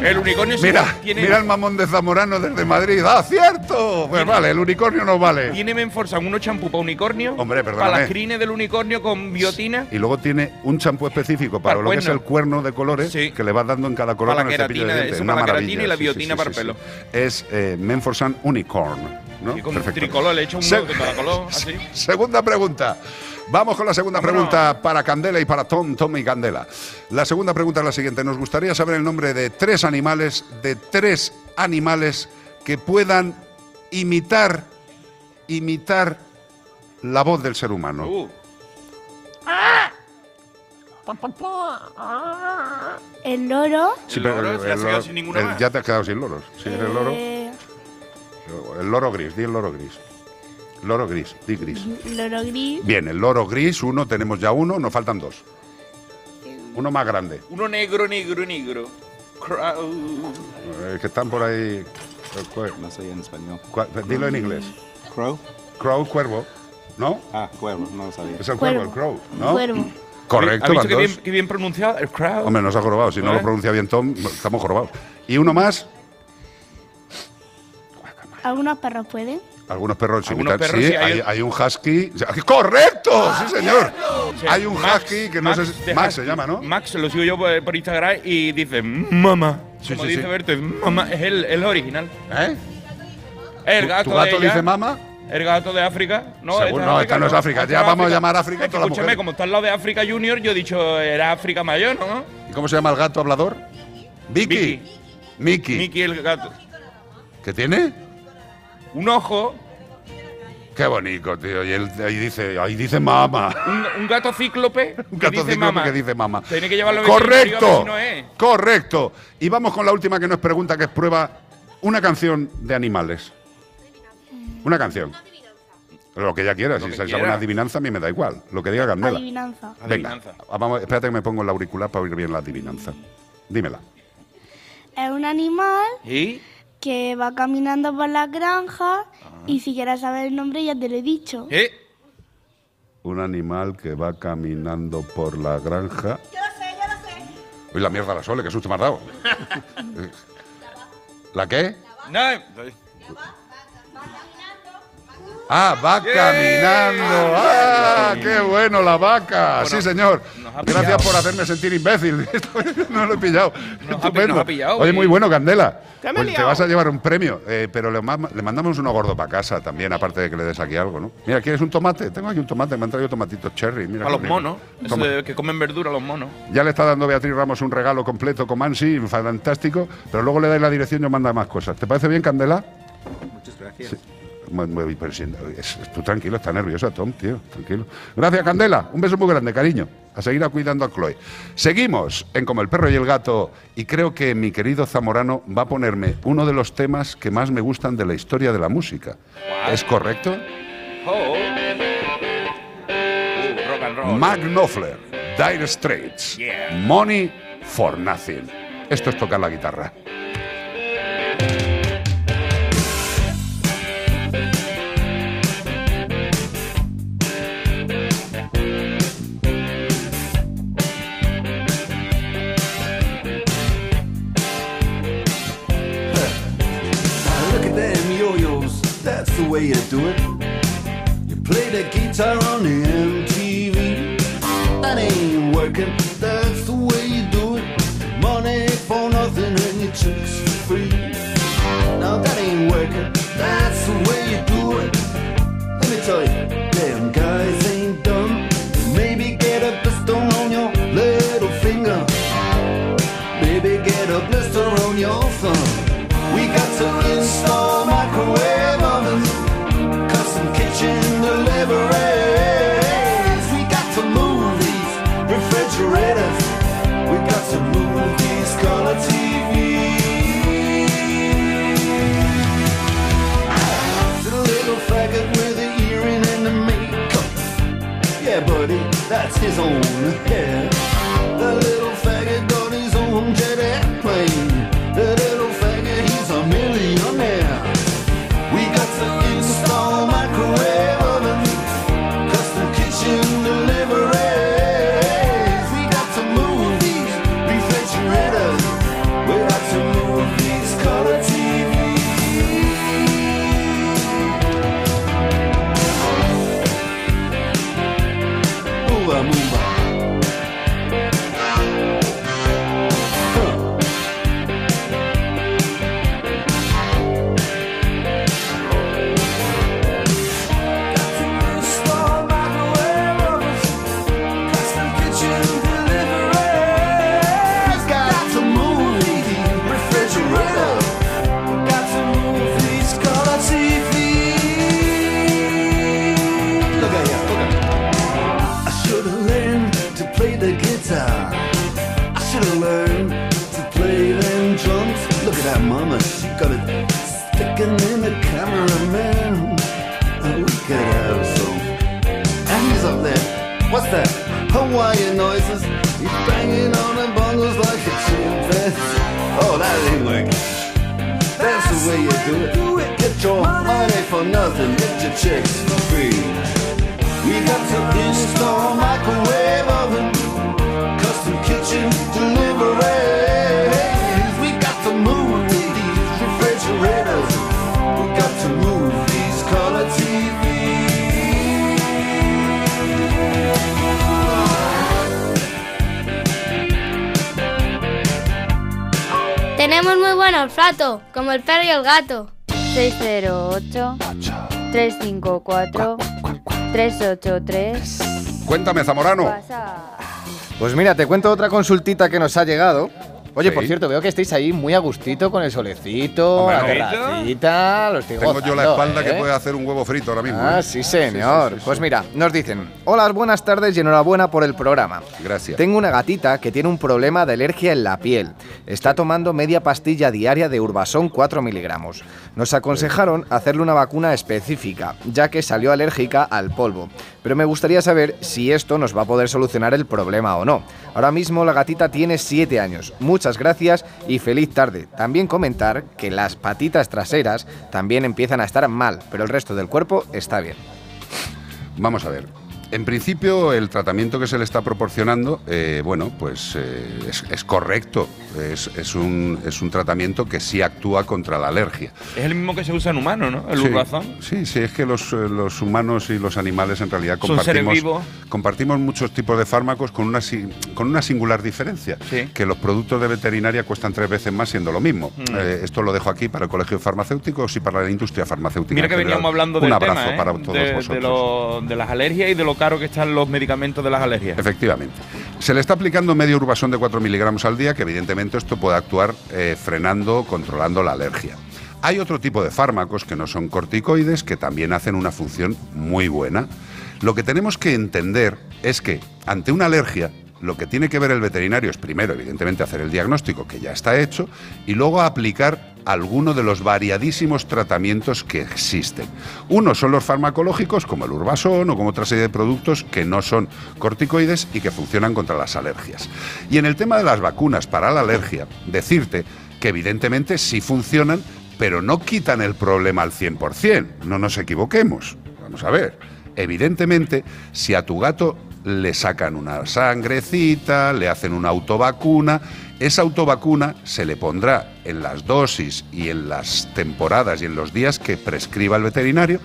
El unicornio sí. Mira, tiene, mira el mamón de Zamorano desde Madrid. ¡Ah, cierto! Pues vale, el unicornio nos vale. Tiene Menforsan unos champú para unicornio. Hombre, Para perdóname. las crines del unicornio con biotina. Y luego tiene un champú específico para, Para lo que es el cuerno de colores que le vas dando en cada color Para el cepillo de queratina, dientes. eso, Una para la maravilla. queratina y la sí, sí, biotina sí, para sí, el sí. pelo. Es eh, Menforsan Unicorn. ¿no? Y con Perfecto. tricolor, le he hecho un Se- de cada color, así. Segunda pregunta. Vamos con la segunda pregunta para Candela y para Tom, Tom y Candela. La segunda pregunta es la siguiente. Nos gustaría saber el nombre de tres animales, de tres animales que puedan imitar, imitar la voz del ser humano. Uh, el loro, Sí, El pero sin el- más. ya te has quedado sin loros. Sí, el loro. eh, El loro gris, di el loro gris. Loro gris, di gris. loro gris, Bien, el loro gris, uno, tenemos ya uno, nos faltan dos. Uno más grande, uno negro, negro, negro. Crow. eh, que están por ahí. No sé en español. Cua- Dilo en inglés. Crow. Crow, cuervo. ¿No? Ah, cuervo, no lo sabía. Es el cuervo, el crow, ¿no? Cuervo. Correcto, ¿Has visto dos. bien, pronunciado? El crow. Hombre, nos ha jorobado. Si no ¿Eh? lo pronuncia bien Tom, estamos jorobados. ¿Y uno más? Algunos perros pueden. Algunos perros Algunos perros sí, sí, hay hay, un- hay un husky. ¡Correcto! ¡Sí, señor! Sí, Hay un Max- husky que no Max sé si- Max husky. se llama, ¿no? Max, lo sigo yo por, por Instagram y dice mamá. Sí, Como dice. Berto, mamá, es el, el original. ¿Eh? El ¿Tu- gato ¿Tu gato de ella, dice mamá? El gato de África. No, esta es no, esta no es África. Ya vamos a llamar a África Es que todas las como está al lado de África Junior, yo he dicho era África Mayor, ¿no? ¿Y cómo se llama el gato hablador? Vicky. Mickey. Mickey el gato. ¿Qué tiene? Un ojo, Qué bonito, tío. Y él ahí dice, ahí dice mamá. un, un gato cíclope Un que gato dice cíclope que dice mamá. Tiene que llevarlo Correcto. si no es. Correcto. Y vamos con la última que nos pregunta, que es prueba una canción de animales. Una canción. Lo que ella quiera. Si que quiera. una adivinanza, a mí me da igual. Lo que diga Candela. Adivinanza. Venga, Adivinanza. vamos, espérate que me pongo el auricular para oír bien la adivinanza. Dímela. Es un animal ¿Y? Que va caminando por la granja y si quieres saber el nombre ya te lo he dicho. ¿Eh? Un animal que va caminando por la granja. Yo sé, yo Uy, la mierda la sole, qué susto me has dado. ¿La qué? No, Ah, va caminando. Ah, qué bueno la vaca. sí, señor. Gracias por hacerme sentir imbécil. no lo he pillado. Nos Estupendo. nos ha pillado, Oye, muy bueno, Candela. ¿Qué me he Pues te liado? vas a llevar un premio, eh, pero le, ma- le mandamos uno gordo para casa también, aparte de que le des aquí algo, ¿no? Mira, ¿quieres un tomate? Tengo aquí un tomate, me han traído tomatitos cherry. Mira a los rico. monos. De que comen verdura los monos. Ya le está dando Beatriz Ramos un regalo completo con Mansi, fantástico, pero luego le dais la dirección y os manda más cosas. ¿Te parece bien, Candela? Muchas gracias. Sí. Pero si- es- tú tranquilo, está nerviosa, Tom, tío, tranquilo. Gracias, Candela. Un beso muy grande, cariño. A seguir cuidando a Chloe. Seguimos en Como el perro y el gato y creo que mi querido Zamorano va a ponerme uno de los temas que más me gustan de la historia de la música. ¿Es correcto? Oh. Uh, rock and roll. Mark Knopfler, Dire Straits, Yeah. Money for Nothing. Esto es tocar la guitarra. That's the way you do it. You play the guitar on the that's his own hair. chicks for free. We got to install microwave oven, custom kitchen deliveries. We got to move these refrigerators. We got to move these color Tenemos muy buen olfato, como el perro y el gato. 608-354-383. Cuéntame, Zamorano. Pues mira, te cuento otra consultita que nos ha llegado. Oye, Sí. por cierto, veo que estáis ahí muy a gustito con el solecito, Hombre, la terracita, lo estoy Tengo yo la gozando, espalda que ¿eh? puede hacer un huevo frito ahora mismo. Ah, ¿eh? sí, señor. Sí, sí, pues mira, nos dicen, hola, buenas tardes y enhorabuena por el programa. Gracias. Tengo una gatita que tiene un problema de alergia en la piel. Está tomando media pastilla diaria de Urbasón 4 miligramos. Nos aconsejaron hacerle una vacuna específica, ya que salió alérgica al polvo. Pero me gustaría saber si esto nos va a poder solucionar el problema o no. Ahora mismo la gatita tiene 7 años. Muchas gracias y feliz tarde. También comentar que las patitas traseras también empiezan a estar mal, pero el resto del cuerpo está bien. Vamos a ver. En principio, el tratamiento que se le está proporcionando, eh, bueno, pues eh, es, es correcto. Es, es un, es un tratamiento que sí actúa contra la alergia. Es el mismo que se usa en humanos, ¿no? El Sí, urbazón. Sí, sí, es que los, eh, los humanos y los animales en realidad compartimos, compartimos muchos tipos de fármacos con una, con una singular diferencia, que los productos de veterinaria cuestan tres veces más siendo lo mismo. Mm. Eh, esto lo dejo aquí para el Colegio de Farmacéuticos y para la industria farmacéutica. Mira que veníamos hablando Un del abrazo tema, ¿eh? para todos de, de vosotros. lo- de las alergias y de lo caro que están los medicamentos de las alergias. Efectivamente. Se le está aplicando medio urbasón de 4 miligramos al día, que evidentemente esto puede actuar eh, frenando, controlando la alergia. Hay otro tipo de fármacos que no son corticoides que también hacen una función muy buena. Lo que tenemos que entender es que ante una alergia, lo que tiene que ver el veterinario es primero, evidentemente, hacer el diagnóstico, que ya está hecho, y luego aplicar alguno de los variadísimos tratamientos que existen. Unos son los farmacológicos, como el urbasón o como otra serie de productos que no son corticoides y que funcionan contra las alergias. Y en el tema de las vacunas para la alergia, decirte que evidentemente sí funcionan, pero no quitan el problema al 100%. No nos equivoquemos. Vamos a ver. Evidentemente, si a tu gato le sacan una sangrecita, le hacen una autovacuna, esa autovacuna se le pondrá en las dosis y en las temporadas y en los días que prescriba el veterinario.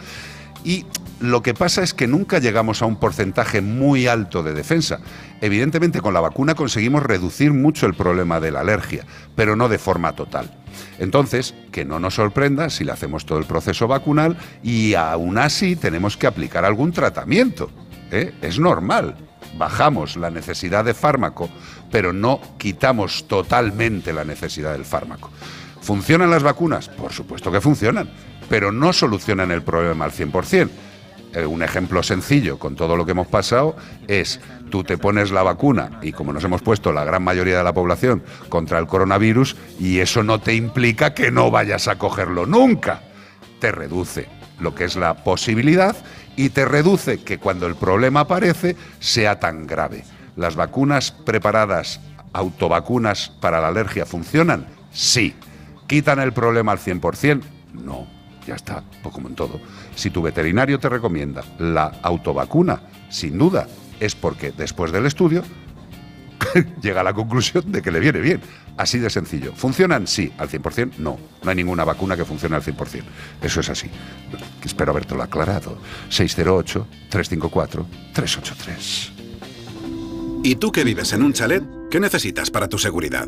Y lo que pasa es que nunca llegamos a un porcentaje muy alto de defensa. Evidentemente con la vacuna conseguimos reducir mucho el problema de la alergia, pero no de forma total. Entonces, que no nos sorprenda si le hacemos todo el proceso vacunal y aún así tenemos que aplicar algún tratamiento. ¿Eh? Es normal. Bajamos la necesidad de fármaco, pero no quitamos totalmente la necesidad del fármaco. ¿Funcionan las vacunas? Por supuesto que funcionan, pero no solucionan el problema al 100%. Eh, un ejemplo sencillo con todo lo que hemos pasado es tú te pones la vacuna y como nos hemos puesto la gran mayoría de la población contra el coronavirus y eso no te implica que no vayas a cogerlo nunca. Te reduce lo que es la posibilidad y te reduce que cuando el problema aparece sea tan grave. ¿Las vacunas preparadas, autovacunas para la alergia, funcionan? Sí. ¿Quitan el problema al 100%? No. Ya está, pues como en todo. Si tu veterinario te recomienda la autovacuna, sin duda, es porque después del estudio llega a la conclusión de que le viene bien. Así de sencillo. ¿Funcionan? Sí. ¿Al 100%? No. No hay ninguna vacuna que funcione al 100%. Eso es así. Espero habértelo aclarado. 608-354-383. ¿Y tú que vives en un chalet? ¿Qué necesitas para tu seguridad?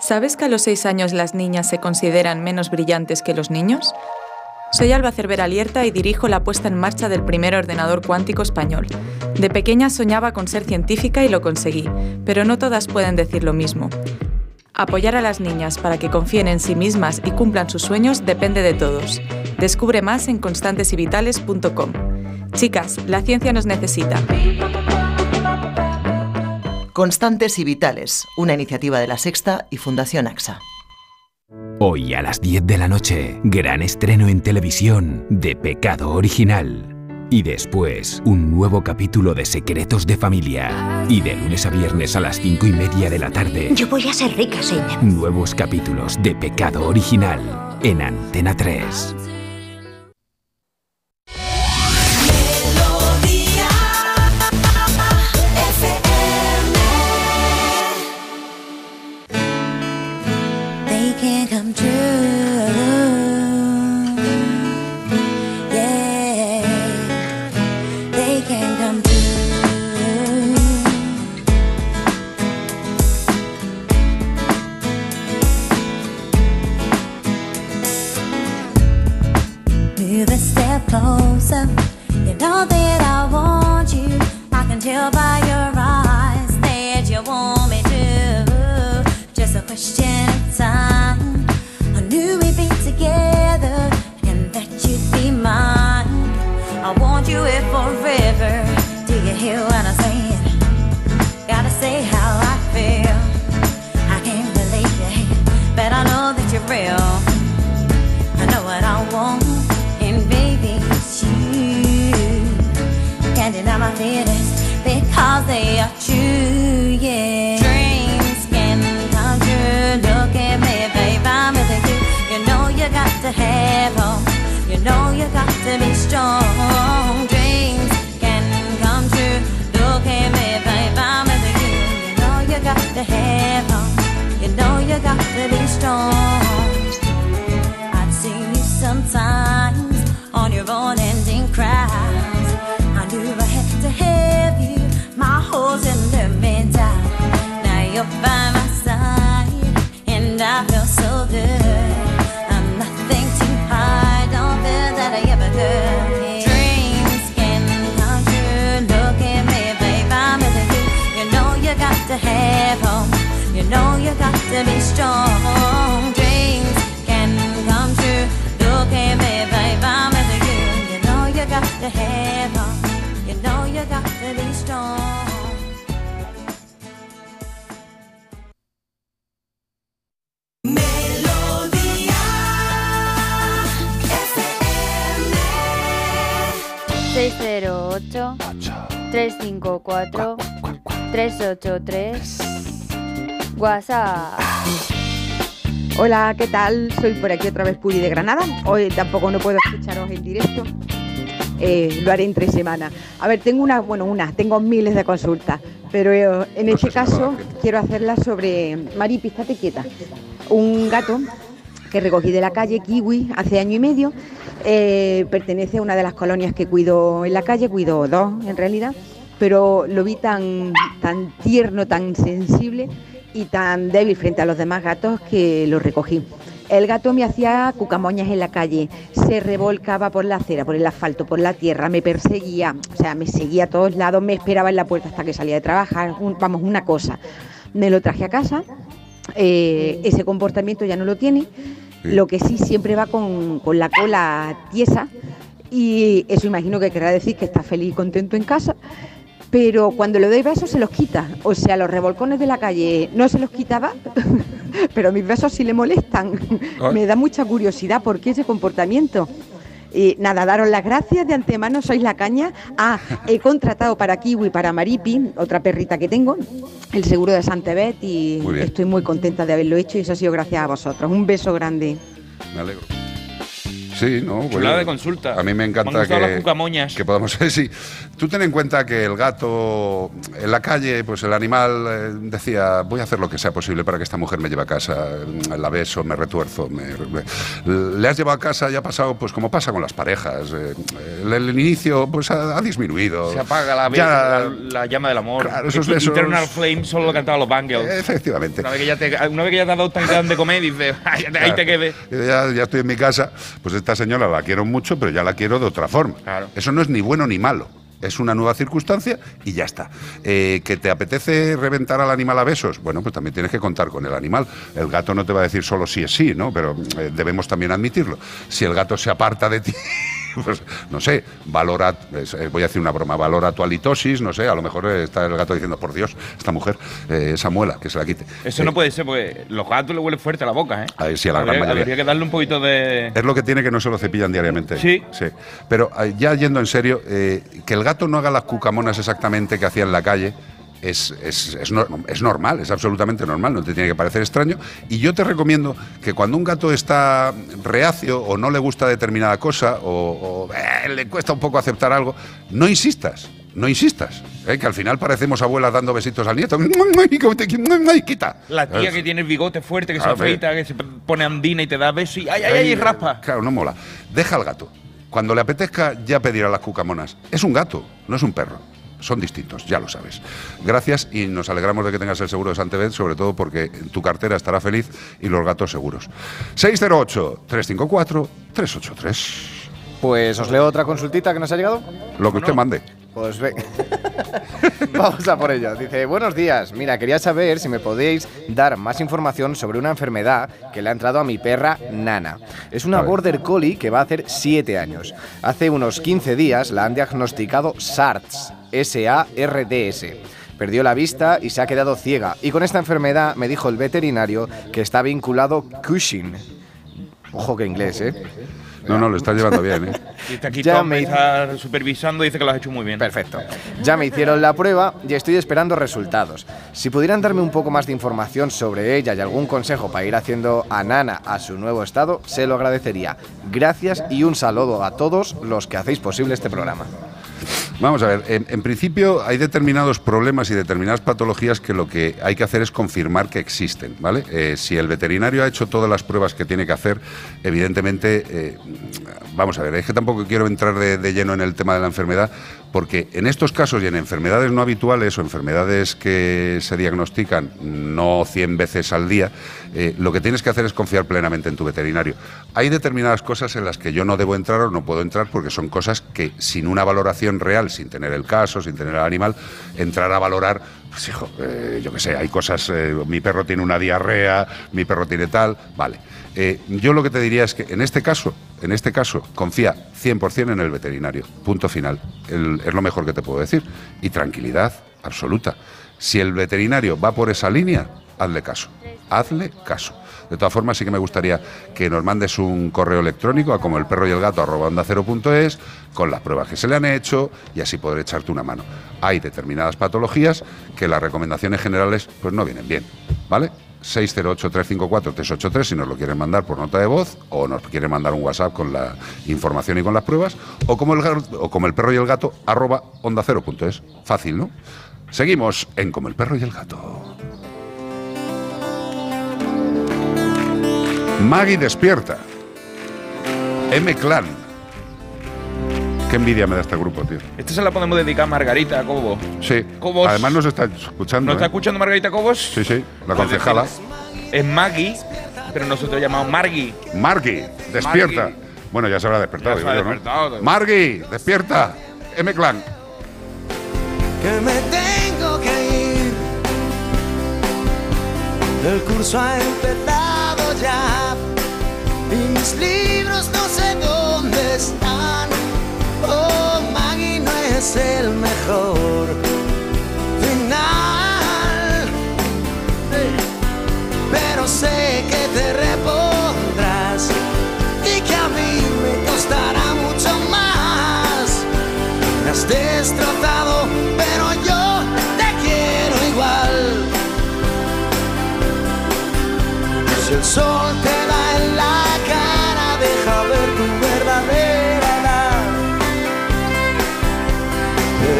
¿Sabes que a los 6 años las niñas se consideran menos brillantes que los niños? Soy Alba Cervera Lierta y dirijo la puesta en marcha del primer ordenador cuántico español. De pequeña soñaba con ser científica y lo conseguí, pero no todas pueden decir lo mismo. Apoyar a las niñas para que confíen en sí mismas y cumplan sus sueños depende de todos. Descubre más en constantesyvitales.com. Chicas, la ciencia nos necesita. Constantes y Vitales, una iniciativa de La Sexta y Fundación AXA. Hoy a las 10 de la noche, gran estreno en televisión de Pecado Original. Y después, un nuevo capítulo de Secretos de Familia. Y de lunes a viernes a las 5 y media de la tarde, Yo voy a ser rica, señor. nuevos capítulos de Pecado Original en Antena 3. real. I know what I want, and baby, it's you. Can't deny my feelings because they are true, yeah. Dreams can come true. Look at me, babe, I'm with you. You know you got to have hope. You know you got to be strong. Dreams can come true. Look at me, babe, I'm with you. You know you got to have hope. You know you got to be strong. Your own ending cries. I knew I had to have you, my holes in the meantime. Now you're by my side, and I feel so good. I'm nothing too hard, don't feel that I ever could. Dreams can come true. Look at me, babe, I'm with you. You know you got to have hope. You know you got to be strong. 354 383 WhatsApp. Hola, ¿qué tal? Soy por aquí otra vez Puri de Granada. Hoy tampoco no puedo escucharos en directo. Eh, lo haré en tres semanas. A ver, tengo una, bueno, una, tengo miles de consultas, pero eh, en este caso quiero hacerla sobre Mari Pistate Quieta, un gato que recogí de la calle Kiwi hace año y medio eh, pertenece a una de las colonias que cuido en la calle, cuido dos en realidad, pero lo vi tan, tan tierno, tan sensible y tan débil frente a los demás gatos que lo recogí. El gato me hacía cucamoñas en la calle, se revolcaba por la acera, por el asfalto, por la tierra, me perseguía, o sea, me seguía a todos lados, me esperaba en la puerta hasta que salía de trabajar, vamos, una cosa. Me lo traje a casa, eh, ese comportamiento ya no lo tiene, lo que sí siempre va con, con la cola tiesa y eso imagino que querrá decir que está feliz y contento en casa. Pero cuando le doy besos se los quita. O sea, los revolcones de la calle no se los quitaba, pero mis besos sí le molestan. Ay. Me da mucha curiosidad por qué ese comportamiento. Y nada, daros las gracias de antemano, sois la caña. Ah, he contratado para Kiwi, para Maripi, otra perrita que tengo, el seguro de Santebet y Muy estoy muy contenta de haberlo hecho y eso ha sido gracias a vosotros. Un beso grande. Me alegro. Sí, no, bueno, de consulta. A mí me encanta que, que podamos sí. Tú ten en cuenta que el gato en la calle, pues el animal eh, decía, voy a hacer lo que sea posible para que esta mujer me lleve a casa, mm, la beso, me retuerzo, me- me- le has llevado a casa y ha pasado, pues como pasa con las parejas, eh, el, el inicio pues ha, ha disminuido. Se apaga la, Ya- la, la llama del amor. Claro, esos Flame solo lo cantaban los Bangles. Efectivamente. Una vez que ya te, una vez que ya te has dado tan grande de comer, dices, "Ay, ahí Claro. te quedes. Ya, ya estoy en mi casa, pues esta señora la quiero mucho, pero ya la quiero de otra forma. Eso no es ni bueno ni malo. Es una nueva circunstancia y ya está. Eh, ¿Que te apetece reventar al animal a besos? Bueno, pues también tienes que contar con el animal. El gato no te va a decir solo sí es sí, ¿no? Pero eh, debemos también admitirlo. Si el gato se aparta de ti, pues no sé, valora, eh, voy a decir una broma, valora tu halitosis, no sé, a lo mejor eh, está el gato diciendo, por Dios, esta mujer, eh, esa muela, que se la quite. Eso Eh, no puede ser porque los gatos le huelen fuerte a la boca, ¿eh? sí, a la gran mayoría. habría que darle un poquito de. Es lo que tiene que no se lo cepillan diariamente. Sí. Sí. Pero ya yendo en serio, eh, que el gato no haga las cucamonas exactamente que hacía en la calle. Es, es, es es normal, es absolutamente normal, no te tiene que parecer extraño. Y yo te recomiendo que cuando un gato está reacio o no le gusta determinada cosa o, o, eh, le cuesta un poco aceptar algo, no insistas, no insistas. eh, que al final parecemos abuelas dando besitos al nieto. La tía que tiene el bigote fuerte, que se afeita, que se pone andina y te da beso y ¡ay, ay, ay! y raspa. Claro, no mola. Deja al gato. Cuando le apetezca, ya pedirá las cucamonas. Es un gato, no es un perro. Son distintos, ya lo sabes. Gracias y nos alegramos de que tengas el seguro de Santebet, sobre todo porque tu cartera estará feliz y los gatos seguros. 608-354-383. Pues os leo otra consultita que nos ha llegado. Lo que usted mande. Pues ve. Vamos a por ello. Dice, buenos días. Mira, quería saber si me podéis dar más información sobre una enfermedad que le ha entrado a mi perra Nana. Es una border collie que va a hacer 7 años. Hace unos 15 días la han diagnosticado SARS, S-A-R-D-S. Perdió la vista y se ha quedado ciega. Y con esta enfermedad me dijo el veterinario que está vinculado Cushing. Ojo que inglés, ¿eh? No, no, lo estás llevando bien, ¿eh? Y está aquí Ya Tom, me- me está supervisando y dice que lo has hecho muy bien. Perfecto. Ya me hicieron la prueba y estoy esperando resultados. Si pudieran darme un poco más de información sobre ella y algún consejo para ir haciendo a Nana a su nuevo estado, se lo agradecería. Gracias y un saludo a todos los que hacéis posible este programa. Vamos a ver, en, principio hay determinados problemas y determinadas patologías que lo que hay que hacer es confirmar que existen, ¿vale? Eh, si el veterinario ha hecho todas las pruebas que tiene que hacer, evidentemente, eh, vamos a ver, es que tampoco quiero entrar de lleno en el tema de la enfermedad, porque en estos casos y en enfermedades no habituales o enfermedades que se diagnostican no 100 veces al día, eh, lo que tienes que hacer es confiar plenamente en tu veterinario. Hay determinadas cosas en las que yo no debo entrar o no puedo entrar porque son cosas que sin una valoración real, sin tener el caso, sin tener el animal, entrar a valorar, pues hijo, eh, yo qué sé, hay cosas, eh, mi perro tiene una diarrea, mi perro tiene tal, vale. Eh, yo lo que te diría es que en este caso, en este caso, confía 100% en el veterinario. Punto final. Es lo mejor que te puedo decir. Y tranquilidad absoluta. Si el veterinario va por esa línea, hazle caso. Hazle caso. De todas formas, sí que me gustaría que nos mandes un correo electrónico a como el perro y el gato con las pruebas que se le han hecho y así podré echarte una mano. Hay determinadas patologías que las recomendaciones generales pues no vienen bien, ¿vale? 608-354-383 si nos lo quieren mandar por nota de voz o nos quieren mandar un WhatsApp con la información y con las pruebas o como el, o como el perro y el gato arroba onda. Fácil, ¿no? Seguimos en Como el perro y el gato. Maggie despierta. M Clan. Qué envidia me da este grupo, tío. Esta se la podemos dedicar a Margarita Cobos. Sí. Cobos. Además nos está escuchando. ¿No está ¿eh? escuchando Margarita Cobos? Sí, sí. La concejala. Es Maggie, pero nosotros llamamos Margie. Margie, despierta. Margie. Bueno, ya se habrá despertado. Ya se ha digo yo, ¿no? despertado. Margie, despierta. M Clan. que me tengo que ir. El curso ha empezado ya y mis libros no sé dónde están. Oh, Maggie no es el mejor final, pero sé que te repondrás y que a mí me costará mucho más. Me has destrozado, pero yo te quiero igual. Si el sol te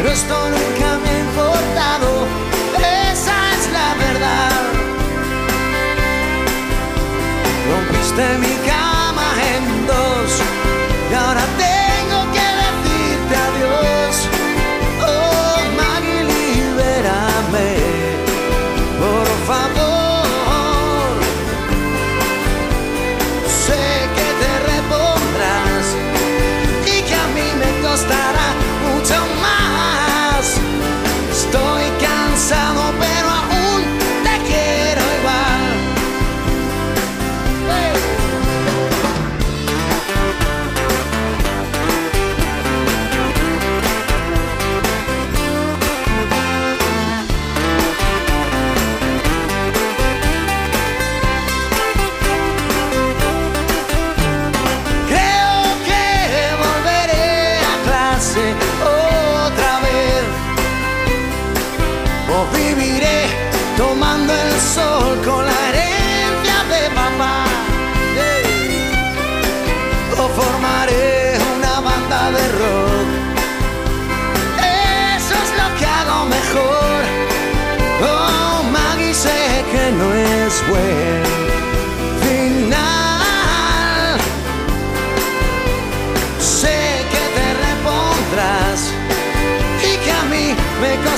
Pero esto nunca me ha importado, esa es la verdad. Rompiste mi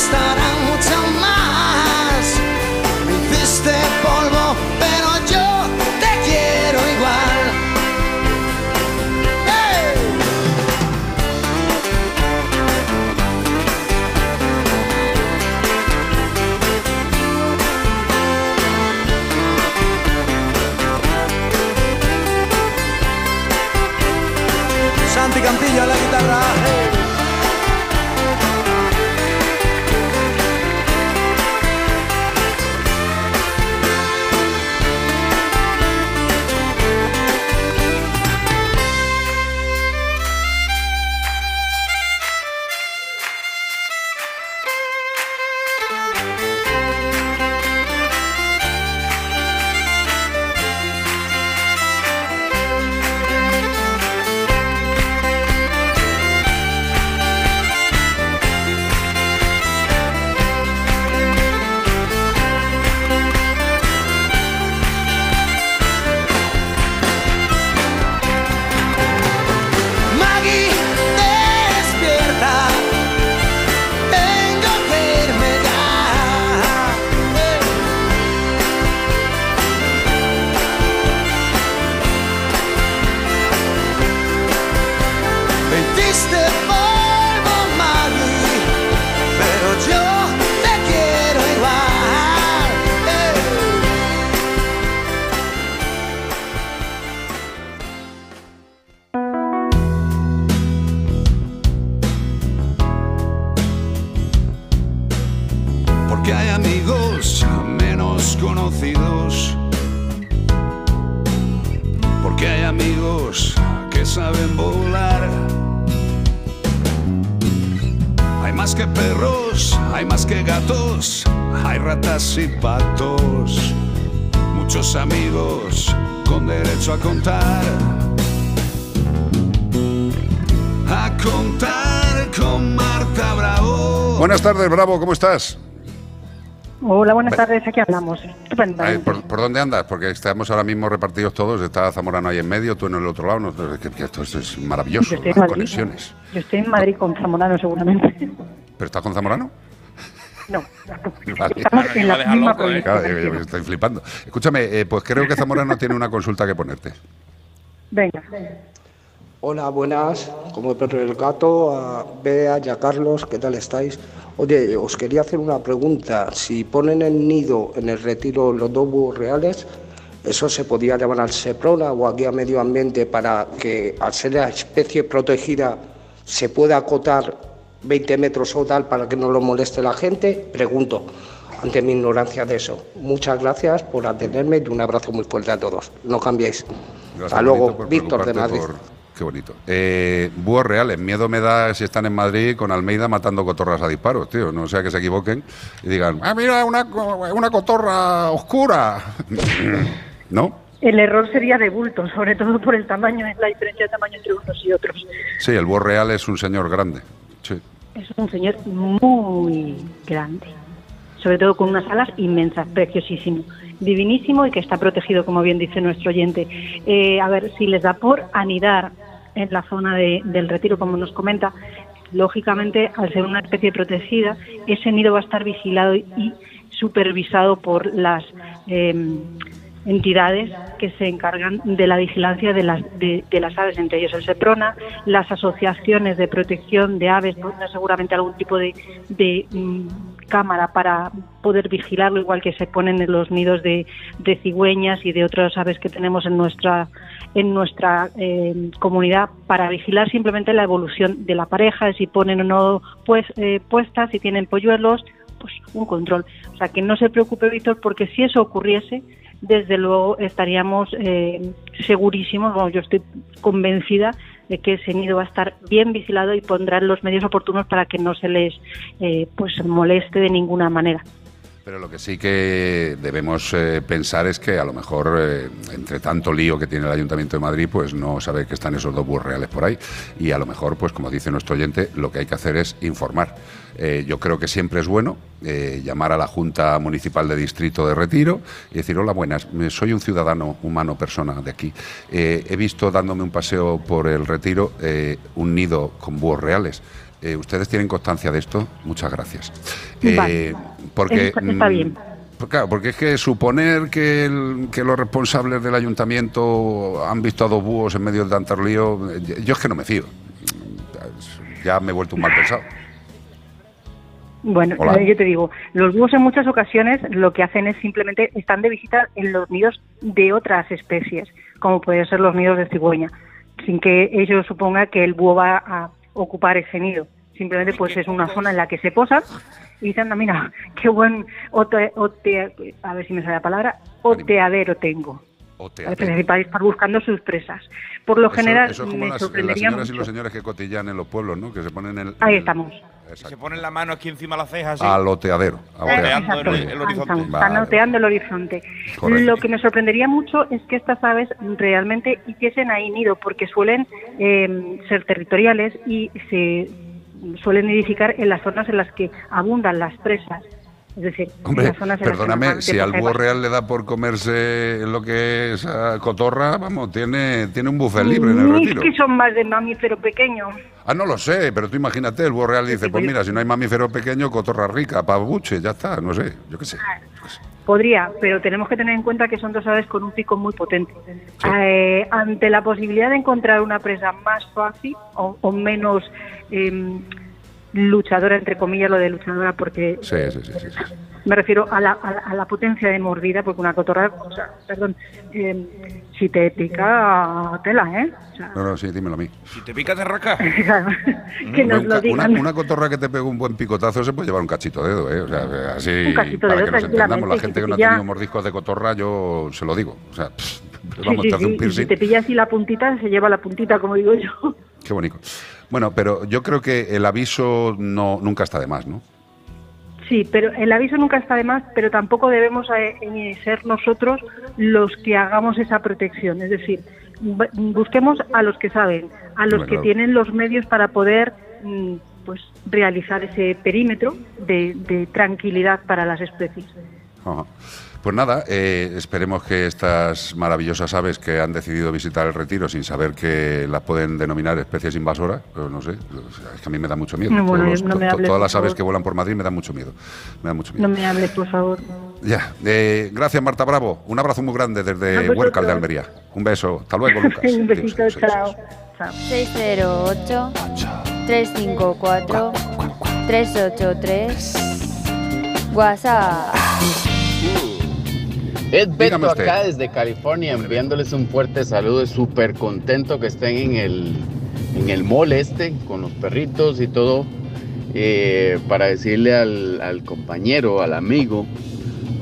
me tardes, Bravo, ¿cómo estás? Hola, buenas tardes, aquí andamos. Estupendamente. ¿por, por dónde andas? Porque estamos ahora mismo repartidos todos. Está Zamorano ahí en medio, tú en el otro lado. No, es que- que esto es, es maravilloso, Yo estoy en las Madrid. conexiones. Yo estoy en Madrid con Zamorano seguramente. ¿Pero estás con Zamorano? No, Vale. estamos en la misma provincia. Claro, yo- yo me estoy flipando. Escúchame, eh, pues creo que Zamorano tiene una consulta que ponerte. Venga. Hola, buenas. Como el perro y el gato, a Bea y a Carlos, ¿qué tal estáis? Oye, os quería hacer una pregunta. Si ponen el nido en el retiro los dos búhos reales, ¿eso se podía llamar al SEPRONA o aquí a Medio Ambiente para que, al ser la especie protegida, se pueda acotar 20 metros o tal para que no lo moleste la gente? Pregunto, ante mi ignorancia de eso. Muchas gracias por atenderme y un abrazo muy fuerte a todos. No cambiéis. Gracias, Hasta luego, Víctor de Madrid. por- Qué bonito. Eh, búhos reales. Miedo me da si están en Madrid con Almeida matando cotorras a disparos, tío. No sea que se equivoquen y digan, ah, mira, una, una cotorra oscura. ¿No? El error sería de bulto, sobre todo por el tamaño, es la diferencia de tamaño entre unos y otros. Sí, el búho real es un señor grande. Sí. Es un señor muy grande, sobre todo con unas alas inmensas, preciosísimo, divinísimo y que está protegido, como bien dice nuestro oyente. Eh, a ver, si les da por anidar en la zona de- del retiro, como nos comenta, lógicamente, al ser una especie protegida, ese nido va a estar vigilado y supervisado por las eh, entidades que se encargan de la vigilancia de las, de, las aves, entre ellos el SEPRONA, las asociaciones de protección de aves, seguramente algún tipo de, de, mm, cámara para poder vigilarlo, igual que se ponen en los nidos de, cigüeñas y de otras aves que tenemos en nuestra en nuestra eh, comunidad para vigilar simplemente la evolución de la pareja, si ponen o no pues, eh, puestas, si tienen polluelos, pues un control. O sea, que no se preocupe, Víctor, porque si eso ocurriese, desde luego estaríamos eh, segurísimos, bueno, yo estoy convencida de que ese nido va a estar bien vigilado y pondrán los medios oportunos para que no se les eh, pues moleste de ninguna manera. Pero lo que sí que debemos eh, pensar es que a lo mejor, eh, entre tanto lío que tiene el Ayuntamiento de Madrid, pues no sabe que están esos dos búhos reales por ahí. Y a lo mejor, pues como dice nuestro oyente, lo que hay que hacer es informar. Eh, yo creo que siempre es bueno eh, llamar a la Junta Municipal de Distrito de Retiro y decir, hola, buenas, soy un ciudadano humano, persona de aquí. Eh, he visto dándome un paseo por el Retiro un nido con búhos reales. ¿Ustedes tienen constancia de esto? Muchas gracias. Vale. porque, Está- está mm, bien. pues Claro, porque es que suponer que, el- que los responsables del ayuntamiento han visto a dos búhos en medio de tanto lío, yo es que no me fío. Ya me he vuelto un mal pensado. Bueno, Hola. eh, yo te digo, los búhos en muchas ocasiones lo que hacen es simplemente están de visita en los nidos de otras especies, como pueden ser los nidos de cigüeña, sin que ellos supongan que el búho va a ocupar ese nido. Simplemente pues es una zona en la que se posan y dicen, "Anda, mira, qué buen ote, ote- a ver si me sale la palabra, oteadero tengo. Para para estar buscando sus presas. Por lo Eso- general, eso es como me las, las señoras y mucho. los señores que cotillan en los pueblos, ¿no? Que se ponen el, Ahí el- estamos. Se ponen la mano aquí encima de la ceja así. al oteadero. Oteando el, el horizonte. Están Vale. oteando el horizonte. Correcto. Lo que me sorprendería mucho es que estas aves realmente hiciesen ahí nido, porque suelen eh, ser territoriales y se suelen nidificar en las zonas en las que abundan las presas. Es decir, Hombre, perdóname, si al búho real le da por comerse lo que es ah, cotorra, vamos, tiene, tiene un buffet libre en el retiro. que son más de mamífero pequeño. Ah, no lo sé, pero tú imagínate, el búho real dice, pues mira, si no hay mamífero pequeño, cotorra rica, pabuche, ya está, no sé, yo qué sé. Podría, pero tenemos que tener en cuenta que son dos aves con un pico muy potente. Eh, ante la posibilidad de encontrar una presa más fácil o, o menos em, luchadora, entre comillas, lo de luchadora, porque Sí, sí, sí. sí, sí. me refiero a la, a la- a la potencia de mordida, porque una cotorra, o sea, perdón, em, si te pica, tela, ¿eh? O sea, No, no, sí, dímelo a mí. Si te picas de raca. que nos Una- lo digan. una cotorra que te pega un buen picotazo se puede llevar un cachito de dedo, ¿eh? O sea, así, Un cachito de para dedo, que nos entendamos, la gente que que no ha ya- tenido mordiscos de cotorra, yo se lo digo. O sea, pff, vamos, te hace un piercing. Si te pilla así la puntita, se lleva la puntita, como digo yo. Qué bonito. Bueno, pero yo creo que el aviso no, nunca está de más, ¿no? Sí, pero el aviso nunca está de más, pero tampoco debemos eh, ser nosotros los que hagamos esa protección. Es decir, bu- busquemos a los que saben, a los que claro. tienen los medios para poder mm, pues realizar ese perímetro de, de tranquilidad para las especies. Ajá. Pues nada, eh, esperemos que estas maravillosas aves que han decidido visitar el retiro sin saber que las pueden denominar especies invasoras, pero no sé, es que a mí me da mucho miedo. No, bueno, Todos los- no me hables, todas las aves que vuelan por Madrid me dan mucho miedo. Me da mucho miedo. No me hables, por favor. Ya, eh, gracias Marta Bravo. Un abrazo muy grande A desde. Huércal de Almería. Un beso. Hasta luego, Lucas. Un besito, chao. chao. 608 354 383 WhatsApp. Es Beto acá desde California enviándoles un fuerte saludo. Súper contento que estén en el, en el mall este con los perritos y todo. eh, para decirle al, al compañero, al amigo,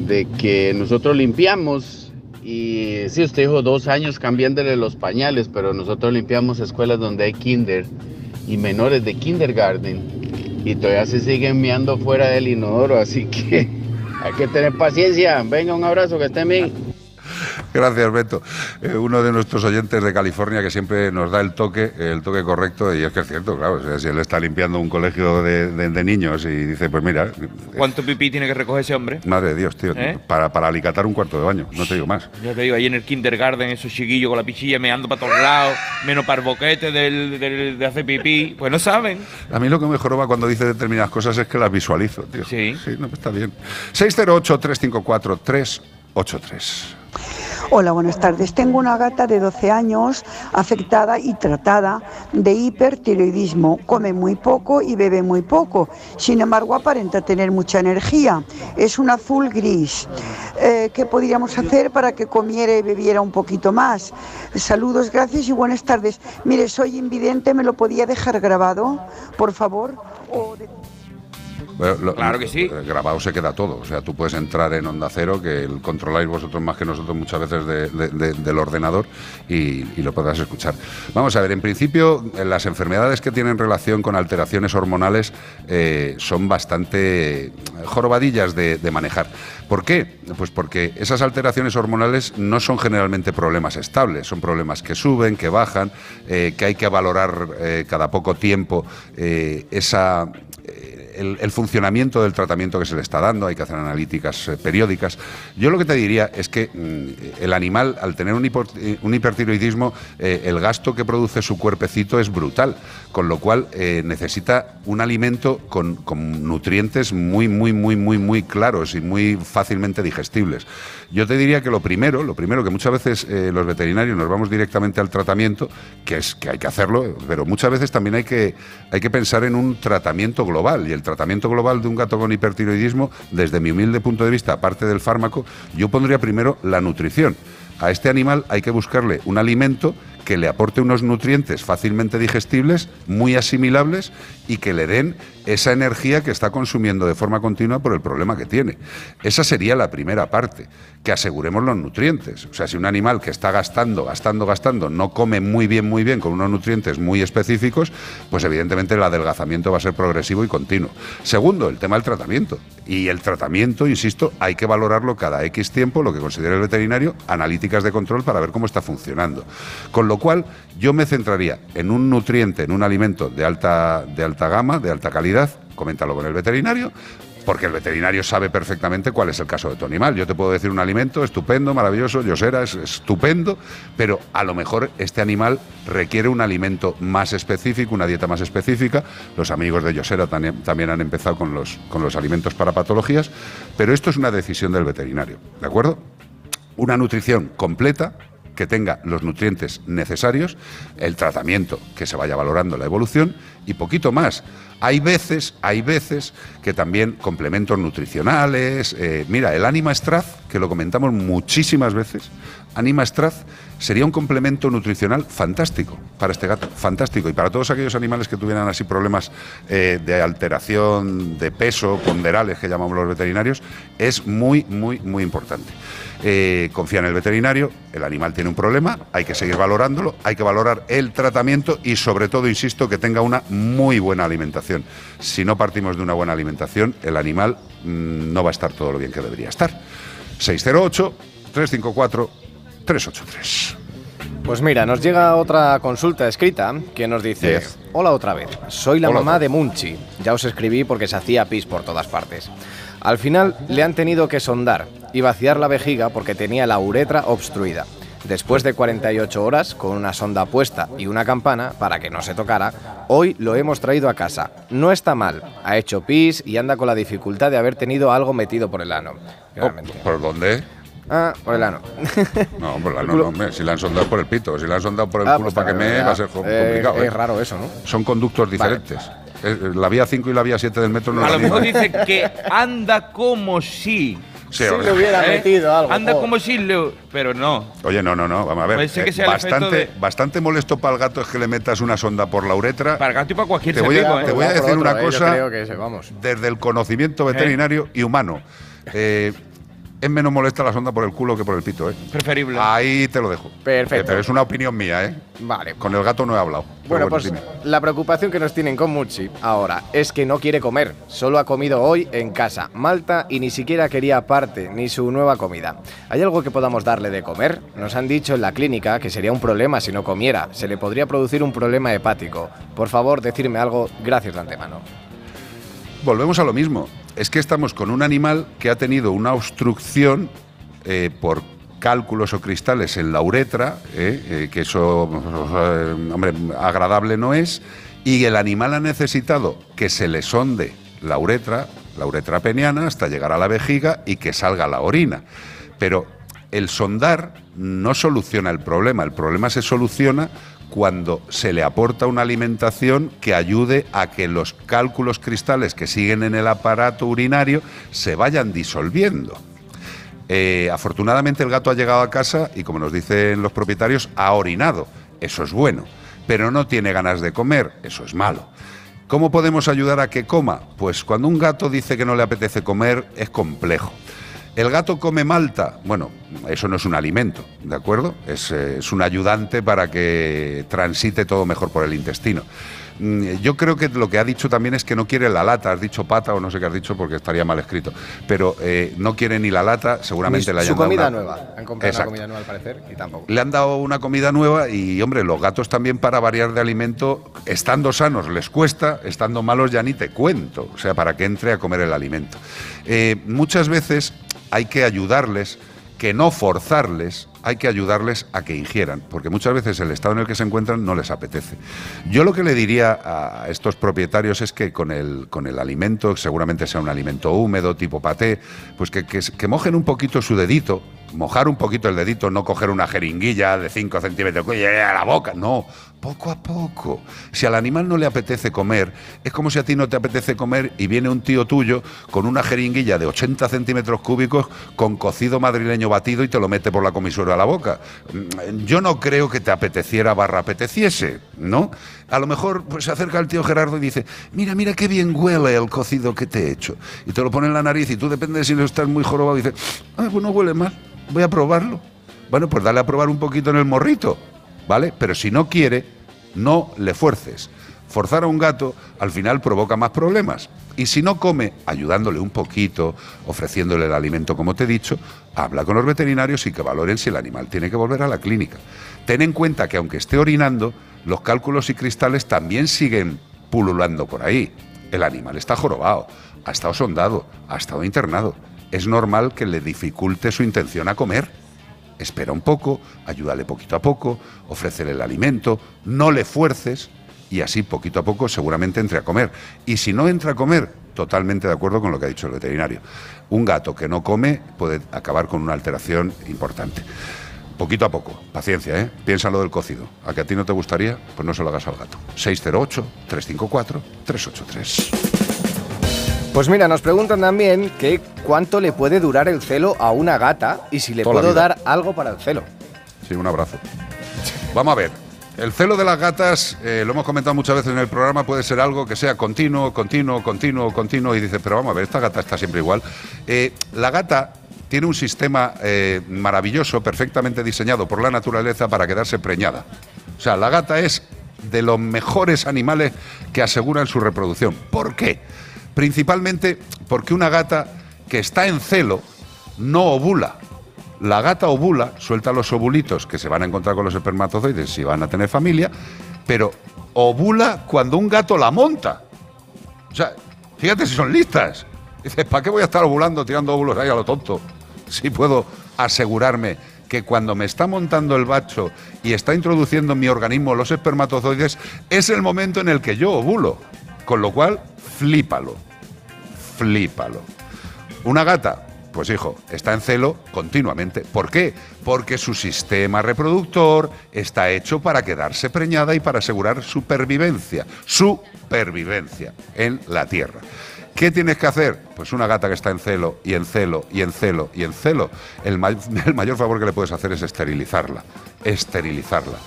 de que nosotros limpiamos. Y sí, usted dijo dos años cambiándole los pañales, pero nosotros limpiamos escuelas donde hay kinder y menores de kindergarten. Y todavía se siguen meando fuera del inodoro, así que hay que tener paciencia. Venga, un abrazo, que estén bien. Gracias, Beto. Eh, uno de nuestros oyentes de California que siempre nos da el toque, el toque correcto, y es que es cierto, claro. o sea, si él está limpiando un colegio de, de- de niños y dice, pues mira, ¿Cuánto pipí tiene que recoger ese hombre? madre de Dios, tío, ¿Eh? para, para alicatar un cuarto de baño, no te digo más. Ya te digo, ahí en el kindergarten, esos chiquillos con la pichilla meando para todos lados, menos para el boquete del, del- de hacer pipí. Pues no saben. A mí lo que me joroba cuando dice determinadas cosas es que las visualizo, tío. Sí. Sí, no, está bien. 608-354-383. Hola, buenas tardes. Tengo una gata de 12 años afectada y tratada de hipertiroidismo. Come muy poco y bebe muy poco. Sin embargo, aparenta tener mucha energía. Es un azul gris. Eh, ¿Qué podríamos hacer para que comiera y bebiera un poquito más? Saludos, gracias y buenas tardes. Mire, soy invidente, ¿me lo podía dejar grabado, por favor? Bueno, lo- Claro que sí. eh, Grabado se queda todo. O sea, tú puedes entrar en Onda Cero, que el controláis vosotros más que nosotros muchas veces de- de- de- del ordenador y, y lo podrás escuchar. Vamos a ver, en principio, eh, las enfermedades que tienen relación con alteraciones hormonales eh, son bastante jorobadillas de, manejar. ¿Por qué? Pues porque esas alteraciones hormonales no son generalmente problemas estables, son problemas que suben, que bajan, eh, que hay que valorar eh, cada poco tiempo esa el, funcionamiento del tratamiento que se le está dando, hay que hacer analíticas eh, periódicas. Yo lo que te diría es que mm, el animal, al tener un, eh, hipertiroidismo, eh, el gasto que produce su cuerpecito es brutal, con lo cual necesita un alimento con, con nutrientes muy, muy, muy, muy, muy claros y muy fácilmente digestibles. Yo te diría que lo primero, lo primero que muchas veces los veterinarios nos vamos directamente al tratamiento, que es que hay que hacerlo, pero muchas veces también hay que, hay que pensar en un tratamiento global. Y el tratamiento global de un gato con hipertiroidismo, desde mi humilde punto de vista, aparte del fármaco, yo pondría primero la nutrición. A este animal hay que buscarle un alimento que le aporte unos nutrientes fácilmente digestibles, muy asimilables y que le den esa energía que está consumiendo de forma continua por el problema que tiene. Esa sería la primera parte, que aseguremos los nutrientes. O sea, si un animal que está gastando, gastando, gastando, no come muy bien, muy bien, con unos nutrientes muy específicos, pues evidentemente el adelgazamiento va a ser progresivo y continuo. Segundo, el tema del tratamiento. Y el tratamiento, insisto, hay que valorarlo cada X tiempo, lo que considere el veterinario, analíticas de control para ver cómo está funcionando. Lo cual, yo me centraría en un nutriente, en un alimento de alta, de alta gama, de alta calidad, coméntalo con el veterinario, porque el veterinario sabe perfectamente cuál es el caso de tu animal. Yo te puedo decir un alimento estupendo, maravilloso, Yosera es estupendo, pero a lo mejor este animal requiere un alimento más específico, una dieta más específica. Los amigos de Yosera también, también han empezado con los, con los alimentos para patologías, pero esto es una decisión del veterinario, ¿de acuerdo? Una nutrición completa que tenga los nutrientes necesarios, el tratamiento que se vaya valorando la evolución y poquito más. Hay veces, hay veces que también complementos nutricionales. eh, mira, el Anima Straz, que lo comentamos muchísimas veces, Anima Straz sería un complemento nutricional fantástico para este gato, fantástico. Y para todos aquellos animales que tuvieran así problemas eh, de alteración de peso, ponderales que llamamos los veterinarios, es muy, muy, muy importante. Eh, confía en el veterinario, el animal tiene un problema, hay que seguir valorándolo, hay que valorar el tratamiento y sobre todo, insisto, que tenga una muy buena alimentación. Si no partimos de una buena alimentación, el animal mm, no va a estar todo lo bien que debería estar. 608-354-383. Pues mira, nos llega otra consulta escrita que nos dice, Yes. hola otra vez, soy la Hola mamá de Munchi, ya os escribí porque se hacía pis por todas partes. Al final le han tenido que sondar y vaciar la vejiga porque tenía la uretra obstruida. Después de 48 horas, con una sonda puesta y una campana para que no se tocara, hoy lo hemos traído a casa. No está mal, ha hecho pis y anda con la dificultad de haber tenido algo metido por el ano. Realmente. ¿Por dónde? Ah, por el ano. No, por la- no, no, hombre, si la han sondado por el pito, si la han sondado por el Ah, culo pues para que me va a ser Eh, complicado. es ¿eh? raro eso, ¿no? Son conductos diferentes. Eh, La vía 5 y la vía 7 del metro no A lo mejor dice que anda como si. Sí, Si le hubiera metido algo, Anda joder. como si le. Pero no. Oye, no, no, no, vamos a ver. Que sea el bastante, de- bastante molesto para el gato es que le metas una sonda por la uretra. Para el gato y para cualquier te voy a, ¿eh? te voy a decir otro, una ¿eh? Cosa creo que ese, vamos. desde el conocimiento veterinario y humano. Eh, es menos molesta la sonda por el culo que por el pito, ¿eh? Preferible. Ahí te lo dejo. Perfecto. Eh, pero es una opinión mía, ¿eh? Vale. Con el gato no he hablado. Bueno, pues dime. la preocupación que nos tienen con Muchi ahora es que no quiere comer. Solo ha comido hoy en casa, Malta, y ni siquiera quería aparte ni su nueva comida. ¿Hay algo que podamos darle de comer? Nos han dicho en la clínica que sería un problema si no comiera. Se le podría producir un problema hepático. Por favor, decirme algo. Gracias de antemano. Volvemos a lo mismo. Es que estamos con un animal que ha tenido una obstrucción eh, por cálculos o cristales en la uretra, eh, eh, que eso, hombre, agradable no es, y el animal ha necesitado que se le sonde la uretra, la uretra peniana, hasta llegar a la vejiga y que salga la orina. Pero el sondar no soluciona el problema, el problema se soluciona cuando se le aporta una alimentación que ayude a que los cálculos cristales que siguen en el aparato urinario se vayan disolviendo. Eh, afortunadamente el gato ha llegado a casa y como nos dicen los propietarios, ha orinado. Eso es bueno. Pero no tiene ganas de comer. Eso es malo. ¿Cómo podemos ayudar a que coma? Pues cuando un gato dice que no le apetece comer es complejo. ¿El gato come malta? Bueno, eso no es un alimento, ¿de acuerdo? Es, eh, es un ayudante para que transite todo mejor por el intestino. Mm, Yo creo que lo que ha dicho también es que no quiere la lata, has dicho pata o no sé qué has dicho porque estaría mal escrito, pero eh, no quiere ni la lata, seguramente le hayan su dado comida una- nueva. Han comprado Exacto. una comida nueva al parecer y tampoco. Le han dado una comida nueva y, hombre, los gatos también para variar de alimento, estando sanos les cuesta, estando malos ya ni te cuento, o sea, para que entre a comer el alimento. Eh, muchas veces hay que ayudarles, que no forzarles, hay que ayudarles a que ingieran, porque muchas veces el estado en el que se encuentran no les apetece. Yo lo que le diría a estos propietarios es que con el, con el alimento, seguramente sea un alimento húmedo, tipo paté, pues que, que- que mojen un poquito su dedito, mojar un poquito el dedito, no coger una jeringuilla de 5 centímetros a la boca, no, poco a poco. Si al animal no le apetece comer, es como si a ti no te apetece comer y viene un tío tuyo con una jeringuilla de 80 centímetros cúbicos con cocido madrileño batido y te lo mete por la comisura a la boca. Mm, Yo no creo que te apeteciera barra apeteciese, ¿no? A lo mejor pues, se acerca el tío Gerardo y dice, mira, mira qué bien huele el cocido que te he hecho. Y te lo pone en la nariz y tú depende de si no estás muy jorobado y dices, ah, pues no huele mal, voy a probarlo. Bueno, pues dale a probar un poquito en el morrito, ¿vale? Pero si no quiere, no le fuerces. Forzar a un gato al final provoca más problemas. Y si no come, ayudándole un poquito, ofreciéndole el alimento como te he dicho, habla con los veterinarios y que valoren si el animal tiene que volver a la clínica. Ten en cuenta que aunque esté orinando, los cálculos y cristales también siguen pululando por ahí. El animal está jorobado, ha estado sondado, ha estado internado. Es normal que le dificulte su intención a comer. Espera un poco, ayúdale poquito a poco, ofrécele el alimento, no le fuerces y así poquito a poco seguramente entre a comer. Y si no entra a comer, totalmente de acuerdo con lo que ha dicho el veterinario. Un gato que no come puede acabar con una alteración importante. Poquito a poco, paciencia, ¿eh? Piensa lo del cocido. ¿A que a ti no te gustaría? Pues no se lo hagas al gato. 608-354-383. Pues mira, nos preguntan también que cuánto le puede durar el celo a una gata y si le Toda puedo dar algo para el celo. Sí, un abrazo. Vamos a ver. El celo de las gatas, eh, lo hemos comentado muchas veces en el programa, puede ser algo que sea continuo, continuo, continuo, continuo. Y dice, pero vamos a ver, esta gata está siempre igual. Eh, la gata tiene un sistema eh, maravilloso, perfectamente diseñado por la naturaleza para quedarse preñada. O sea, la gata es de los mejores animales que aseguran su reproducción. ¿Por qué? Principalmente porque una gata que está en celo no ovula. La gata ovula, suelta los ovulitos que se van a encontrar con los espermatozoides si van a tener familia, pero ovula cuando un gato la monta. O sea, fíjate si son listas. Dices, ¿para qué voy a estar ovulando, tirando óvulos ahí a lo tonto? Si puedo asegurarme que cuando me está montando el bacho y está introduciendo en mi organismo los espermatozoides, es el momento en el que yo ovulo. Con lo cual, flípalo. Flípalo. Una gata, pues hijo, está en celo continuamente. ¿Por qué? Porque su sistema reproductor está hecho para quedarse preñada y para asegurar supervivencia. Supervivencia en la Tierra. ¿Qué tienes que hacer? Pues una gata que está en celo y en celo y en celo y en celo. El, ma- el mayor favor que le puedes hacer es esterilizarla. Esterilizarla.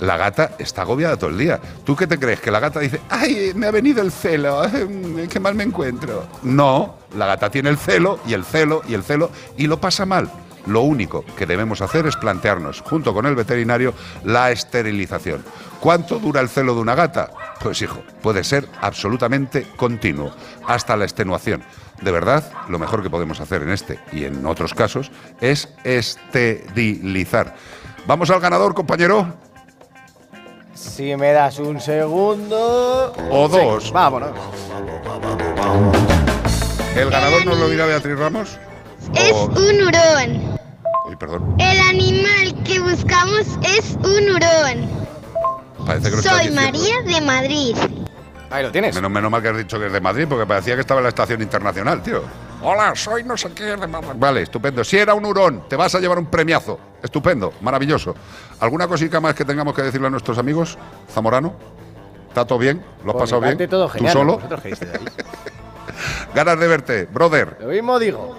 La gata está agobiada todo el día. ¿Tú qué te crees? Que la gata dice, ay, me ha venido el celo, qué mal me encuentro. No, la gata tiene el celo y el celo y el celo y lo pasa mal. Lo único que debemos hacer es plantearnos, junto con el veterinario, la esterilización. ¿Cuánto dura el celo de una gata? Pues hijo, puede ser absolutamente continuo, hasta la extenuación. De verdad, lo mejor que podemos hacer en este y en otros casos es esterilizar. Vamos al ganador, compañero. Si me das un segundo. O Sí, dos. vámonos. ¿El ganador nos lo dirá Beatriz Ramos? Es O- un hurón. Uy, perdón. El animal que buscamos es un hurón. Parece que lo estás Soy. María de Madrid. Ahí lo tienes. Menos, menos mal que has dicho que es de Madrid, porque parecía que estaba en la estación internacional, tío. Hola, soy no sé qué de Madrid. Vale, estupendo. Si era un hurón, te vas a llevar un premiazo. Estupendo, maravilloso. ¿Alguna cosita más que tengamos que decirle a nuestros amigos? Zamorano. ¿Está todo bien? ¿Lo has Por pasado mi parte, bien? todo ¿Tú genial. solo? ¿Vosotros qué disteis ahí? Ganas de verte, brother. Lo mismo digo.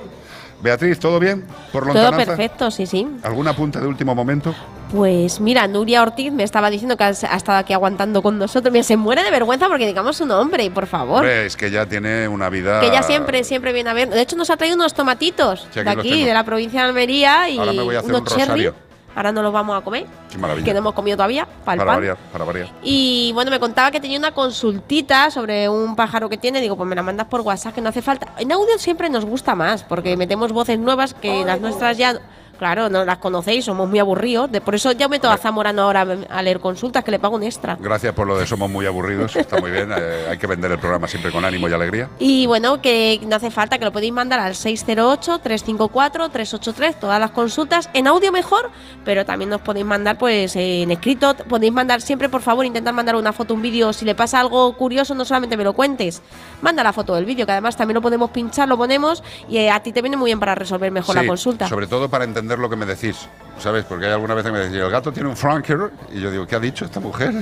Beatriz, ¿todo bien? ¿Por Todo lontananza? perfecto, sí, sí. ¿Algún apunte de último momento? Pues mira, Nuria Ortiz me estaba diciendo que ha estado aquí aguantando con nosotros. Mira, se muere de vergüenza porque digamos su nombre, por favor. Hombre, es que ya tiene una vida... Que ella siempre, siempre viene a ver. De hecho, nos ha traído unos tomatitos Sí, aquí de aquí, de la provincia de Almería y Ahora me voy a hacer unos un cherry. Ahora no los vamos a comer, Qué maravilla. que no hemos comido todavía, para el para pan. variar, para variar. Y bueno, me contaba que tenía una consultita sobre un pájaro que tiene. Digo, pues me la mandas por WhatsApp, que no hace falta. En audio siempre nos gusta más, porque metemos voces nuevas que las nuestras ya. Claro, no las conocéis, somos muy aburridos. De, por eso ya meto a Zamorano ahora a leer consultas, que le pago un extra. Gracias por lo de somos muy aburridos, está muy bien. eh, hay que vender el programa siempre con ánimo y alegría. Y bueno, que no hace falta, que lo podéis mandar al 608-354-383, todas las consultas, en audio mejor, pero también nos podéis mandar pues en escrito, podéis mandar siempre, por favor, intentar mandar una foto, un vídeo, si le pasa algo curioso, no solamente me lo cuentes, manda la foto del vídeo, que además también lo podemos pinchar, lo ponemos, y eh, a ti te viene muy bien para resolver mejor Sí, la consulta. Sobre todo para entender lo que me decís, ¿sabes? Porque hay alguna vez que me decís, el gato tiene un franker, y yo digo, ¿qué ha dicho esta mujer?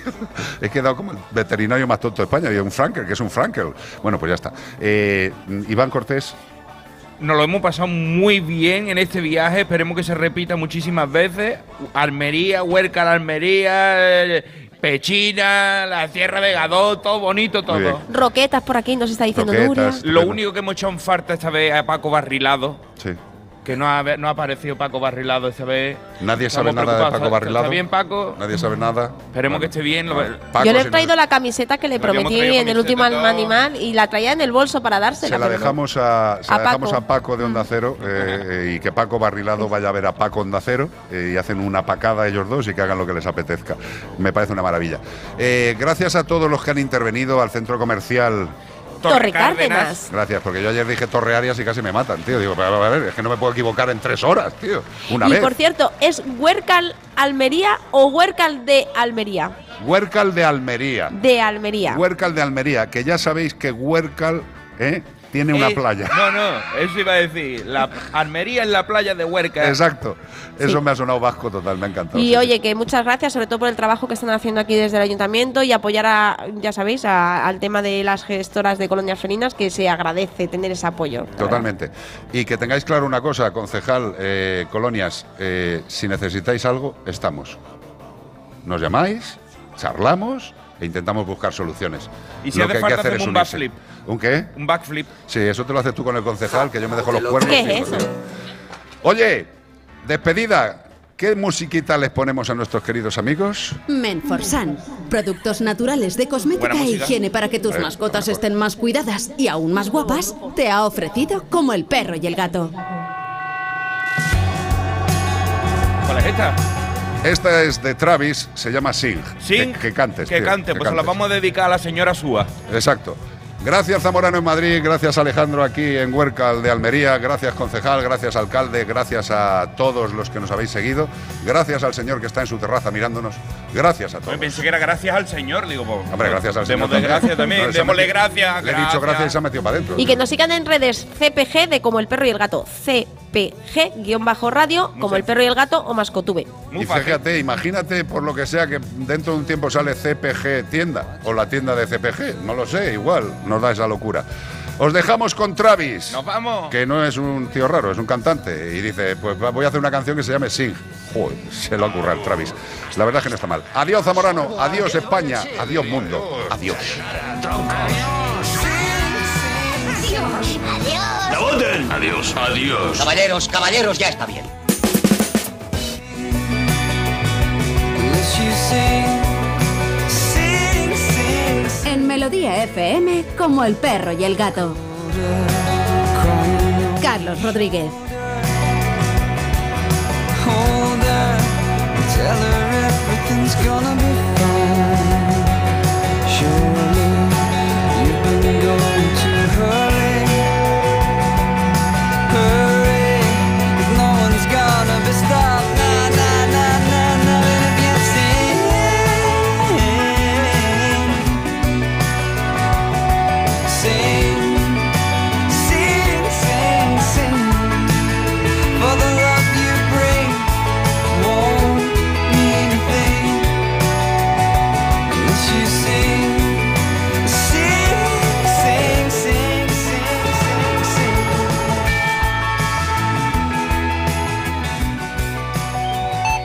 He quedado como el veterinario más tonto de España, y un franker, que es un franker. Bueno, pues ya está. Eh, Iván Cortés, Nos lo hemos pasado muy bien en este viaje. Esperemos que se repita muchísimas veces. Almería, Huerca la Almería, eh, Pechina, la Sierra de Gadó, todo bonito, todo. Roquetas por aquí, nos está diciendo Nuria. Lo único que hemos echado en falta esta vez es a Paco Barrilado. Sí. Que no ha, no ha aparecido Paco Barrilado esta vez. nadie Estamos sabe nada de. Paco ¿Está- Barrilado. ¿Está bien, Paco? Nadie sabe nada. Esperemos que esté bien. Paco, Yo le he si traído la camiseta que le prometí en el último todo. animal y la traía en el bolso para dársela. Se la dejamos a, se A la dejamos Paco. a Paco de Onda Cero eh, eh, y que Paco Barrilado vaya a ver a Paco Onda Cero eh, y hacen una pacada ellos dos y que hagan lo que les apetezca. Me parece una maravilla. Eh, gracias a todos los que han intervenido al centro comercial. Torre Cárdenas. Gracias, porque yo ayer dije Torre Arias y casi me matan, tío. Digo, pero a ver, es que no me puedo equivocar en tres horas, tío. Una y vez. por cierto, ¿es Huercal Almería o Huercal de Almería? Huércal de Almería. De Almería. Huércal de Almería, que ya sabéis que Huércal ¿eh? Tiene una Eh, playa. No, no, eso iba a decir. La Almería en la playa de Huerca. Exacto. Eso Sí. me ha sonado vasco total, me ha encantado. Y sí. oye, que muchas gracias, sobre todo por el trabajo que están haciendo aquí desde el ayuntamiento y apoyar a, ya sabéis, a- al tema de las gestoras de colonias felinas, que se agradece tener ese apoyo. Totalmente. Y que tengáis claro una cosa, concejal, eh, colonias, eh, si necesitáis algo, estamos. Nos llamáis, charlamos e intentamos buscar soluciones. Y si Lo hace que hay que hacer es un unirse. backflip. ¿Un qué? Un backflip. Sí, eso te lo haces tú con el concejal, que yo me dejo los cuernos. ¿Qué es eso? Oye, despedida. ¿Qué musiquita les ponemos a nuestros queridos amigos? Menforsan. Productos naturales de cosmética e higiene para que tus mascotas estén más cuidadas y aún más guapas, te ha ofrecido como el perro y el gato. ¿Cuál es esta? Esta es de Travis, se llama Sing. Sing, Que, que cantes. Que tío, cante, que pues se la cantes. vamos a dedicar a la señora Súa. Exacto. Gracias Zamorano en Madrid, gracias Alejandro aquí en Huércal de Almería, gracias concejal, gracias alcalde, gracias a todos los que nos habéis seguido, gracias al señor que está en su terraza mirándonos, gracias a todos. Me pensé que era gracias al señor, digo, pues, Hombre, gracias al señor. Démosle gracias también, No, démosle gracias. Le he dicho gracias. y se ha metido para adentro. Y que nos sigan en redes CPG de como el perro y el gato, CPG-radio, como el perro y el gato o mascotube. Y fíjate, imagínate por lo que sea que dentro de un tiempo sale CPG tienda o la tienda de CPG, no lo sé, igual nos da esa locura. Os dejamos con Travis. Nos vamos. Que no es un tío raro, es un cantante. Y dice, pues voy a hacer una canción que se llame Sing. Joder, se lo ha currado Travis. La verdad es que no está mal. Adiós Zamorano, adiós España, adiós mundo, adiós. Adiós. Adiós. Adiós, adiós. Caballeros, caballeros, ya está bien en Melodía FM como el perro y el gato. Carlos Rodríguez.